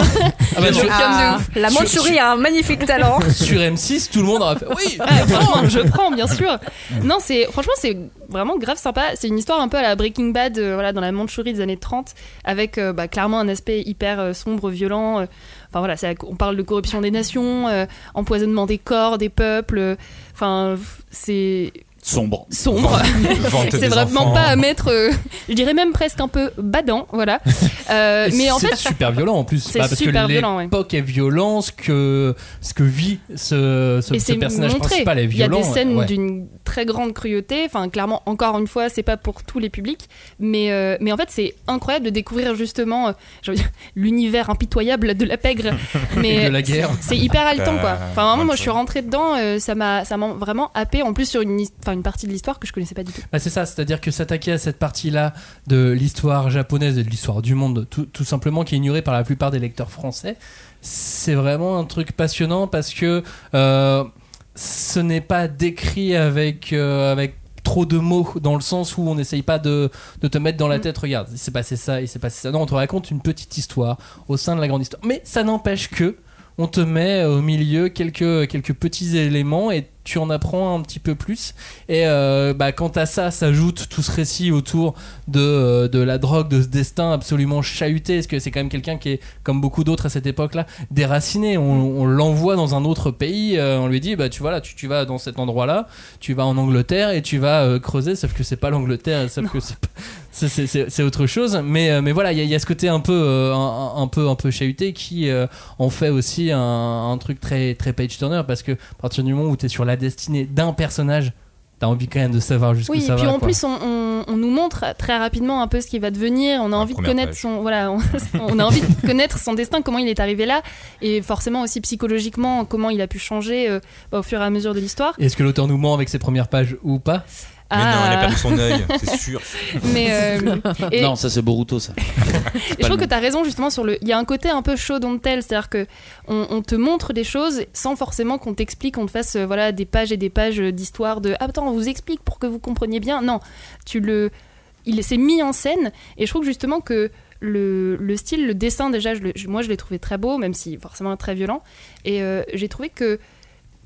Ah bah, sur, Ah, la Sur- Mandchourie a un magnifique talent. sur M6, tout le monde aurait fait Oui, Ouais, franchement, je prends, bien sûr. Non, c'est franchement, c'est vraiment grave sympa. C'est une histoire un peu à la Breaking Bad, euh, voilà, dans la Mandchourie des années 30, avec euh, bah, clairement un aspect hyper euh, sombre, violent. euh. Enfin voilà, on parle de corruption des nations, euh, empoisonnement des corps, des peuples. euh, Enfin, c'est Sombre. sombre. C'est vraiment enfants. pas à mettre, euh, je dirais même presque un peu badant, voilà. Euh, mais en c'est fait, super violent en plus. c'est Bah, parce super que violent, ouais. l'époque est violente, ce que, ce que vit ce, ce, et ce c'est personnage montré. principal est Il y a violent. des scènes ouais. d'une très grande cruauté. Enfin, clairement, encore une fois, c'est pas pour tous les publics, mais euh, mais en fait, c'est incroyable de découvrir justement, euh, l'univers impitoyable de la pègre, mais de la guerre. c'est hyper haletant quoi. Enfin, vraiment, moi, je suis rentrée dedans, euh, ça m'a ça m'a vraiment happé. En plus, sur une une partie de l'histoire que je connaissais pas du tout. Bah, c'est ça, c'est-à-dire que s'attaquer à cette partie-là de l'histoire japonaise et de l'histoire du monde, tout, tout simplement, qui est ignorée par la plupart des lecteurs français, c'est vraiment un truc passionnant parce que euh, ce n'est pas décrit avec, euh, avec trop de mots dans le sens où on n'essaye pas de, de te mettre dans la Mm. tête regarde il s'est passé ça il s'est passé ça non on te raconte une petite histoire au sein de la grande histoire mais ça n'empêche que on te met au milieu quelques, quelques petits éléments et tu en apprends un petit peu plus. Et euh, bah, quant à ça, s'ajoute tout ce récit autour de, euh, de la drogue, de ce destin absolument chahuté. Parce que c'est quand même quelqu'un qui est, comme beaucoup d'autres à cette époque-là, déraciné? On, on l'envoie dans un autre pays. euh, on lui dit, bah, tu vois, là, tu, tu vas dans cet endroit-là, tu vas en Angleterre et tu vas euh, creuser. Sauf que c'est pas l'Angleterre, sauf que c'est c'est- autre chose. Mais, mais voilà, il y, a- il y a ce côté un peu, un, un peu, un peu chahuté qui en fait aussi un, un truc très, très page turner parce que à partir du moment où tu es sur la destinée d'un personnage, t'as envie quand même de savoir jusqu'où Oui, ça et puis va. en quoi. plus, on, on- on nous montre très rapidement un peu ce qui va devenir. On a envie de connaître page. son, voilà, on, on a envie de connaître son destin, comment il est arrivé là, et forcément aussi psychologiquement comment il a pu changer euh, bah, au fur et à mesure de l'histoire. Est-ce que l'auteur nous ment avec ses premières pages ou pas? Mais non, elle a Ah, perdu son œil, c'est sûr. mais euh, et, Non, ça c'est Boruto ça. Et je trouve que tu as raison justement sur le. Il y a un côté un peu show don't tell, c'est-à-dire que on, on te montre des choses sans forcément qu'on t'explique, qu'on te fasse euh, voilà des pages et des pages d'histoire de ah attends on vous explique pour que vous compreniez bien. Non, tu le, il s'est mis en scène et je trouve justement que le, le style, le dessin déjà, je le- je- moi je l'ai trouvé très beau, même si forcément très violent. Et euh, j'ai trouvé que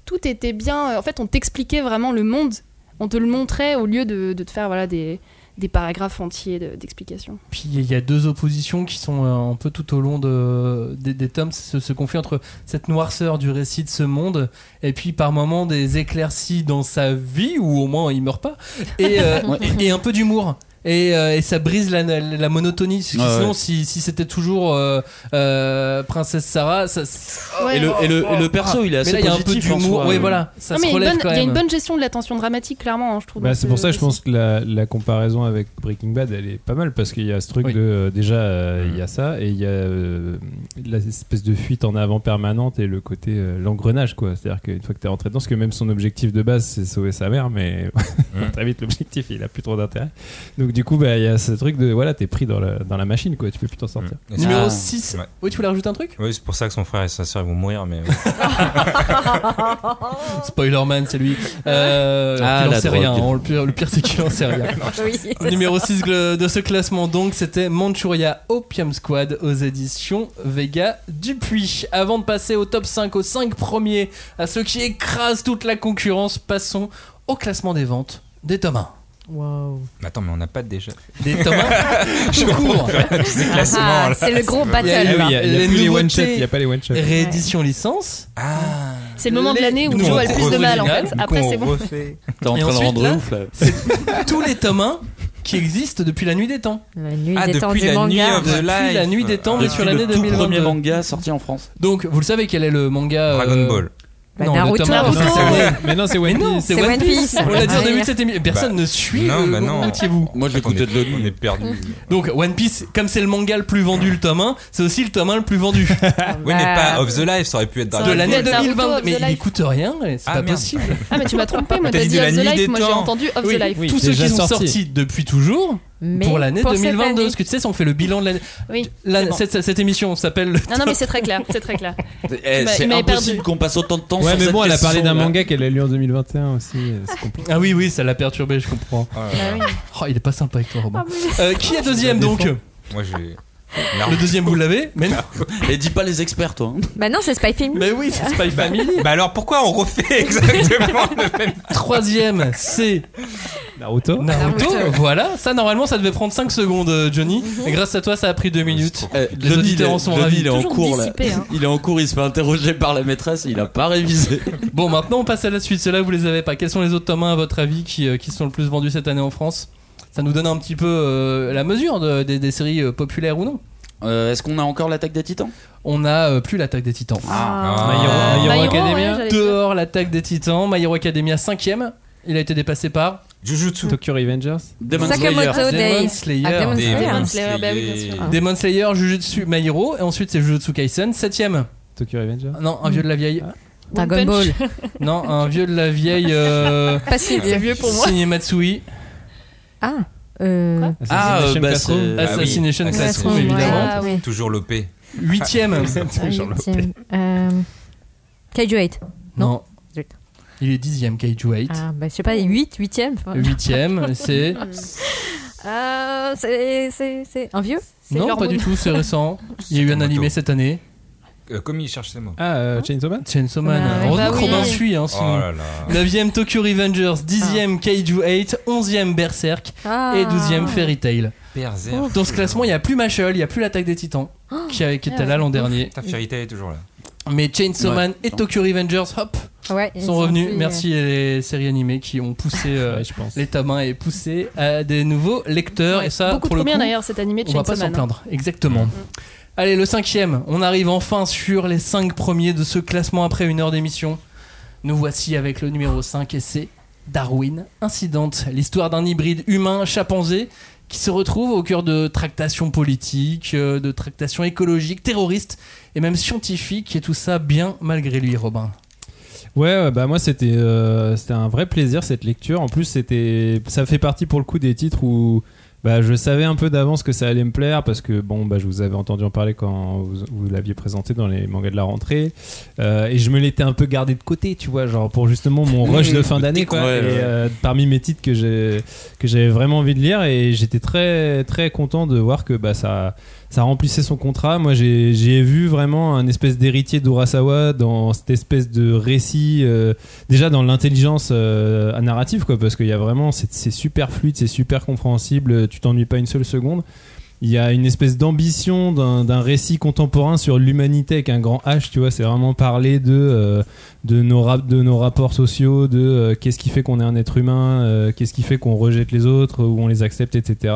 tout était bien. En fait, on t'expliquait vraiment le monde, on te le montrait au lieu de, de te faire voilà des des paragraphes entiers de- d'explications. Puis il y a deux oppositions qui sont euh, un peu tout au long de, des, des tomes, ce, ce conflit entre cette noirceur du récit de ce monde et puis par moments des éclaircies dans sa vie où au moins il meurt pas et, euh, et, et un peu d'humour. Et, euh, et ça brise la, la, la monotonie. Que Ouais, sinon, ouais. si, si c'était toujours euh, euh, Princesse Sarah, ça, Ouais. Et le, et, le, et le perso il est assez mais là il y a un peu d'humour. Oui, voilà, ça Non, se mais il y a une relève bonne- quand il y a une même. bonne gestion de la tension dramatique, clairement, hein, je trouve. Bah, c'est ce pour ça, je pense que la, la comparaison avec Breaking Bad, elle est pas mal parce qu'il y a ce truc Oui. de déjà euh, il y a Mm. ça et il y a euh, l'espèce de fuite en avant permanente et le côté euh, l'engrenage quoi. C'est-à-dire qu'une fois que t'es rentré dedans, parce que même son objectif de base c'est sauver sa mère, mais Mm. très vite l'objectif il a plus trop d'intérêt. Donc du coup bah il y a ce truc de voilà t'es pris dans la, dans la machine quoi, tu peux plus t'en sortir. C'est- Numéro Ah. 6. Ouais. Oui, tu voulais rajouter un truc? Oui, c'est pour ça que son frère et sa soeur vont mourir, mais Spoilerman, c'est lui. Euh, Ah, il en sait drogue. rien. hein. Le pire, le pire, c'est qu'il en sait rien. Oui. Numéro 6 de ce classement, donc, c'était Manchuria Opium Squad aux éditions Vega Dupuis. Avant de passer au top 5, aux 5 premiers, à ceux qui écrasent toute la concurrence, passons au classement des ventes des tomes 1. Wow. attends, mais on n'a pas déjà Des tomes 1 tout court. tous ces classements. Ah, là. c'est le gros Il y a battle. il y a, il y a Les plus les nouveautés- one shot, il y a pas les one shot. Réédition licence. Ah, C'est le moment de l'année où Joe a le plus de mal, en fait. Après, c'est bon. T'es en train de rendre là, ouf là. Tous les tomes 1 qui existent depuis la nuit des temps. La nuit Ah, des temps depuis du la manga. nuit Depuis la nuit des temps, mais sur l'année le tout 2022. premier manga sorti en France. Donc, vous le savez quel est le manga Dragon euh, Ball. Bah, non, le Naruto. Naruto. c'est One- Mais non, c'est Mais One non, Piece. c'est C'est One Piece. Piece. On l'a dit en Ah, début oui. de cette émission. Personne ne suit. Non, euh, bah non. Où étiez-vous Moi je l'écoutais est, de l'ONU. on est perdu. Donc, One Piece, comme c'est le manga le plus vendu, le tome 1, c'est aussi le tome 1 le plus vendu Oui, mais Bah, pas Of the Life, ça aurait pu être Ça de l'année être Naruto 2022. of the Mais il écoute rien, et c'est Ah, pas merde. possible. Ah, mais tu m'as trompé, moi T'as t'as dit Of the Life, moi j'ai entendu Of the Life. Tous ceux qui sont sorti. sortis depuis toujours Mais pour l'année pour cette 2022. année. Parce que tu sais, on fait le bilan de l'année. Oui. La- c'est bon. cette, cette émission s'appelle. Non, non, mais c'est très clair, c'est très clair. Eh, C'est impossible qu'on passe autant de temps Ouais, sur mais cette bon, elle a parlé d'un manga qu'elle a lu en 2021 aussi. euh, compliqué. Ah oui, oui, ça l'a perturbé, je comprends. Oh là Bah. Oh, il est pas sympa avec toi, Robin. Ah. Euh, qui est deuxième donc Moi, j'ai. Le deuxième, vous l'avez Mais non. Et dis pas les experts toi. Bah non, c'est Spy Family. Mais oui, c'est Spy Family. Bah alors pourquoi on refait exactement le même Troisième, c'est Naruto. Naruto. Naruto. Voilà, ça normalement ça devait prendre 5 secondes, euh, Johnny. Et grâce à toi, ça a pris 2 minutes. Eh, Les Denis, auditeurs il est- en sont ravis. il est en cours là. hein. Il est en cours, il se fait interroger par la maîtresse, il a pas révisé. Bon, maintenant on passe à la suite. Ceux-là, vous les avez pas. Quels sont les autres tomes 1, à votre avis qui, euh, qui sont le plus vendus cette année en France? Ça nous donne un petit peu euh, la mesure de- des, des séries euh, populaires ou non. Euh, Est-ce qu'on a encore l'attaque des titans? On a euh, plus l'attaque des titans. Ah. My Hero- My Hero My Hero, Academia. ouais, j'allais dire. Dehors l'attaque des titans. My Hero Academia 5ème. Il a été dépassé par Jujutsu. Tokyo Revengers. Demon Sakamoto Slayer. Demon Slayer. Ah, Demon Slayer. Demon Demon Slayer, bah oui, bien sûr. Slayer. Demon Slayer, Jujutsu, My Hero. Et ensuite c'est Jujutsu Kaisen. 7ème. Tokyo Revengers. Non, un vieux de la vieille. Dragon One Ball. Punch. Non, un vieux de la vieille. Euh, Pas si C'est vieux pour moi. Signé Matsui. Ah. Euh... Ah, euh, Assassination bah, Classroom. c'est- Ah oui. Assassination Ouais, Classroom, ouais. évidemment. Ah, oui. Toujours l'OP. Huitième. Ah, huitième. Euh... Kaiju 8. Non. Il est dixième, Kaiju 8. Ah, bah, je sais pas, 8, 8ème. Huitième, c'est. Euh, c'est, un vieux? Non, pas du tout, c'est récent. Il y a eu un animé cette année. Euh, Commis, il cherche ses mots. Ah, euh, Chainsaw Man Chainsaw Man. Bah, Heureusement bah que oui. Suit, hein, sinon. Oh là là. 9ème Tokyo Revengers, 10ème Kaiju 8, 11ème Berserk Ah. et 12ème Fairy Tail. Berserk. Dans ce classement, il n'y a plus Machel, il n'y a plus l'attaque des titans qui, a- qui était là l'an dernier. Putain, Fairy Tail est toujours là. Mais Chainsaw Ouais. Man et Tokyo Revengers, hop, Ouais, sont revenus. plus, euh, Merci les séries animées qui ont poussé euh, Ouais, je pense. les tamins et poussé à des nouveaux lecteurs. et ça, Beaucoup pour trop le bien coup, d'ailleurs cet animé de on va pas Chainsaw s'en Man. hein. plaindre. Exactement. Allez, le cinquième. On arrive enfin sur les cinq premiers de ce classement après une heure d'émission. Nous voici avec le numéro 5 et c'est Darwin Incident, l'histoire d'un hybride humain-chimpanzé qui se retrouve au cœur de tractations politiques, euh, de tractations écologiques, terroristes et même scientifiques et tout ça bien malgré lui, Robin. Ouais, ouais, bah moi c'était euh, c'était un vrai plaisir cette lecture. En plus, ça fait partie pour le coup des titres où bah, je savais un peu d'avance que ça allait me plaire parce que bon bah je vous avais entendu en parler quand vous, vous l'aviez présenté dans les mangas de la rentrée Euh, et je me l'étais un peu gardé de côté, tu vois, genre pour justement mon rush de fin d'année quoi. Ouais, et ouais. euh, parmi mes titres que j'ai que j'avais vraiment envie de lire et j'étais très très content de voir que bah ça ça remplissait son contrat. Moi, j'ai vu vraiment un espèce d'héritier d'Urasawa dans cette espèce de récit, euh, déjà dans l'intelligence euh, narrative, quoi, parce qu'il y a vraiment, c'est c'est super fluide, c'est super compréhensible, tu t'ennuies pas une seule seconde. Il y a une espèce d'ambition d'un récit contemporain sur l'humanité avec un grand H, tu vois, c'est vraiment parler de, euh, nos rapports sociaux, de euh, qu'est-ce qui fait qu'on est un être humain, euh, qu'est-ce qui fait qu'on rejette les autres ou on les accepte, etc.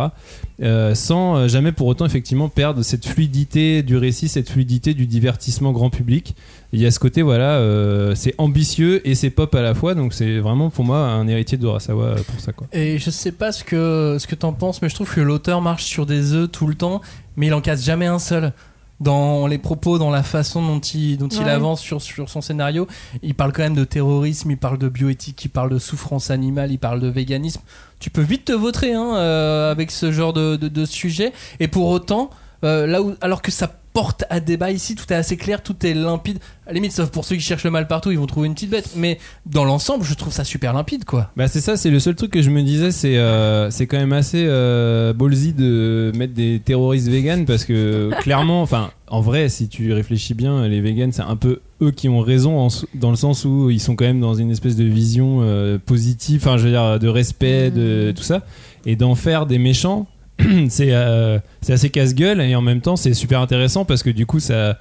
Sans jamais pour autant effectivement perdre cette fluidité du récit, cette fluidité du divertissement grand public. Il y a ce côté, voilà, euh, c'est ambitieux et c'est pop à la fois, donc c'est vraiment pour moi un héritier d'Urasawa euh, pour ça, quoi. Et je sais pas ce que, ce que t'en penses, mais je trouve que l'auteur marche sur des œufs tout le temps, mais il en casse jamais un seul. Dans les propos, dans la façon dont il, dont il Ouais. avance sur, sur son scénario, il parle quand même de terrorisme, il parle de bioéthique, il parle de souffrance animale, il parle de véganisme. Tu peux vite te vautrer hein, euh, avec ce genre de, de, de sujet. Et pour autant, euh, là où, alors que ça porte à débat ici, tout est assez clair, tout est limpide. À la limite, sauf pour ceux qui cherchent le mal partout, ils vont trouver une petite bête. Mais dans l'ensemble, je trouve ça super limpide, quoi. Bah c'est ça, c'est le seul truc que je me disais, c'est euh, c'est quand même assez euh, ballsy de mettre des terroristes véganes parce que clairement, enfin en vrai, si tu réfléchis bien, les véganes c'est un peu eux qui ont raison en dans le sens où ils sont quand même dans une espèce de vision euh, positive, enfin je veux dire de respect, de tout ça, et d'en faire des méchants. c'est euh, c'est assez casse-gueule et en même temps c'est super intéressant parce que du coup ça,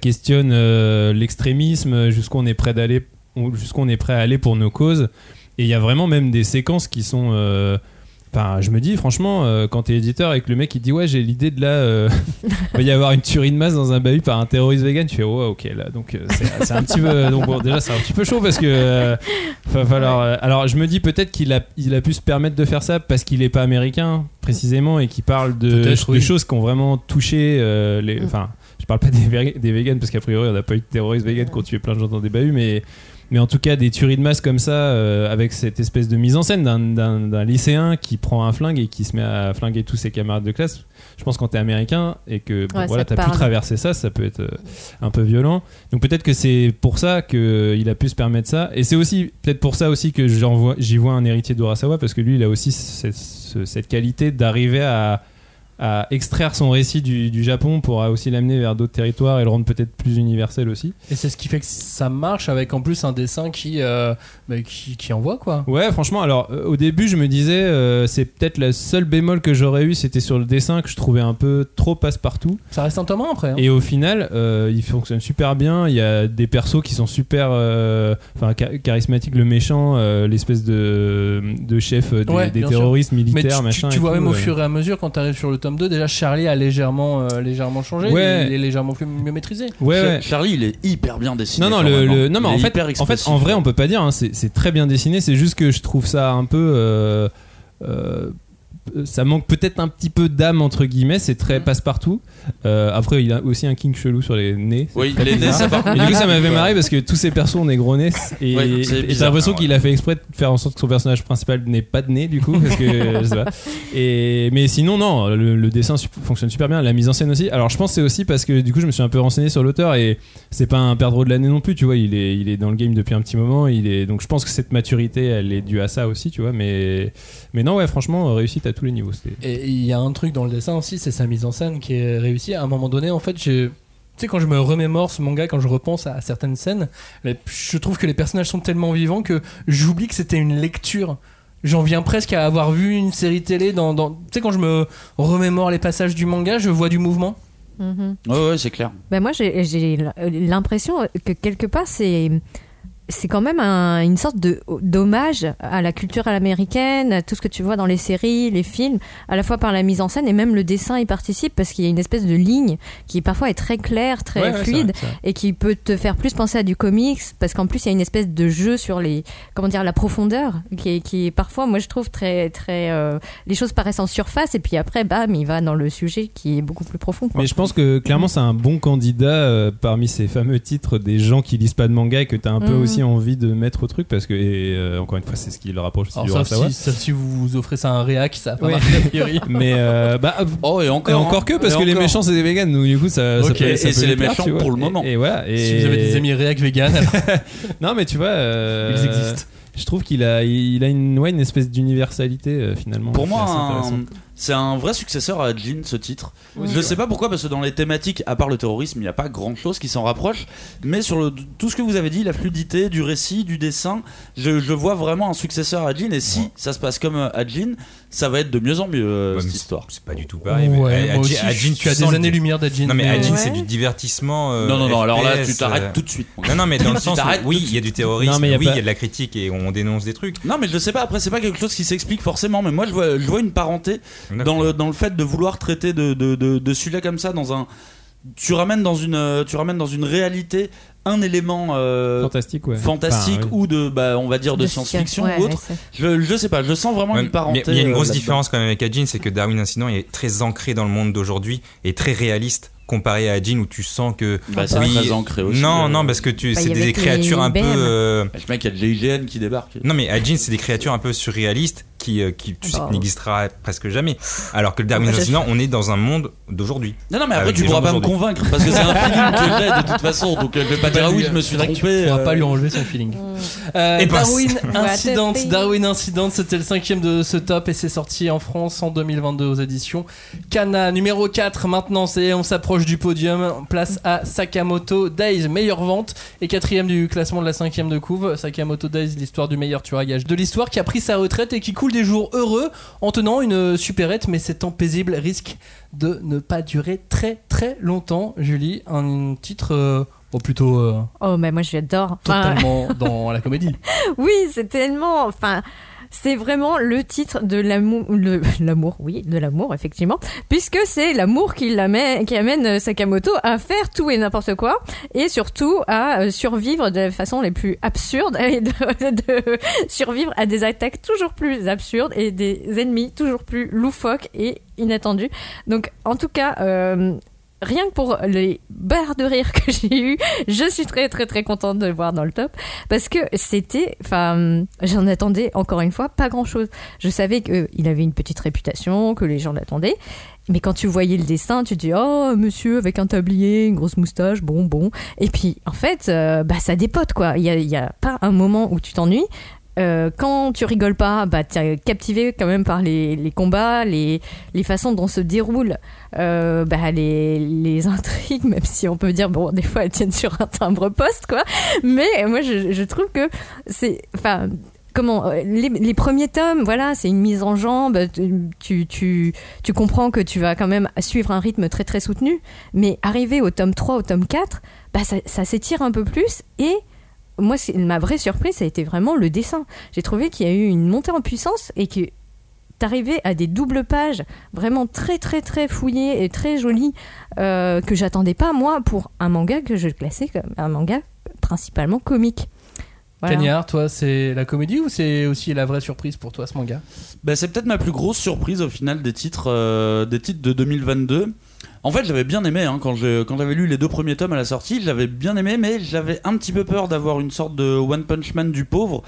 questionne euh, l'extrémisme jusqu'où on est prêt d'aller jusqu'où est prêt à aller pour nos causes. Et il y a vraiment même des séquences qui sont euh, Enfin, je me dis, franchement, euh, quand t'es éditeur et que le mec il dit ouais, j'ai l'idée de là, euh, va y avoir une tuerie de masse dans un bahut par un terroriste vegan, tu fais ouais, ok, là, donc euh, c'est un petit peu, donc bon, déjà c'est un petit peu chaud parce que euh, va falloir. euh, alors, je me dis peut-être qu'il a, il a pu se permettre de faire ça parce qu'il est pas américain précisément et qu'il parle de, Peut-être, de oui. choses qui ont vraiment touché euh, les. Enfin, je parle pas des, des vegans parce qu'a priori on n'a pas eu de terroristes vegan qui ont tué plein de gens dans des bahuts, mais mais en tout cas des tueries de masse comme ça euh, avec cette espèce de mise en scène d'un- lycéen qui prend un flingue et qui se met à flinguer tous ses camarades de classe je pense quand t'es américain et que bon, Ouais, voilà t'as pu traverser ça ça peut être euh, un peu violent. Donc peut-être que c'est pour ça qu'il a pu se permettre ça. Et c'est aussi peut-être pour ça aussi que j'en vois- j'y vois un héritier d'Urasawa parce que lui il a aussi cette, ce- cette qualité d'arriver à à extraire son récit du, du Japon pour aussi l'amener vers d'autres territoires et le rendre peut-être plus universel aussi. Et c'est ce qui fait que ça marche avec en plus un dessin qui, euh, bah, qui, qui envoie quoi. Ouais, franchement, alors euh, au début, je me disais, euh, c'est peut-être la seule bémol que j'aurais eu, c'était sur le dessin que je trouvais un peu trop passe-partout. Ça reste un tome après. hein. Et au final, euh, il fonctionne super bien. Il y a des persos qui sont super enfin, cha- charismatiques. Le méchant, l'espèce de, de chef des, Ouais, des bien sûr. terroristes Mais tu, militaires, tu- machin. tu et vois tout, même au fur et à mesure quand tu arrives sur le tome 2, déjà Charlie a légèrement, euh, légèrement changé. Ouais. Il est légèrement plus mieux maîtrisé. Ouais, Char- ouais. Charlie, il est hyper bien dessiné. Non, non, le, hein. le- non, mais en fait, en fait, en vrai, on peut pas dire. hein, c'est c'est très bien dessiné. C'est juste que je trouve ça un peu. euh, euh, ça manque peut-être un petit peu d'âme entre guillemets. C'est très passe-partout. Euh, après, il a aussi un king chelou sur les nez. Oui, les nez, ça par Et du coup, ça m'avait marré parce que tous ces persos ont des gros nez et, Ouais, bizarre, l'impression ouais. qu'il a fait exprès de faire en sorte que son personnage principal n'ait pas de nez du coup parce que je sais pas. Et mais sinon non, le, le dessin su- fonctionne super bien, la mise en scène aussi. Alors je pense que c'est aussi parce que du coup je me suis un peu renseigné sur l'auteur et c'est pas un perdreau de l'année non plus, tu vois. Il est il est dans le game depuis un petit moment. Il est donc je pense que cette maturité elle est due à ça aussi, tu vois. Mais mais non ouais franchement réussite à tous les niveaux. Et il y a un truc dans le dessin aussi, c'est sa mise en scène qui est réussie. À un moment donné, en fait, j'ai sais, quand je me remémore ce manga, quand je repense à certaines scènes, je trouve que les personnages sont tellement vivants que j'oublie que c'était une lecture. J'en viens presque à avoir vu une série télé dans. dans- Tu sais, quand je me remémore les passages du manga, je vois du mouvement. Mhm. Ouais, ouais, c'est clair. Ben moi, j'ai j'ai l'impression que quelque part, c'est c'est quand même un- une sorte de d'hommage à la culture américaine, à tout ce que tu vois dans les séries, les films, à la fois par la mise en scène et même le dessin y participe parce qu'il y a une espèce de ligne qui parfois est très claire, très Ouais, fluide et qui peut te faire plus penser à du comics parce qu'en plus il y a une espèce de jeu sur les comment dire la profondeur qui est, qui est parfois moi je trouve très très euh, les choses paraissent en surface et puis après bam il va dans le sujet qui est beaucoup plus profond quoi. Mais je pense que clairement c'est un bon candidat euh, parmi ces fameux titres des gens qui lisent pas de manga et que tu as un peu Mhm. Aussi envie de mettre au truc parce que et, euh, encore une fois c'est ce qui le rapproche aussi Alors, du sauf Urasawa. si, sauf si vous offrez ça à un réac, ça va pas Ouais. marcher a priori. Mais euh, bah Oh, et et encore. hein. que parce Et que les encore. méchants c'est des véganes donc du coup ça, ça Ok, peut, et ça peut c'est lui les plaire, méchants tu vois. pour le Et- moment. Et, voilà. Et Si vous avez des amis réac vegan, alors non mais tu vois euh, ils existent. Je trouve qu'il a il a une ouais, une espèce d'universalité euh, finalement. Pour moi, un-. C'est un vrai successeur à Jin, ce titre. Oui. je sais pas pourquoi, parce que dans les thématiques, à part le terrorisme, il n'y a pas grand chose qui s'en rapproche. Mais sur le- tout ce que vous avez dit, la fluidité du récit, du dessin, je, je vois vraiment un successeur à Jin. Et si ça se passe comme euh, à Jin, ça va être de mieux en mieux euh, cette histoire. C'est pas du tout pareil. mais Ouais, à- moi aussi, à tu as des années-lumière d'Ajin. Non mais Ouais. Ajin c'est du divertissement. euh, non, non, non, alors là, tu t'arrêtes euh, tout de suite. Non non mais dans le sens où, oui il y a du terrorisme, Non, mais il y a oui il pas- y a de la critique et on dénonce des trucs. Non, mais je sais pas, après, c'est pas quelque chose qui s'explique forcément, mais moi, je vois, je vois une parenté dans le, dans le fait de vouloir traiter de, de, de, de sujets comme ça dans un. Tu ramènes dans une, euh, tu ramènes dans une réalité un élément euh, fantastique ouais. fantastique Enfin, oui. ou de, bah, on va dire, de, science-fiction ouais, ou autre. ouais, Je, je sais pas, je sens vraiment Ouais, une parenté. il y a une euh, grosse différence quand même avec Ajin, c'est que Darwin Incident est très ancré dans le monde d'aujourd'hui et très réaliste comparé à Ajin où tu sens que Bah, c'est oui, très ancré aussi. non euh. non parce que tu Bah, c'est des créatures les un peu euh, Bah, Je mec, il y a de l'IGN qui débarque. non mais Ajin c'est des créatures un peu surréalistes qui euh, qui tu sais Bah. n'existera presque jamais alors que le Darwin Bah, Incident on est dans un monde d'aujourd'hui Non, non, mais après, tu pourras pas me convaincre parce que c'est un feeling que j'ai de toute façon. Donc, euh, je vais pas dire ah oui, je me suis trompé. Tu pourras euh. pas lui enlever son feeling. Euh, Et passe. Darwin Incident. Darwin Incident, c'était le cinquième de ce top et c'est sorti en France en 2022 aux éditions Kana. Numéro 4 maintenant, c'est on s'approche du podium. Place à Sakamoto Days, meilleure vente et quatrième du classement de la cinquième de couve. Sakamoto Days, l'histoire du meilleur tueur à gage de l'histoire qui a pris sa retraite et qui coule des jours heureux en tenant une supérette, mais ces temps paisibles risquent de ne pas durer très très longtemps. Julie, un titre euh, oh, plutôt euh, Oh mais moi j'adore. Enfin, totalement dans la comédie. Oui, c'est tellement. Enfin, c'est vraiment le titre de l'amour. L'amour, oui, de l'amour, effectivement. Puisque c'est l'amour qui, l'amène- qui amène Sakamoto à faire tout et n'importe quoi. Et surtout à euh, survivre de façon les plus absurdes. Et de, de survivre à des attaques toujours plus absurdes et des ennemis toujours plus loufoques et inattendus. Donc, en tout cas. euh, Rien que pour les barres de rire que j'ai eu, je suis très très très contente de le voir dans le top parce que c'était, enfin, j'en attendais encore une fois pas grand chose. Je savais qu'il avait une petite réputation, que les gens l'attendaient, mais quand tu voyais le dessin, tu te dis oh monsieur avec un tablier, une grosse moustache, bon bon. Et puis en fait, euh, bah ça dépote quoi. Il y y a pas un moment où tu t'ennuies. Euh, quand tu rigoles pas, bah t'es captivé quand même par les, combats, les, les façons dont se déroulent euh, bah, les, les intrigues, même si on peut dire bon des fois elles tiennent sur un timbre poste quoi. Mais moi je, trouve que c'est, enfin comment euh, les, les premiers tomes, voilà, c'est une mise en jambe. Tu, tu, tu comprends que tu vas quand même suivre un rythme très très soutenu, mais arrivé au tome 3, au tome 4, bah ça s'étire un peu plus et moi, ma vraie surprise, ça a été vraiment le dessin. J'ai trouvé qu'il y a eu une montée en puissance et que t'arrivais à des doubles pages vraiment très très très fouillées et très jolies euh, que j'attendais pas moi pour un manga que je classais comme un manga principalement comique. Voilà. Cagnard, toi, c'est la comédie ou c'est aussi la vraie surprise pour toi ce manga? Bah, c'est peut-être ma plus grosse surprise au final des titres, euh, des titres de 2022. En fait, j'avais bien aimé hein, quand j'avais lu les deux premiers tomes à la sortie, j'avais bien aimé, mais j'avais un petit peu peur d'avoir une sorte de One Punch Man du pauvre.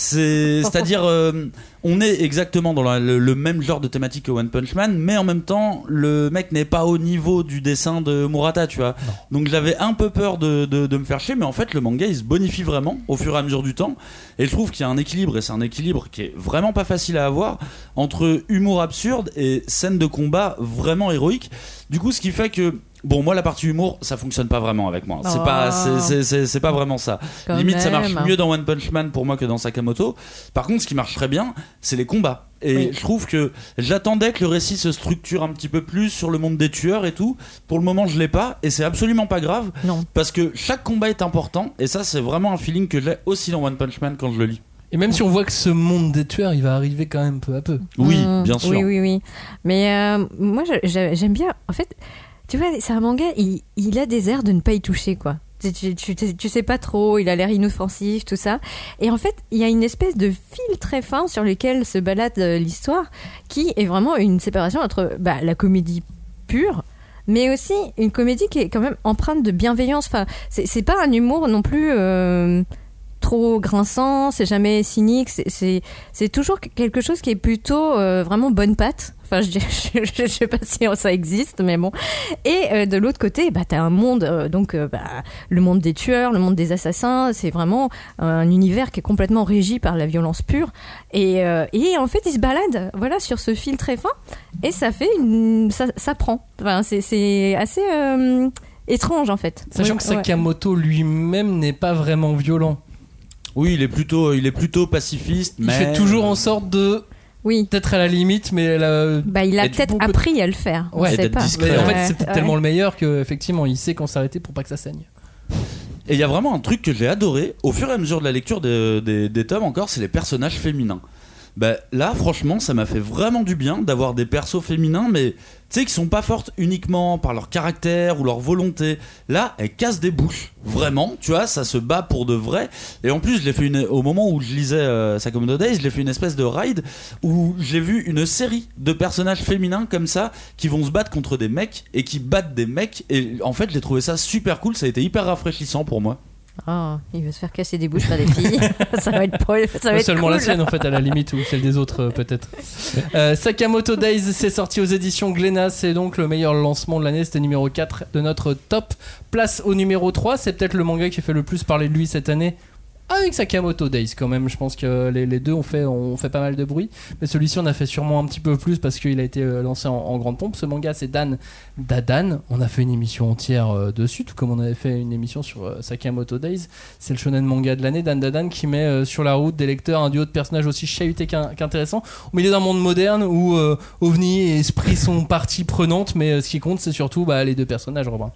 C'est, c'est-à-dire, euh, on est exactement dans la- le, le même genre de thématique que One Punch Man, mais en même temps, le mec n'est pas au niveau du dessin de Murata, tu vois. Donc j'avais un peu peur de, de- de me faire chier, mais en fait, le manga il se bonifie vraiment au fur et à mesure du temps. Et je trouve qu'il y a un équilibre, et c'est un équilibre qui est vraiment pas facile à avoir, entre humour absurde et scènes de combat vraiment héroïques. Du coup, ce qui fait que Bon, moi, la partie humour, ça fonctionne pas vraiment avec moi. C'est Oh. pas, c'est- c'est- c'est pas vraiment ça. Quand Limite, ça marche mieux dans One Punch Man pour moi que dans Sakamoto. Par contre, ce qui marche très bien, c'est les combats. Et Oui. je trouve que j'attendais que le récit se structure un petit peu plus sur le monde des tueurs et tout. Pour le moment, je l'ai pas, et c'est absolument pas grave. Non. Parce que chaque combat est important, et ça, c'est vraiment un feeling que j'ai aussi dans One Punch Man quand je le lis. Et même si on voit que ce monde des tueurs, il va arriver quand même peu à peu. Oui, Mm, bien sûr. Oui, oui, oui. Mais euh, moi, j'aime bien. En fait, tu vois, c'est un manga, il, a des airs de ne pas y toucher, quoi. Tu, tu, sais pas trop, il a l'air inoffensif, tout ça. Et en fait, il y a une espèce de fil très fin sur lequel se balade euh, l'histoire, qui est vraiment une séparation entre bah, la comédie pure, mais aussi une comédie qui est quand même empreinte de bienveillance. Enfin, c'est pas un humour non plus euh, trop grinçant, c'est jamais cynique, c'est toujours quelque chose qui est plutôt euh, vraiment bonne patte. Enfin, je, je, je, je sais pas si ça existe, mais bon. Et euh, de l'autre côté, bah, t'as un monde, euh, donc euh, bah, le monde des tueurs, le monde des assassins, c'est vraiment un univers qui est complètement régi par la violence pure. Et, euh, et en fait, il se balade, voilà, sur ce fil très fin, et ça fait, une, ça, ça prend. Enfin, c'est- assez euh, étrange en fait. Sachant Oui, que ouais. Sakamoto lui-même n'est pas vraiment violent. Oui, il est plutôt, il est plutôt pacifiste, Il mais fait toujours en sorte de Oui. peut-être à la limite, mais Bah, il a peut-être appris à le faire. on Ouais, sait pas. discret. mais en fait, c'est peut-être ouais. tellement le meilleur que effectivement, il sait quand s'arrêter pour pas que ça saigne. Et il y a vraiment un truc que j'ai adoré au fur et à mesure de la lecture des, des- des tomes encore, c'est les personnages féminins. Bah, là, franchement, ça m'a fait vraiment du bien d'avoir des persos féminins, mais tu sais, qui sont pas fortes uniquement par leur caractère ou leur volonté. Là, elles cassent des bouches. Vraiment, tu vois, ça se bat pour de vrai. Et en plus, je fait une, au moment où je lisais euh, Sakamoto Days, je l'ai fait une espèce de ride où j'ai vu une série de personnages féminins comme ça qui vont se battre contre des mecs et qui battent des mecs. Et en fait, j'ai trouvé ça super cool. Ça a été hyper rafraîchissant pour moi. Oh, il veut se faire casser des bouches par des filles. ça va être, pro- ça va Pas être seulement la sienne en fait à la limite ou celle des autres euh, peut-être. Euh, Sakamoto Days c'est sorti aux éditions Glénat, c'est donc le meilleur lancement de l'année, c'était numéro 4 de notre top. Place au numéro 3, c'est peut-être le manga qui fait le plus parler de lui cette année. Avec Sakamoto Days quand même, je pense que les, deux ont fait, ont fait pas mal de bruit. Mais celui-ci on a fait sûrement un petit peu plus parce qu'il a été euh, lancé en, grande pompe. Ce manga c'est Dan Dadan, on a fait une émission entière euh, dessus, tout comme on avait fait une émission sur euh, Sakamoto Days. C'est le shonen manga de l'année, Dan Dadan, qui met euh, sur la route des lecteurs un duo de personnages aussi chahutés qu'in- qu'intéressants, au milieu d'un monde moderne où euh, OVNI et Esprit sont partie prenante, mais euh, ce qui compte c'est surtout bah, les deux personnages, Robin.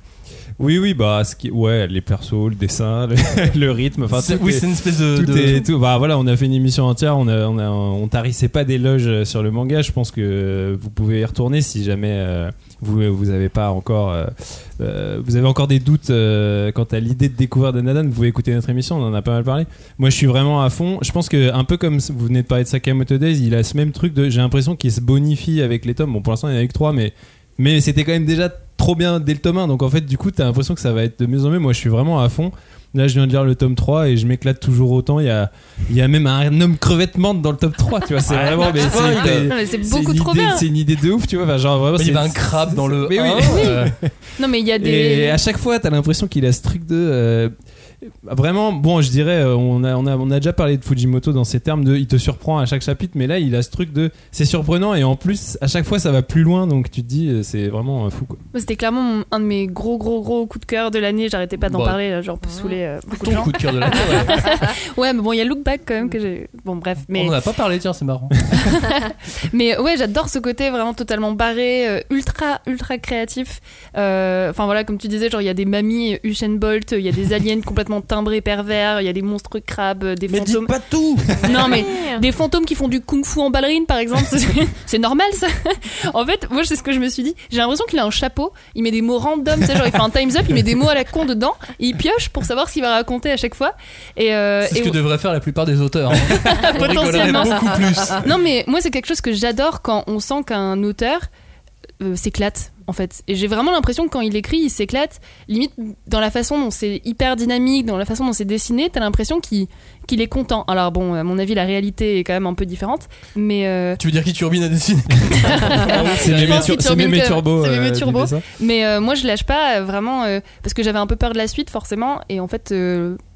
Oui, oui, bah, ce qui... ouais, les persos, le dessin, le, le rythme, enfin, C'est- tout oui, est- c'est une espèce de. tout de- est tout. Bah voilà on a fait une émission entière on a, on a on tarissait pas d'éloges sur le manga. Je pense que vous pouvez y retourner si jamais euh, vous vous avez pas encore euh, euh, vous avez encore des doutes euh, quant à l'idée de découvrir Danadan vous pouvez écouter notre émission on en a pas mal parlé. Moi je suis vraiment à fond. Je pense que un peu comme vous venez de parler de Sakamoto Days il a ce même truc de j'ai l'impression qu'il se bonifie avec les tomes. Bon pour l'instant il y en a eu que trois mais mais c'était quand même déjà trop bien dès le tome 1 donc en fait du coup t'as l'impression que ça va être de mieux en mieux moi je suis vraiment à fond Là, je viens de lire le tome 3 et je m'éclate toujours autant. Il y a, il y a même un homme crevette-menthe dans le top 3, tu vois. C'est vraiment, mais c'est, Non, mais c'est c'est beaucoup trop idée- bien. C'est une idée de ouf, tu vois. Enfin, genre, vraiment, Il y avait un crabe dans le. Mais oui. 1, euh, Non, mais il y a Et des. à chaque fois, t'as l'impression qu'il a ce truc de. euh, vraiment, bon, je dirais, euh, on a, on, a, on a déjà parlé de Fujimoto dans ces termes de il te surprend à chaque chapitre, mais là, il a ce truc de c'est surprenant et en plus, à chaque fois, ça va plus loin, donc tu te dis, euh, c'est vraiment euh, fou quoi. C'était clairement mon- un de mes gros, gros, gros coups de cœur de l'année. J'arrêtais pas d'en Bon. parler, là, genre pour saouler euh, beaucoup de ton gens. coup de cœur de l'année, ouais. Ouais, mais bon, il y a Look Back quand même que j'ai. Bon, bref. Mais, On en a pas parlé, tiens, c'est marrant. mais ouais, j'adore ce côté vraiment totalement barré, ultra, ultra créatif. Euh, Enfin voilà, comme tu disais, genre il y a des mamies Usain Bolt, il y a des aliens complètement timbrés pervers, il y a des monstres crabes, des Mais fantômes. dites pas tout Non mais des fantômes qui font du kung-fu en ballerine par exemple, c'est- normal ça. En fait, moi c'est ce que je me suis dit. J'ai l'impression qu'il a un chapeau, il met des mots random, tu sais, genre il fait un times up, il met des mots à la con dedans, et il pioche pour savoir ce qu'il va raconter à chaque fois. Et, euh, C'est ce et- que devraient faire la plupart des auteurs. hein. Potentiellement. beaucoup plus. non mais moi c'est quelque chose que j'adore quand on sent qu'un auteur euh, s'éclate en fait. Et j'ai vraiment l'impression que quand il écrit, il s'éclate. Limite dans la façon dont c'est hyper dynamique, dans la façon dont c'est dessiné, t'as l'impression qu'il qu'il est content. Alors bon, à mon avis, la réalité est quand même un peu différente, mais euh, Tu veux dire qui turbine à dessiner C'est Mémé que- Turbo. c'est Mémé Turbo. Mais euh, moi, je lâche pas euh, vraiment parce que j'avais un peu peur de la suite, forcément. Et en fait,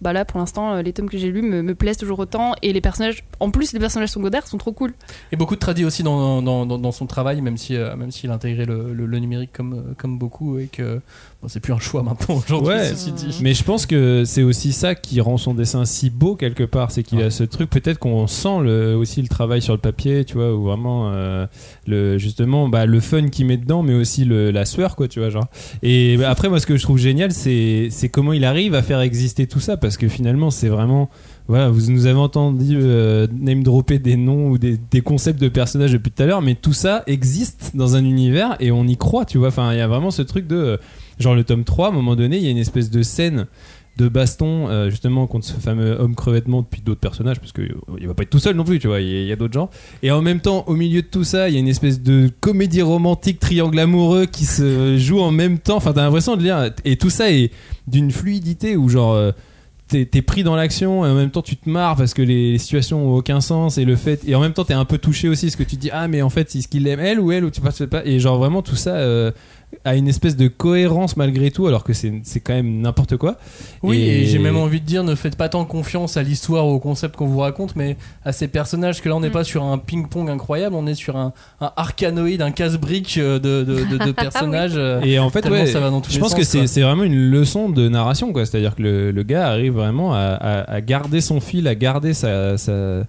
bah là, pour l'instant, les tomes que j'ai lus me, me plaisent toujours autant. Et les personnages, en plus, les personnages secondaires sont trop cool. Et beaucoup de tradis aussi dans, dans, dans, dans son travail, même si euh, même s'il a intégré le, le, le numérique comme, euh, comme beaucoup et que bon, c'est plus un choix maintenant aujourd'hui, Ouais, ceci dit. mais je pense que c'est aussi ça qui rend son dessin si beau quelque part, c'est qu'il a ce truc peut-être qu'on sent le, aussi le travail sur le papier, tu vois, ou vraiment euh, le justement bah, le fun qu'il met dedans, mais aussi le, la sueur quoi, tu vois genre. Et bah, après moi ce que je trouve génial c'est c'est comment il arrive à faire exister tout ça parce que finalement c'est vraiment voilà, vous nous avez entendu euh, name dropper des noms ou des, des concepts de personnages depuis tout à l'heure, mais tout ça existe dans un univers et on y croit, tu vois. Enfin, il y a vraiment ce truc de. euh, genre, le tome 3, à un moment donné, il y a une espèce de scène de baston, euh, justement, contre ce fameux homme crevettement, depuis d'autres personnages, parce qu'il va pas être tout seul non plus, tu vois, il y a, d'autres gens. Et en même temps, au milieu de tout ça, il y a une espèce de comédie romantique, triangle amoureux qui se joue en même temps. Enfin, t'as l'impression de lire. Et tout ça est d'une fluidité où, genre. euh, t'es pris dans l'action et en même temps tu te marres parce que les, situations ont aucun sens et le fait et en même temps t'es un peu touché aussi parce que tu te dis ah mais en fait est-ce qu'il aime elle ou elle ou tu sais pas. Et genre vraiment tout ça euh, a une espèce de cohérence malgré tout alors que c'est c'est quand même n'importe quoi Oui, et, j'ai même envie de dire, ne faites pas tant confiance à l'histoire ou au concept qu'on vous raconte, mais à ces personnages, que là on n'est pas sur un ping-pong incroyable, on est sur un, un arcanoïde, un casse-brique euh, de, de, de- de personnages. euh, Et en fait, ouais, ça va dans tous je pense sens, que c'est vraiment une leçon de narration, quoi. C'est-à-dire que le, le gars arrive vraiment à, à- à garder son fil, à garder sa, sa-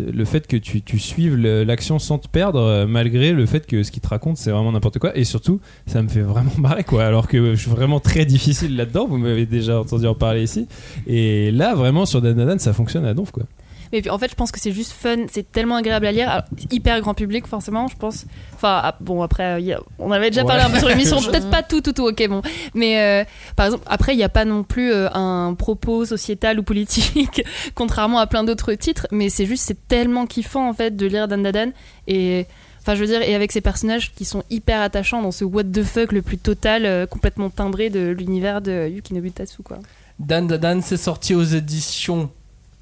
le fait que tu, tu suives l'action sans te perdre, euh, malgré le fait que ce qu'il te raconte, c'est vraiment n'importe quoi. Et surtout, ça me fait vraiment marrer, quoi. Alors que je suis vraiment très difficile là-dedans. Vous m'avez déjà entendu en parler ici. Et là, vraiment, sur Dan, ça fonctionne à donf, quoi. Mais puis en fait, je pense que c'est juste fun, c'est tellement agréable à lire, Alors, hyper grand public forcément, je pense. Enfin, ah, bon, après, a- on avait déjà parlé Ouais. un peu sur l'émission, peut-être pas tout, tout, tout, ok, bon. Mais euh, par exemple, après, il n'y a pas non plus euh, un propos sociétal ou politique, contrairement à plein d'autres titres, mais c'est juste, c'est tellement kiffant en fait de lire Dan Dan Et. Enfin, je veux dire, et avec ces personnages qui sont hyper attachants dans ce what the fuck le plus total, euh, complètement timbré de l'univers de Yukinobu Tatsu, quoi. Dan Dan Dan, c'est sorti aux éditions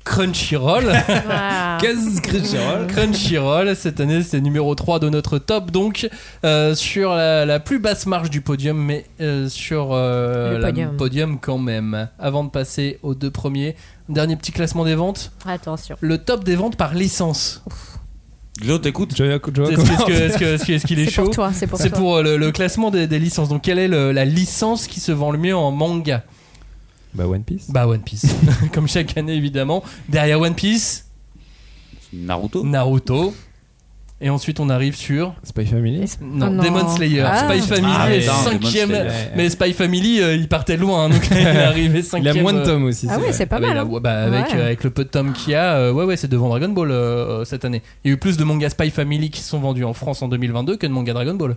Crunchyroll. Crunchyroll Crunchyroll, cette année c'est numéro 3 de notre top, donc euh, sur la, la plus basse marge du podium, mais euh, sur euh, Le la podium. podium quand même. Avant de passer aux deux premiers, dernier petit classement des ventes, Attention. le top des ventes par licence. T'écoutes? Je- je- je- Est-ce que- est-ce que- est-ce que- est-ce que- est-ce qu'il est, C'est chaud? pour toi, c'est pour C'est toi. pour le, le classement des, des licences. Donc quelle est le- la licence qui se vend le mieux en manga? Bah, One Piece. Bah One Piece, comme chaque année évidemment. Derrière One Piece, Naruto Naruto. Et ensuite on arrive sur Spy Family. non, Oh non. Demon Slayer. Ah. Spy Family Ah, est cinquième. Mais Spy Family, euh, il partait loin, hein, donc il est arrivé Il cinquième. a moins de euh, tomes aussi. Ah ouais, c'est pas ah bah, mal. il hein. bah, avec, Ouais. euh, avec le peu de tomes qu'il y a, euh, ouais, ouais, c'est devant Dragon Ball euh, cette année. Il y a eu plus de mangas Spy Family qui sont vendus en France en 2022 que de mangas Dragon Ball.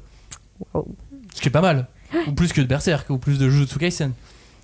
Wow. Ce qui est pas mal. ou plus que de Berserk, ou plus de Jujutsu Kaisen.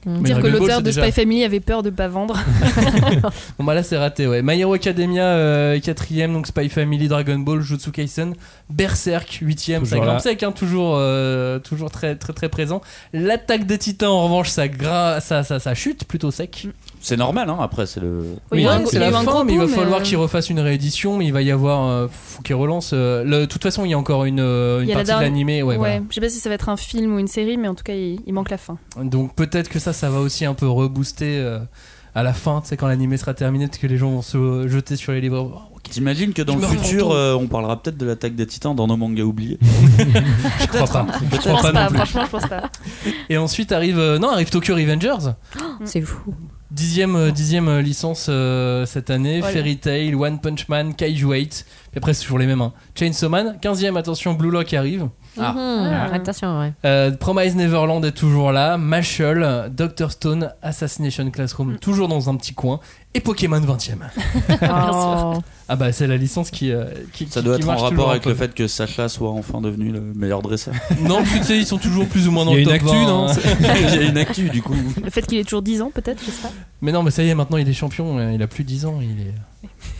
Mais Dire que l'auteur de déjà- Spy Family avait peur de pas vendre. Bon bah là c'est raté ouais. My Hero Academia euh, quatrième donc Spy Family, Dragon Ball, Jutsu Kaisen, Berserk huitième, ça Toujours grimpe sec hein, toujours euh, toujours très très très présent. L'attaque des Titans en revanche ça gra... ça, ça ça chute plutôt sec. C'est normal, hein, après, c'est le. Oui, un- c'est la fin gros mais il va falloir euh, qu'il refasse une réédition mais il va y avoir euh, faut qu'il relance. euh, le- De toute façon il y a encore une, euh, une Il y a la partie de dernière- l'animé ouais, Ouais, voilà. je sais pas si ça va être un film ou une série, mais en tout cas, il, il manque la fin. Donc peut-être que ça, ça va aussi un peu rebooster euh, à la fin, tu sais, quand l'animé sera terminé, peut-être que les gens vont se jeter sur les livres. Oh. T'imagines que dans Je le futur, euh, on parlera peut-être de l'attaque des titans dans nos mangas oubliés Je crois pas. Je Je crois pense pas pas, non plus. franchement, je pense pas. Et ensuite arrive, euh, non, arrive Tokyo Revengers, C'est fou. Dixième, euh, dixième euh, licence euh, cette année, Voilà. Fairy Tail, One Punch Man, Kaiju 8, puis après c'est toujours les mêmes. Hein. Chainsaw Man, quinzième, attention, Blue Lock arrive. Ah. Ah. Attention, ouais. Euh, Promise Neverland est toujours là, Mashal, Doctor Stone, Assassination Classroom, toujours dans un petit coin, et Pokémon 20ème. Oh. Ah bah c'est la licence qui, euh, qui Ça qui- doit qui être en rapport avec le fait que Sacha soit enfin devenu le meilleur dresseur. Non, tu sais, ils sont toujours plus ou moins dans Il y le a top une actu, 20, non hein. Il y a une actu du coup. Le fait qu'il ait toujours 10 ans, peut-être, je sais pas. Mais non, mais ça y est, maintenant il est champion, euh, il a plus 10 ans, il est.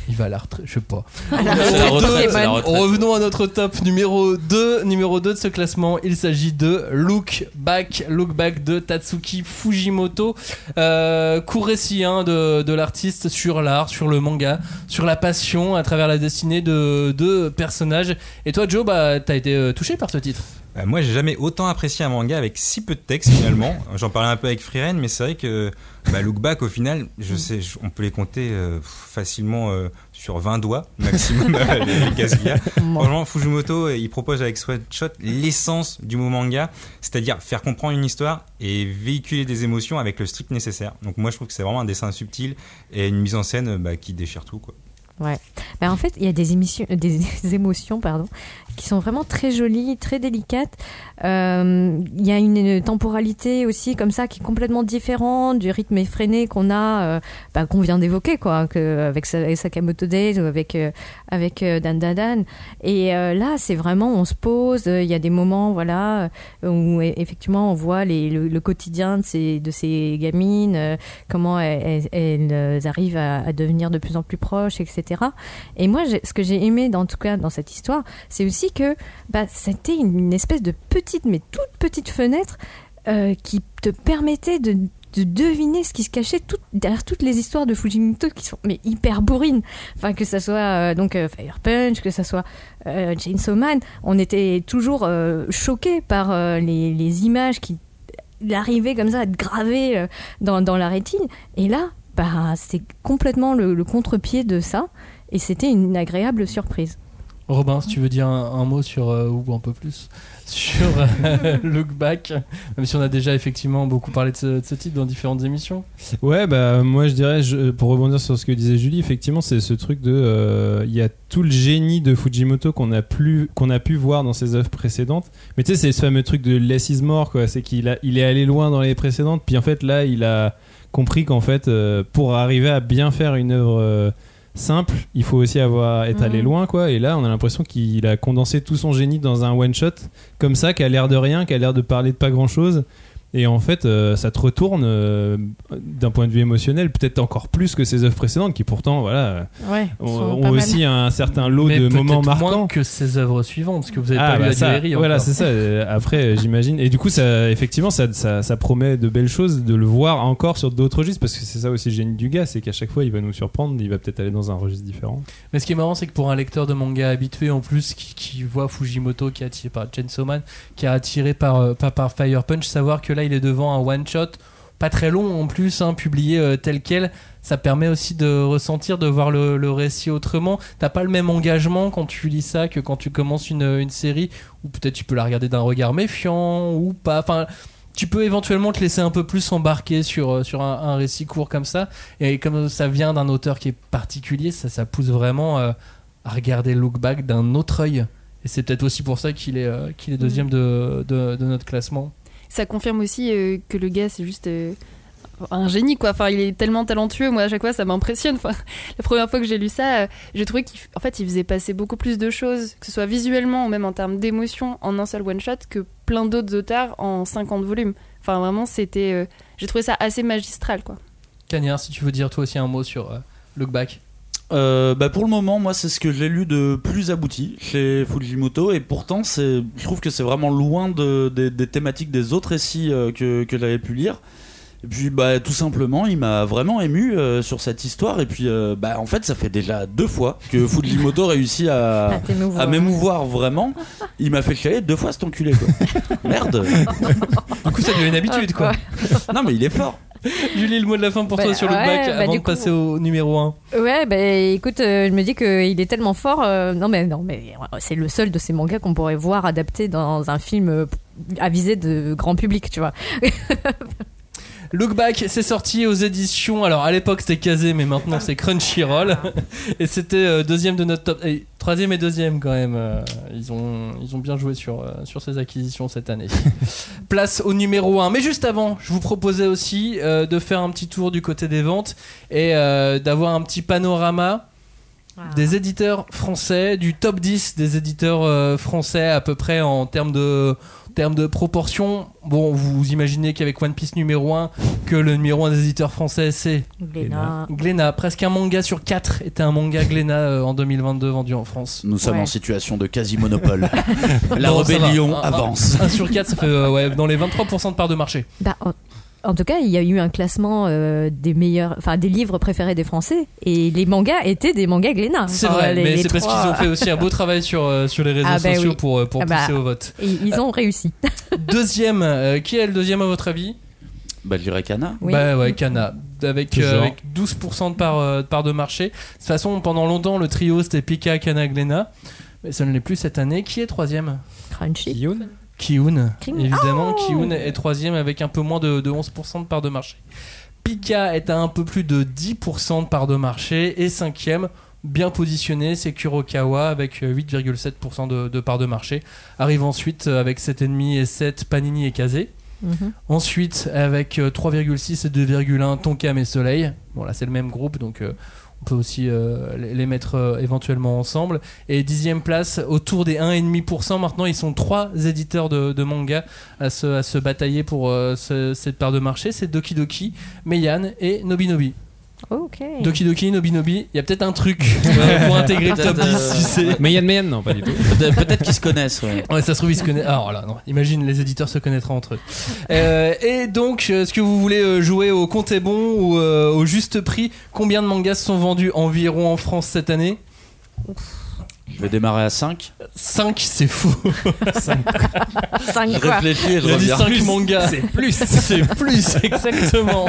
Il va à la retraite, je sais pas. C'est la retraite. c'est la retraite. Revenons à notre top numéro 2. Numéro 2 de ce classement, il s'agit de Look Back. Look Back de Tatsuki Fujimoto. Euh, court récit hein, de, de l'artiste sur l'art, sur le manga, sur la passion à travers la destinée de deux personnages. Et toi, Joe, bah, t'as été euh, touché par ce titre moi, j'ai jamais autant apprécié un manga avec si peu de texte finalement. J'en parlais un peu avec Freeren, mais c'est vrai que bah, Look Back, au final, je sais, je- on peut les compter euh, facilement euh, sur 20 doigts maximum euh, les. Franchement, Fujimoto, euh, il propose avec Sweatshot l'essence du mot manga, c'est-à-dire faire comprendre une histoire et véhiculer des émotions avec le strict nécessaire. Donc moi, je trouve que c'est vraiment un dessin subtil et une mise en scène euh, bah, qui déchire tout. Quoi. Ouais. Bah, en fait, il y a des, émissions, des émotions pardon, qui sont vraiment très jolies, très délicates. Euh, Il y a une, temporalité aussi comme ça qui est complètement différente du rythme effréné qu'on a, euh, bah, qu'on vient d'évoquer, quoi, que, avec, Sa- avec Sakamoto Days ou avec, euh, avec euh, Dan Dan Dan. Et euh, là, c'est vraiment, on se pose, euh, il y a des moments, voilà, euh, où e- effectivement on voit le, quotidien de ces, gamines, euh, comment elles, arrivent à, devenir de plus en plus proches, etc. Et moi, ce que j'ai aimé, dans, en tout cas dans cette histoire, c'est aussi que bah, c'était une, espèce de petite, mais toute petite fenêtre euh, qui te permettait de, de deviner ce qui se cachait derrière toutes les histoires de Fujimoto qui sont mais hyper bourrines. Enfin, que ça soit euh, donc euh, Fire Punch, que ça soit euh, Chainsaw Man, on était toujours choqués par les, images qui arrivaient comme ça à être gravées dans, dans la rétine. Et là, bah, c'était complètement le contre-pied de ça. Et c'était une agréable surprise. Robin, si tu veux dire un, un mot sur, euh, ou un peu plus, sur euh, Look Back, même si on a déjà effectivement beaucoup parlé de ce, de ce titre dans différentes émissions. Ouais, bah moi je dirais, je- pour rebondir sur ce que disait Julie, effectivement c'est ce truc de, euh, il y a tout le génie de Fujimoto qu'on a plus, qu'on a pu voir dans ses œuvres précédentes. Mais tu sais, c'est ce fameux truc de less is more, quoi. C'est qu'il a, il est allé loin dans les précédentes, puis en fait là, il a compris qu'en fait, euh, pour arriver à bien faire une œuvre euh, simple, il faut aussi avoir être allé Mhm. loin, quoi. Et là, on a l'impression qu'il a condensé tout son génie dans un one shot, comme ça, qui a l'air de rien, qui a l'air de parler de pas grand chose. Et en fait, euh, ça te retourne euh, d'un point de vue émotionnel, peut-être encore plus que ses œuvres précédentes, qui pourtant, voilà, Ouais, ont, mal. aussi un certain lot Mais de moments moins marquants. que ses œuvres suivantes, parce que vous avez Ah, pas bah lu ça, voilà, c'est ça. Euh, Après, j'imagine. Et du coup, ça, effectivement, ça, ça, ça promet de belles choses de le voir encore sur d'autres registres, parce que c'est ça aussi le génie du gars, c'est qu'à chaque fois, il va nous surprendre, il va peut-être aller dans un registre différent. Mais ce qui est marrant, c'est que pour un lecteur de manga habitué, en plus, qui, qui voit Fujimoto, qui est attiré par Chainsaw Man, qui est attiré par, euh, pas par Fire Punch, savoir que là, il est devant un one-shot, pas très long en plus, hein, publié euh, tel quel, ça permet aussi de ressentir, de voir le, le récit autrement. T'as pas le même engagement quand tu lis ça que quand tu commences une, une série, ou peut-être tu peux la regarder d'un regard méfiant, ou pas. Enfin, tu peux éventuellement te laisser un peu plus embarquer sur, euh, sur un, un récit court comme ça. Et comme ça vient d'un auteur qui est particulier, ça, ça pousse vraiment euh, à regarder Look Back d'un autre œil. Et c'est peut-être aussi pour ça qu'il est, euh, qu'il est deuxième de, de, de notre classement. Ça confirme aussi euh, que le gars, c'est juste euh, un génie, quoi. Enfin, il est tellement talentueux. Moi, à chaque fois, ça m'impressionne. La première fois que j'ai lu ça, euh, j'ai trouvé qu'en fait, il faisait passer beaucoup plus de choses, que ce soit visuellement ou même en termes d'émotion, en un seul one-shot, que plein d'autres auteurs en 50 volumes. Enfin, vraiment, c'était. j'ai trouvé ça assez magistral, quoi. Cagnard, si tu veux dire toi aussi un mot sur Look Back. Euh, bah pour le moment, moi, c'est ce que j'ai lu de plus abouti chez Fujimoto, et pourtant, c'est, je trouve que c'est vraiment loin de, des- des thématiques des autres récits euh, que, que j'avais pu lire. Et puis, bah, tout simplement, il m'a vraiment ému euh, sur cette histoire. Et puis, bah, en fait, ça fait déjà deux fois que Fujimoto réussit à, à m'émouvoir vraiment. Il m'a fait chialer deux fois cet enculé, quoi. Merde. Du coup, ça devient une habitude quoi. Non, mais il est fort. Julie, le mot de la fin pour Bah, toi sur Look ouais, Back bah, avant de coup- passer au numéro 1. Ouais, bah écoute, euh, je me dis qu'il est tellement fort. euh, non, mais non, mais c'est le seul de ces mangas qu'on pourrait voir adapté dans un film euh, à visée de grand public, tu vois. Look Back, c'est sorti aux éditions. Alors à l'époque c'était Kazé, mais maintenant c'est Crunchyroll. Et c'était euh, deuxième de notre top. Et troisième et deuxième quand même. euh, ils, ont, ils ont bien joué sur, euh, sur ces acquisitions cette année. Place au numéro 1. Mais juste avant, je vous proposais aussi de faire un petit tour du côté des ventes et d'avoir un petit panorama des éditeurs français, du top 10 des éditeurs euh, français à peu près en termes de, termes de proportion. Bon, vous imaginez qu'avec One Piece numéro 1, que le numéro 1 des éditeurs français c'est Glénat. Glénat. Presque un manga sur 4 était un manga Glénat euh, en 2022 vendu en France. Nous sommes Ouais. en situation de quasi-monopole. La Non, rébellion. Un- avance. 1 sur 4, ça fait euh, ouais, dans les 23% de part de marché. Bah, oh, en tout cas, il y a eu un classement euh, des meilleurs, enfin des livres préférés des Français, et les mangas étaient des mangas Glénat. C'est vrai, les- mais c'est parce qu'ils ont fait aussi un beau travail sur, euh, sur les réseaux Ah bah sociaux oui. pour, euh, pour Ah bah, pousser au vote. Et ils ont réussi. Deuxième, euh, qui est le deuxième à votre avis? Bah, je dirais Cana. Oui. Bah ouais, Cana. Avec, euh, Toujours. avec 12% de part, euh, de part de marché. De toute façon, pendant longtemps, le trio c'était Pika, Cana, Glénat. Mais ça ne l'est plus cette année. Qui est troisième? Crunchy. Guillaume Kiun. Évidemment, Oh Kiun est troisième avec un peu moins de, de 11% de part de marché. Pika est à un peu plus de 10% de part de marché. Et cinquième, bien positionné, c'est Kurokawa avec euh, 8,7% de, de part de marché. Arrive ensuite avec 7,5 et 7 Panini et Kazé. Mhm. Ensuite, avec euh, 3,6 et 2,1 Tonkam et Soleil. Bon, là, c'est le même groupe, donc euh, on peut aussi euh, les mettre euh, éventuellement ensemble. Et dixième place, autour des 1,5%. Maintenant, ils sont trois éditeurs de, manga à se, à se batailler pour euh, ce- cette part de marché. C'est Doki Doki, Meian et Nobinobi. Ok. Doki Doki, Nobinobi, il y a peut-être un truc euh, pour intégrer le top 10, Peut-être, tu sais. Mayan Mayan, non, pas du tout. Peut-être peut-être qu'ils se connaissent, ouais. Ouais, ça se trouve, ils se connaissent. Alors là, non. Imagine, les éditeurs se connaîtront entre eux. Euh, et donc, euh, est-ce que vous voulez euh, jouer au compte est bon ou euh, au juste prix? Combien de mangas sont vendus environ en France cette année? Je vais démarrer à 5. 5, c'est fou. Cinq Je quoi. réfléchis et je Il a dit reviens. 5 mangas. C'est plus. C'est plus, exactement.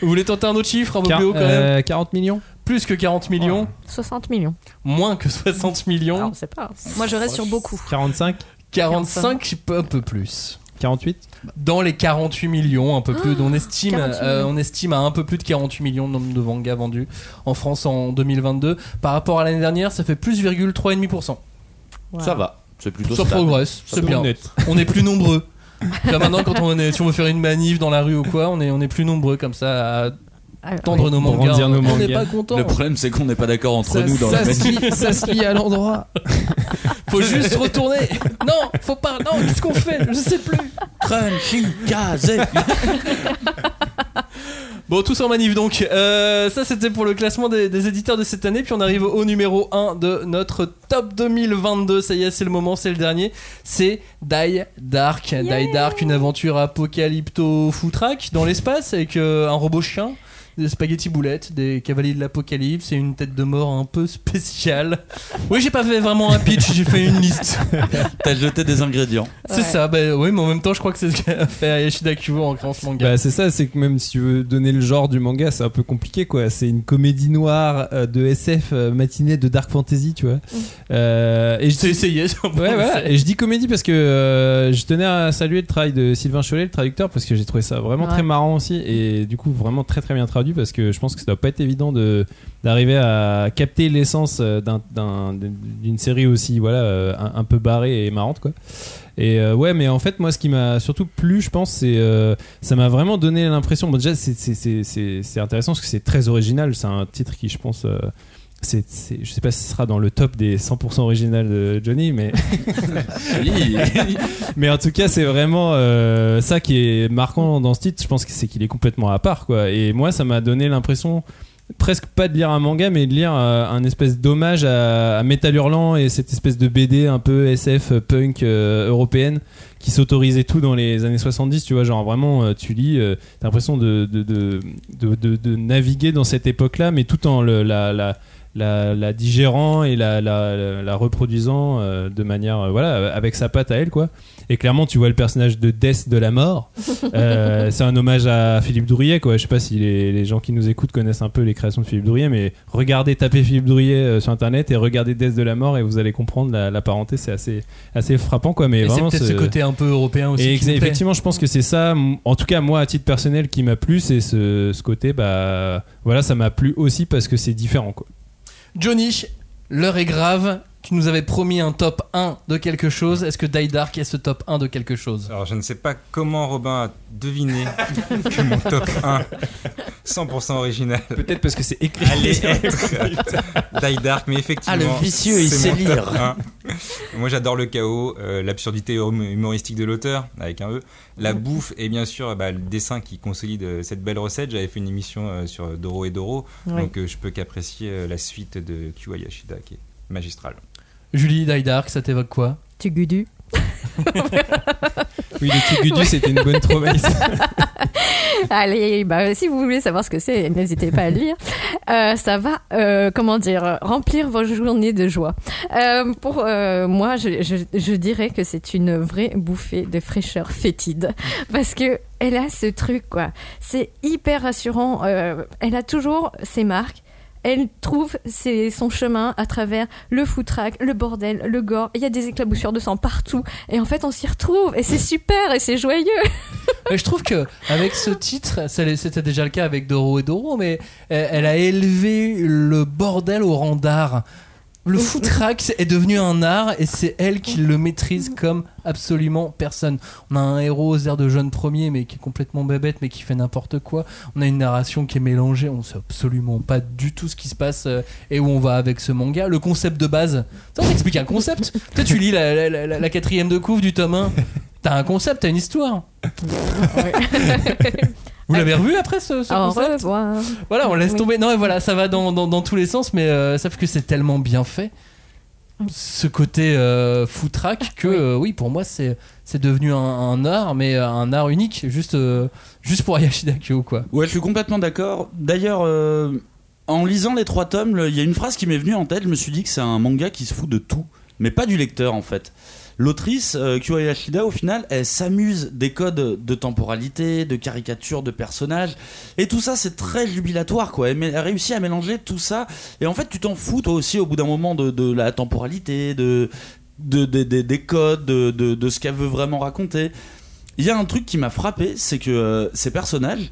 Vous voulez tenter un autre chiffre un peu Quar- plus haut quand même euh, 40 millions Plus que 40 millions 60 millions. Moins que 60 millions Alors, on sait pas. Moi, je reste sur beaucoup. 45 45, un peu plus. 48 dans les 48 millions, un peu plus. on estime, 48 euh, millions. on estime à un peu plus de 48 millions de nombre de mangas vendus en France en 2022. Par rapport à l'année dernière, ça fait plus 3,5%. Ça va. C'est plutôt Ça stable. progresse, c'est bien. honnête. On est plus nombreux. Là maintenant, quand on est, si on veut faire une manif dans la rue ou quoi, on est, on est plus nombreux comme ça à Ah, tendre oui. nos mangas. nos on n'est pas content. Le problème, c'est qu'on n'est pas d'accord entre nous dans la se lie, ça se lie à l'endroit. Faut juste retourner. Non, faut pas. Non, qu'est-ce qu'on fait? Je sais plus. Crunchy, gazé. Bon, tous en manif donc. Euh, ça, c'était pour le classement des, des éditeurs de cette année. Puis on arrive au numéro 1 de notre top 2022. Ça y est, c'est le moment, c'est le dernier. C'est Die Dark. Die Dark, une aventure apocalypto-foutraque dans l'espace avec euh, un robot chien. Des spaghettis boulettes, des cavaliers de l'apocalypse et une tête de mort un peu spéciale. Oui, j'ai pas fait vraiment un pitch, j'ai fait une liste. T'as jeté des ingrédients. C'est Ouais. ça, bah oui, mais en même temps, je crois que c'est ce qu'a fait Ayashida Kubo en créant ce manga. Bah, c'est ça, c'est que même si tu veux donner le genre du manga, c'est un peu compliqué quoi. C'est une comédie noire euh, de SF euh, matinée de dark fantasy, tu vois. Euh, et je J'ai essayé. Ouais, voilà. Et je dis comédie parce que euh, je tenais à saluer le travail de Sylvain Cholet, le traducteur, parce que j'ai trouvé ça vraiment Ouais. très marrant aussi. Et du coup, vraiment très très bien traduit parce que je pense que ça doit pas être évident de d'arriver à capter l'essence euh, d'un- d'un- d'une série aussi voilà euh, un, peu barrée et marrante quoi. Et euh, ouais, mais en fait, moi, ce qui m'a surtout plu, je pense, c'est euh, ça m'a vraiment donné l'impression. Bon, déjà, c'est- intéressant parce que c'est très original. C'est un titre qui, je pense, c'est c'est- je sais pas si ce sera dans le top des 100% original de Johnny, mais mais en tout cas, c'est vraiment euh, ça qui est marquant dans ce titre. Je pense que c'est qu'il est complètement à part, quoi. Et moi, ça m'a donné l'impression presque pas de lire un manga, mais de lire euh, un espèce d'hommage à, à Metal Hurlant et cette espèce de BD un peu SF euh, punk euh, européenne qui s'autorisait tout dans les années 70. Tu vois, genre vraiment, euh, tu lis, euh, t'as l'impression de de, de, de, de- de naviguer dans cette époque-là, mais tout en le, la, la la, la digérant et la, la, reproduisant euh, de manière euh, voilà avec sa patte à elle quoi et clairement tu vois le personnage de Death de la mort Euh, c'est un hommage à Philippe Dourier quoi je sais pas si les, les gens qui nous écoutent connaissent un peu les créations de Philippe Dourier mais regardez tapez Philippe euh, sur internet et regardez Death de la mort et vous allez comprendre la, la parenté c'est assez assez frappant quoi mais Et c'est vraiment peut-être ce côté un peu européen aussi. et qui ex- nous plaît. effectivement, je pense que c'est ça. En tout cas, moi, à titre personnel, qui m'a plu, c'est ce, ce côté. Bah, voilà, ça m'a plu aussi parce que c'est différent, quoi. Johnny, l'heure est grave. Tu nous avais promis un top 1 de quelque chose. Est-ce que Die Dark est ce top 1 de quelque chose? Alors je ne sais pas comment Robin a deviné que mon top 1 100% original Peut-être parce que c'est écrit. allait être Die Dark, mais effectivement. Ah, le vicieux, il c'est sait mon top lire. 1. Moi j'adore le chaos, euh, l'absurdité hum- humoristique de l'auteur, avec un E, la bouffe et bien sûr bah, le dessin qui consolide euh, cette belle recette. J'avais fait une émission euh, sur Doro et Doro, Ouais. donc euh, je peux qu'apprécier euh, la suite de Kyu Yashida qui est magistrale. Julie, Die Dark, ça t'évoque quoi? Tu gudu. Oui, le Tugudu, c'était une bonne promesse. Allez, bah, si vous voulez savoir ce que c'est, n'hésitez pas à le lire. Euh, ça va, euh, comment dire, remplir vos journées de joie. Euh, pour euh, moi, je, je, je dirais que c'est une vraie bouffée de fraîcheur fétide. Parce que elle a ce truc, quoi. C'est hyper rassurant. Euh, elle a toujours ses marques. Elle trouve son chemin à travers le foutraque, le bordel, le gore. Il y a des éclaboussures de sang partout. Et en fait, on s'y retrouve. Et c'est super et c'est joyeux. Mais je trouve que avec ce titre, c'était déjà le cas avec Doro et Doro, mais euh, elle a élevé le bordel au rang d'art. Le footrack est devenu un art et c'est elle qui le maîtrise comme absolument personne. On a un héros aux airs de jeune premier mais qui est complètement bébête mais qui fait n'importe quoi. On a une narration qui est mélangée, on sait absolument pas du tout ce qui se passe euh, et où on va avec ce manga. Le concept de base, ça on explique un concept. Toi tu lis la, la- la- la quatrième de couve du tome 1, t'as un concept, t'as une histoire. Vous l'avez revu après ce, ce Au concept revoir. Voilà, on laisse Oui. tomber. Non, et voilà, ça va dans, dans, dans tous les sens, mais euh, sauf que c'est tellement bien fait. Ce côté euh, footrack que, euh, oui, pour moi, c'est c'est devenu un, un art, mais euh, un art unique, juste, euh, juste pour Yashida Kyo, quoi. Ouais, je suis complètement d'accord. D'ailleurs, euh, en lisant les trois tomes, il y a une phrase qui m'est venue en tête. Je me suis dit que c'est un manga qui se fout de tout, mais pas du lecteur en fait. L'autrice, euh, Kyo au final, elle s'amuse des codes de temporalité, de caricature de personnages, et tout ça, c'est très jubilatoire, quoi. Elle, réussit à mélanger tout ça, et en fait, tu t'en fous toi aussi au bout d'un moment de, la temporalité, de, de, de- de- des codes, de, de- de ce qu'elle veut vraiment raconter. Il y a un truc qui m'a frappé, c'est que euh, ces personnages,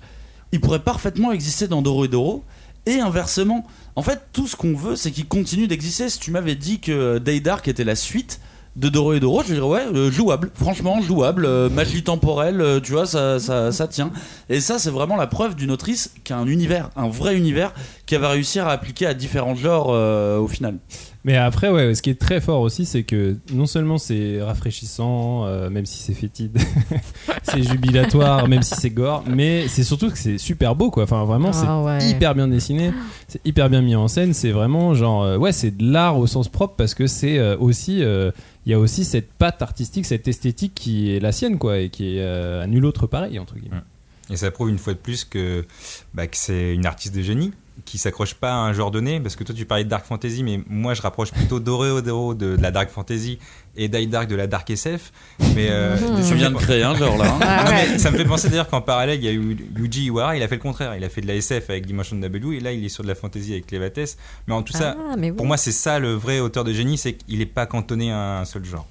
ils pourraient parfaitement exister dans Doro et Doro, et inversement. En fait, tout ce qu'on veut, c'est qu'ils continuent d'exister. Si tu m'avais dit que euh, Day Dark était la suite de Doro et Doro, je dirais ouais, euh, jouable, franchement jouable, euh, magie temporelle, euh, tu vois, ça, ça, ça tient. Et ça, c'est vraiment la preuve d'une autrice qui a un univers, un vrai univers, qu'elle va réussir à appliquer à différents genres euh, au final. Mais après, ouais, ce qui est très fort aussi, c'est que non seulement c'est rafraîchissant, euh, même si c'est fétide, c'est jubilatoire, même si c'est gore, mais c'est surtout que c'est super beau, quoi. Enfin, vraiment, c'est Ah ouais. hyper bien dessiné, c'est hyper bien mis en scène. C'est vraiment genre, euh, ouais, c'est de l'art au sens propre parce que c'est euh, aussi, euh, il y a aussi cette patte artistique, cette esthétique qui est la sienne, quoi, et qui est euh, à nul autre pareil, entre guillemets. Et ça prouve une fois de plus que, bah, que c'est une artiste de génie qui s'accroche pas à un genre donné parce que toi tu parlais de dark fantasy mais moi je rapproche plutôt d'Oreo de, de la dark fantasy et Die Dark de la dark SF mais euh, Mhm. ça Tu me viens fait de créer un genre là. hein. Ah Non, ouais. mais ça me fait penser d'ailleurs qu'en parallèle il y a eu Yuji Iwara il a fait le contraire il a fait de la SF avec Dimension W et là il est sur de la fantasy avec Clévates mais en tout ça Ah, mais oui. pour moi c'est ça le vrai auteur de génie c'est qu'il est pas cantonné à un seul genre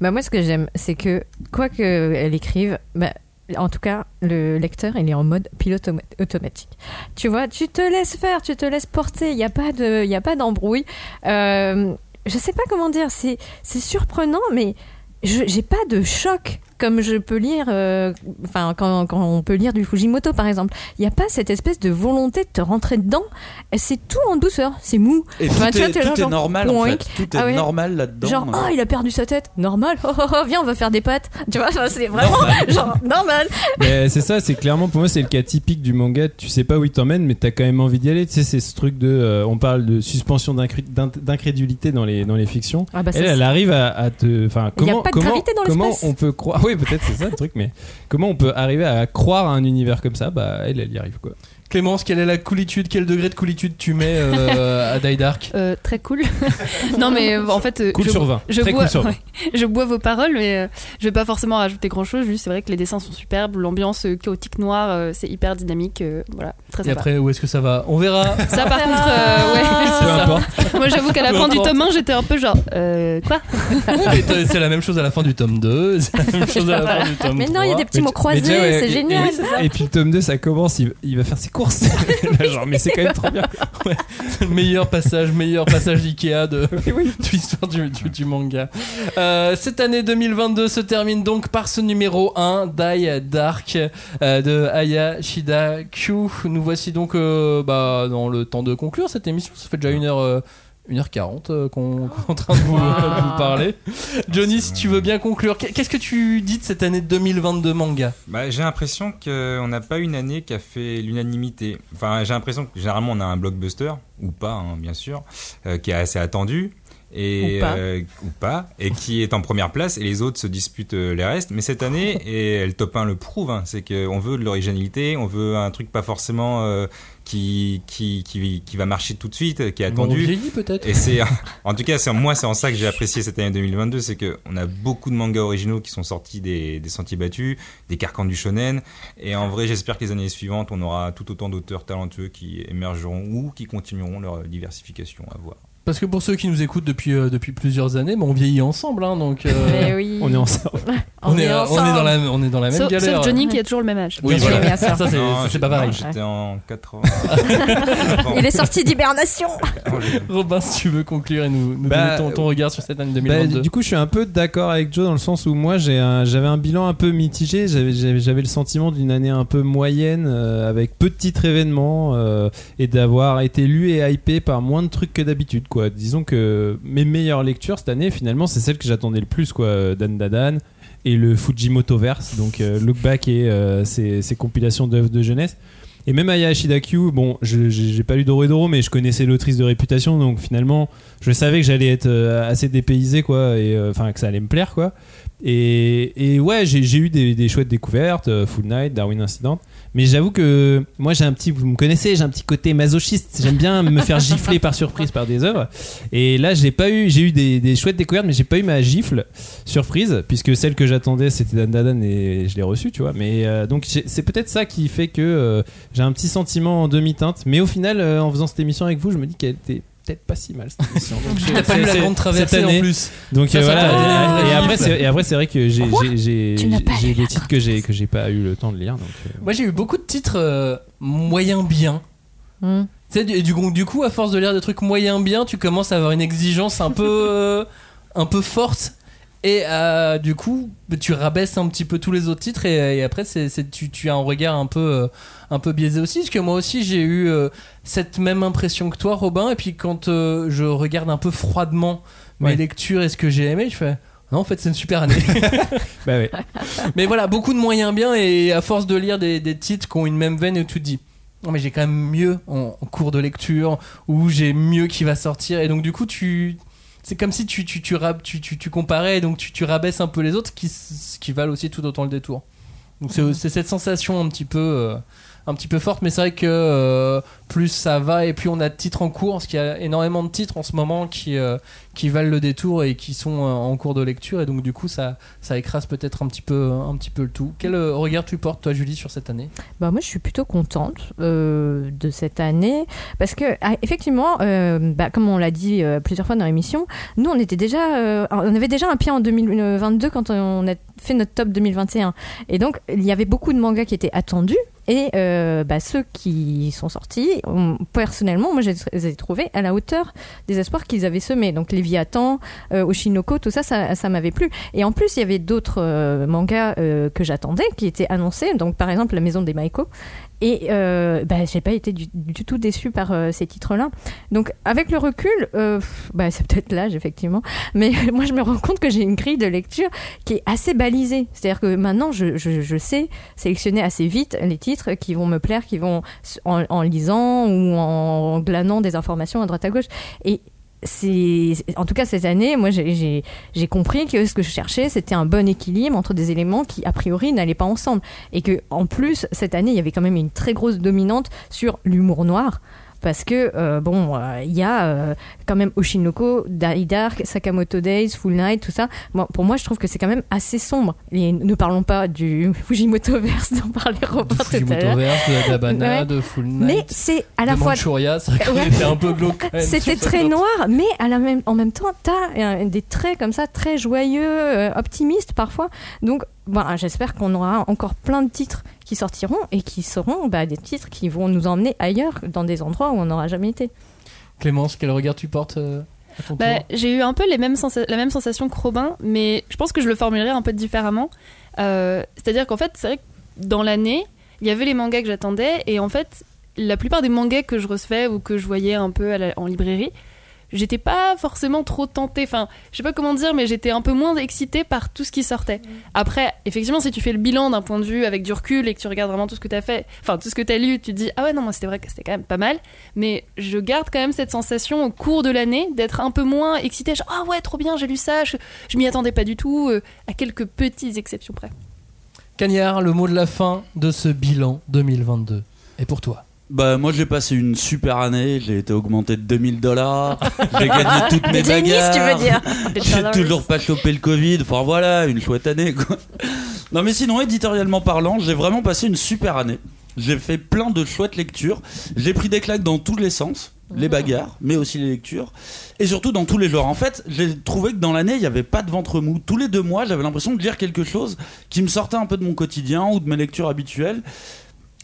Bah moi, ce que j'aime, c'est que quoi qu'elle écrive, bah, en tout cas, le lecteur, il est en mode pilote autom- automatique. Tu vois, tu te laisses faire, tu te laisses porter. Il n'y a pas de, d'embrouille. Euh, je sais pas comment dire. C'est, c'est surprenant, mais je, j'ai pas de choc comme je peux lire. euh, Enfin, quand, quand on peut lire du Fujimoto, par exemple, il n'y a pas cette espèce de volonté de te rentrer dedans. C'est tout en douceur. C'est mou. Et Enfin, tout, vois, est, genre, normal en boing. fait. Tout est Ah ouais. normal là-dedans. Genre, oh, il a perdu sa tête. Normal. Oh, oh, oh, viens, on va faire des pâtes. Tu vois, enfin, c'est vraiment genre normal. Mais c'est ça, c'est clairement pour moi c'est le cas typique du manga. Tu sais pas où il t'emmène, mais t'as quand même envie d'y aller. Tu sais, c'est ce truc de, euh, on parle de suspension d'incré- d'in- d'incrédulité dans les dans les fictions. Ah bah, elle, elle arrive à, à te, enfin Il y a comment pas de comment gravité dans comment on peut croire, oui peut-être c'est ça le truc, mais comment on peut arriver à croire à un univers comme ça? Bah elle, elle y arrive quoi. Clémence, quelle est la coolitude, quel degré de coolitude tu mets euh, à Die Dark? Euh, très cool. non mais euh, en fait, Cool je, sur 20. je Très bois, cool sur 20. ouais. je bois vos paroles, mais euh, je vais pas forcément rajouter grand chose. Juste, c'est vrai que les dessins sont superbes, l'ambiance chaotique noire, euh, c'est hyper dynamique, euh, voilà, très Et sympa. après, où est-ce que ça va? On verra. Ça par contre, euh, ouais, Peu c'est ça. importe. Moi j'avoue qu'à la Peu fin du tome 1, j'étais un peu genre, euh, quoi? Mais c'est la même chose à la fin du tome 2, c'est la même chose à la fin du tome Mais non, il y a 3. des petits mots croisés, déjà, ouais, c'est et- génial. Et, et puis le tome 2 ça commence, il, il va faire ses courses. Là, genre mais c'est quand même trop bien. Le meilleur passage, meilleur passage d'Ikea de, de l'histoire du, du- du manga. Euh, cette année 2022 se termine donc par ce numéro 1, Die Dark, euh, de Aya Shida Q. Nous voici donc euh, bah, dans le temps de conclure cette émission. Ça fait déjà une heure. euh, 1h40 euh, qu'on est en train de vous, de vous parler. Johnny, si tu veux bien conclure, qu'est- qu'est-ce que tu dis de cette année 2022 manga? Bah, j'ai l'impression qu'on n'a pas une année qui a fait l'unanimité. Enfin, j'ai l'impression que généralement on a un blockbuster, ou pas, hein, bien sûr, euh, qui est assez attendu. Et Ou pas. euh, ou pas, et qui est en première place, et les autres se disputent euh, les restes. Mais cette année, et le top 1 le prouve, hein, c'est qu'on veut de l'originalité, on veut un truc pas forcément euh, qui, qui, qui, qui va marcher tout de suite, qui est attendu. peut-être. Et c'est, en tout cas, c'est moi, c'est en ça que j'ai apprécié cette année 2022, c'est que on a beaucoup de mangas originaux qui sont sortis des, des sentiers battus, des carcans du shonen. Et en vrai, j'espère que les années suivantes, on aura tout autant d'auteurs talentueux qui émergeront ou qui continueront leur diversification à voir. Parce que pour ceux qui nous écoutent depuis, euh, depuis plusieurs années, bah, on vieillit ensemble, hein, donc euh, Mais oui. On est ensemble. on, est, euh, on est dans la, on est dans la même Sauf, galère. sauf Johnny qui a toujours le même âge. Oui, Bien voilà. sûr, bien sûr. Ça, c'est pas pareil. J'étais en 80. Il est sorti d'hibernation. Robin, si tu veux conclure et nous, nous Bah, donner ton, ton regard sur cette année Bah, 2022. du coup, je suis un peu d'accord avec Joe dans le sens où moi, j'ai un- j'avais un bilan un peu mitigé. J'avais- le sentiment d'une année un peu moyenne, euh, avec peu de titres événements, euh, et d'avoir été lu et hypé par moins de trucs que d'habitude. Disons que mes meilleures lectures cette année, finalement, c'est celle que j'attendais le plus. quoi. Dan Dadan et le Fujimotoverse, donc euh, Look Back et euh, ses, compilations d'œuvres de jeunesse. Et même Aya Shidaku, bon, j'ai pas lu Doro et Doro, mais je connaissais l'autrice de réputation, donc finalement, je savais que j'allais être euh, assez dépaysé, quoi, et euh, enfin que ça allait me plaire, quoi. Et, et ouais, j'ai eu des, chouettes découvertes, euh, Full Night, Darwin Incident, mais j'avoue que moi j'ai un petit, vous me connaissez, j'ai un petit côté masochiste, j'aime bien me faire gifler par surprise par des œuvres. Et là, j'ai pas eu, j'ai eu des, chouettes découvertes, mais j'ai pas eu ma gifle surprise, puisque celle que j'attendais c'était Dan Dadan et je l'ai reçue, tu vois. Mais euh, donc c'est peut-être ça qui fait que euh, j'ai un petit sentiment en demi-teinte. Mais au final, euh, en faisant cette émission avec vous, je me dis qu'elle était peut-être pas si mal cette émission. Donc, je- T'as pas c'est- eu la grande cette traversée année. en plus. Donc Ça, euh, voilà. donné Et, après, c'est, et après, c'est vrai que j'ai, des titres que j'ai que j'ai pas eu le temps de lire. Donc, euh, Moi, j'ai eu beaucoup de titres euh, moyens bien. Tu sais, du, du, du coup, à force de lire des trucs moyens bien, tu commences à avoir une exigence un peu, euh, un peu forte. Et euh, du coup, tu rabaisses un petit peu tous les autres titres et, et après, c'est, c'est- tu, tu as un regard un peu, euh, un peu biaisé aussi. Parce que moi aussi, j'ai eu euh, cette même impression que toi, Robin. Et puis, quand je regarde un peu froidement mes Ouais. lectures et ce que j'ai aimé, je fais. Non, en fait, c'est une super année. bah ouais. Mais voilà, beaucoup de moyens bien et à force de lire des, des titres qui ont une même veine et tu te dis non mais j'ai quand même mieux en, en cours de lecture ou j'ai mieux qui va sortir et donc du coup tu c'est comme si tu tu tu, rab- tu, tu, tu comparais et donc tu, tu rabaisses un peu les autres qui, qui valent aussi tout autant le détour. Donc c'est c'est cette sensation un petit peu euh, un petit peu forte mais c'est vrai que euh, plus ça va et plus on a de titres en cours parce qu'il y a énormément de titres en ce moment qui euh, qui valent le détour et qui sont euh, en cours de lecture et donc du coup ça ça écrase peut-être un petit peu un petit peu le tout. Quel euh, regard tu portes toi Julie sur cette année? Bah moi je suis plutôt contente euh, de cette année parce que ah, effectivement euh, bah, comme on l'a dit euh, plusieurs fois dans l'émission nous on était déjà euh, on avait déjà un pied en 2022 quand on a fait notre top 2021 et donc il y avait beaucoup de mangas qui étaient attendus et euh, bah, ceux qui sont sortis on- personnellement moi je les ai trouvés à la hauteur des espoirs qu'ils avaient semés. Donc Léviathan euh, Oshinoko tout ça ça, m'avait plu. Et en plus il y avait d'autres euh, mangas euh, que j'attendais qui étaient annoncés. Donc par exemple la maison des Maiko. Et euh, bah, j'ai pas été du, tout déçue par euh, ces titres-là. Donc avec le recul, bah, c'est peut-être l'âge effectivement, mais moi je me rends compte que j'ai une grille de lecture qui est assez balisée. C'est-à-dire que maintenant je, sais sélectionner assez vite les titres qui vont me plaire, qui vont en lisant ou en glanant des informations à droite à gauche. Et en tout cas cette année, moi j'ai compris que ce que je cherchais, c'était un bon équilibre entre des éléments qui a priori n'allaient pas ensemble, et que en plus cette année, il y avait quand même une très grosse dominante sur l'humour noir. Parce que, euh, bon, euh, il y a euh, quand même Oshinoko, Die Dark, Sakamoto Days, Full Night, tout ça. Bon, pour moi, je trouve que c'est quand même assez sombre. Et ne parlons pas du Fujimoto-verse dont parlait Robin tout à l'heure. De Dabana, Ouais. de Full Night, Mais c'est à la de fois Manchuria, c'est vrai qu'on Ouais. était un peu glauque c'était très noir, mais à la même, en même temps, t'as des traits comme ça, très joyeux, optimistes parfois. Donc, voilà, j'espère qu'on aura encore plein de titres qui sortiront et qui seront bah, des titres qui vont nous emmener ailleurs, dans des endroits où on n'aura jamais été. Clémence, quel regard tu portes euh, à ton Bah, j'ai eu un peu les mêmes la même sensation que Robin, mais je pense que je le formulerai un peu différemment. Euh, C'est-à-dire qu'en fait, c'est vrai que dans l'année, il y avait les mangas que j'attendais, et en fait, la plupart des mangas que je recevais ou que je voyais un peu la- en librairie, j'étais pas forcément trop tentée. Enfin, je sais pas comment dire, mais j'étais un peu moins excitée par tout ce qui sortait. Après, effectivement, si tu fais le bilan d'un point de vue avec du recul et que tu regardes vraiment tout ce que tu as fait, enfin tout ce que tu as lu, tu te dis ah ouais non, moi c'était vrai que c'était quand même pas mal. Mais je garde quand même cette sensation au cours de l'année d'être un peu moins excitée. Genre ah ouais trop bien, j'ai lu ça, je, je m'y attendais pas du tout, euh, à quelques petites exceptions près. Cagnard, le mot de la fin de ce bilan 2022. Et pour toi Bah moi j'ai passé une super année, j'ai été augmenté de 2000 dollars, j'ai gagné toutes mes Des tennis, bagarres. tu veux dire J'ai toujours pas chopé le Covid, enfin voilà, une chouette année quoi. Non mais sinon, éditorialement parlant, j'ai vraiment passé une super année. J'ai fait plein de chouettes lectures, j'ai pris des claques dans tous les sens, les bagarres, mais aussi les lectures, et surtout dans tous les genres. En fait, j'ai trouvé que dans l'année, il n'y avait pas de ventre mou. Tous les deux mois, j'avais l'impression de lire quelque chose qui me sortait un peu de mon quotidien ou de mes lectures habituelles.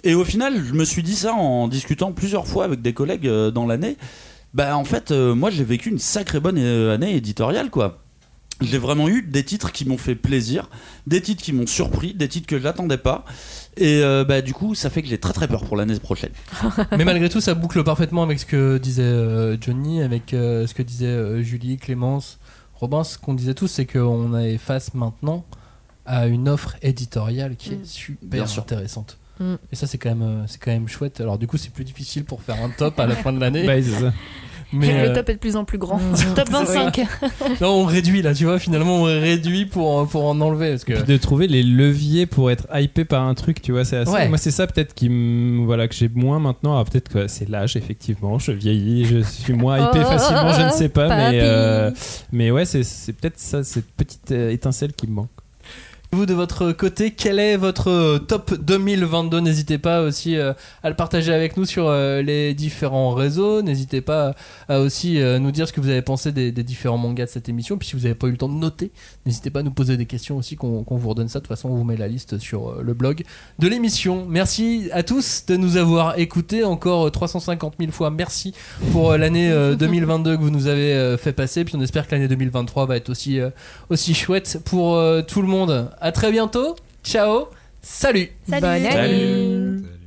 Et au final, je me suis dit ça en discutant plusieurs fois avec des collègues euh, dans l'année. Bah en fait, euh, moi j'ai vécu une sacrée bonne euh, année éditoriale quoi. J'ai vraiment eu des titres qui m'ont fait plaisir, des titres qui m'ont surpris, des titres que je n'attendais pas. Et euh, bah du coup, ça fait que j'ai très très peur pour l'année prochaine. Mais malgré tout, ça boucle parfaitement avec ce que disait euh, Johnny, avec euh, ce que disaient euh, Julie, Clémence, Robin. Ce qu'on disait tous, c'est qu'on est face maintenant à une offre éditoriale qui est Bien super intéressante. Mm. Et ça, c'est quand même, euh, c'est quand même chouette. Alors du coup, c'est plus difficile pour faire un top à la fin de l'année. Bah, c'est ça. mais le euh, top est de plus en plus grand. Mhm. top 25. non, on réduit là. Tu vois, finalement, on réduit pour pour en enlever parce que. Puis de trouver les leviers pour être hypé par un truc, tu vois, c'est assez. Ouais. Moi, c'est ça peut-être qui voilà que j'ai moins maintenant. Alors peut-être que c'est l'âge, effectivement. Je vieillis, je suis moins hypé Oh, facilement, je ne sais pas, mais euh, mais ouais, c'est c'est peut-être ça, cette petite euh, étincelle qui me manque. Vous de votre côté, quel est votre euh, top 2022 N'hésitez pas aussi euh, à le partager avec nous sur euh, les différents réseaux. N'hésitez pas à aussi euh, nous dire ce que vous avez pensé des, des différents mangas de cette émission. Puis si vous n'avez pas eu le temps de noter, n'hésitez pas à nous poser des questions aussi qu'on vous redonne ça. De toute façon, on vous met la liste sur le blog de l'émission. Merci à tous de nous avoir écoutés encore euh, 350 000 fois. Merci pour l'année euh, 2022 que vous nous avez fait passer. Puis on espère que l'année 2023 va être aussi aussi chouette pour tout le monde. À très bientôt. Ciao. Salut. Salut. Bonne année.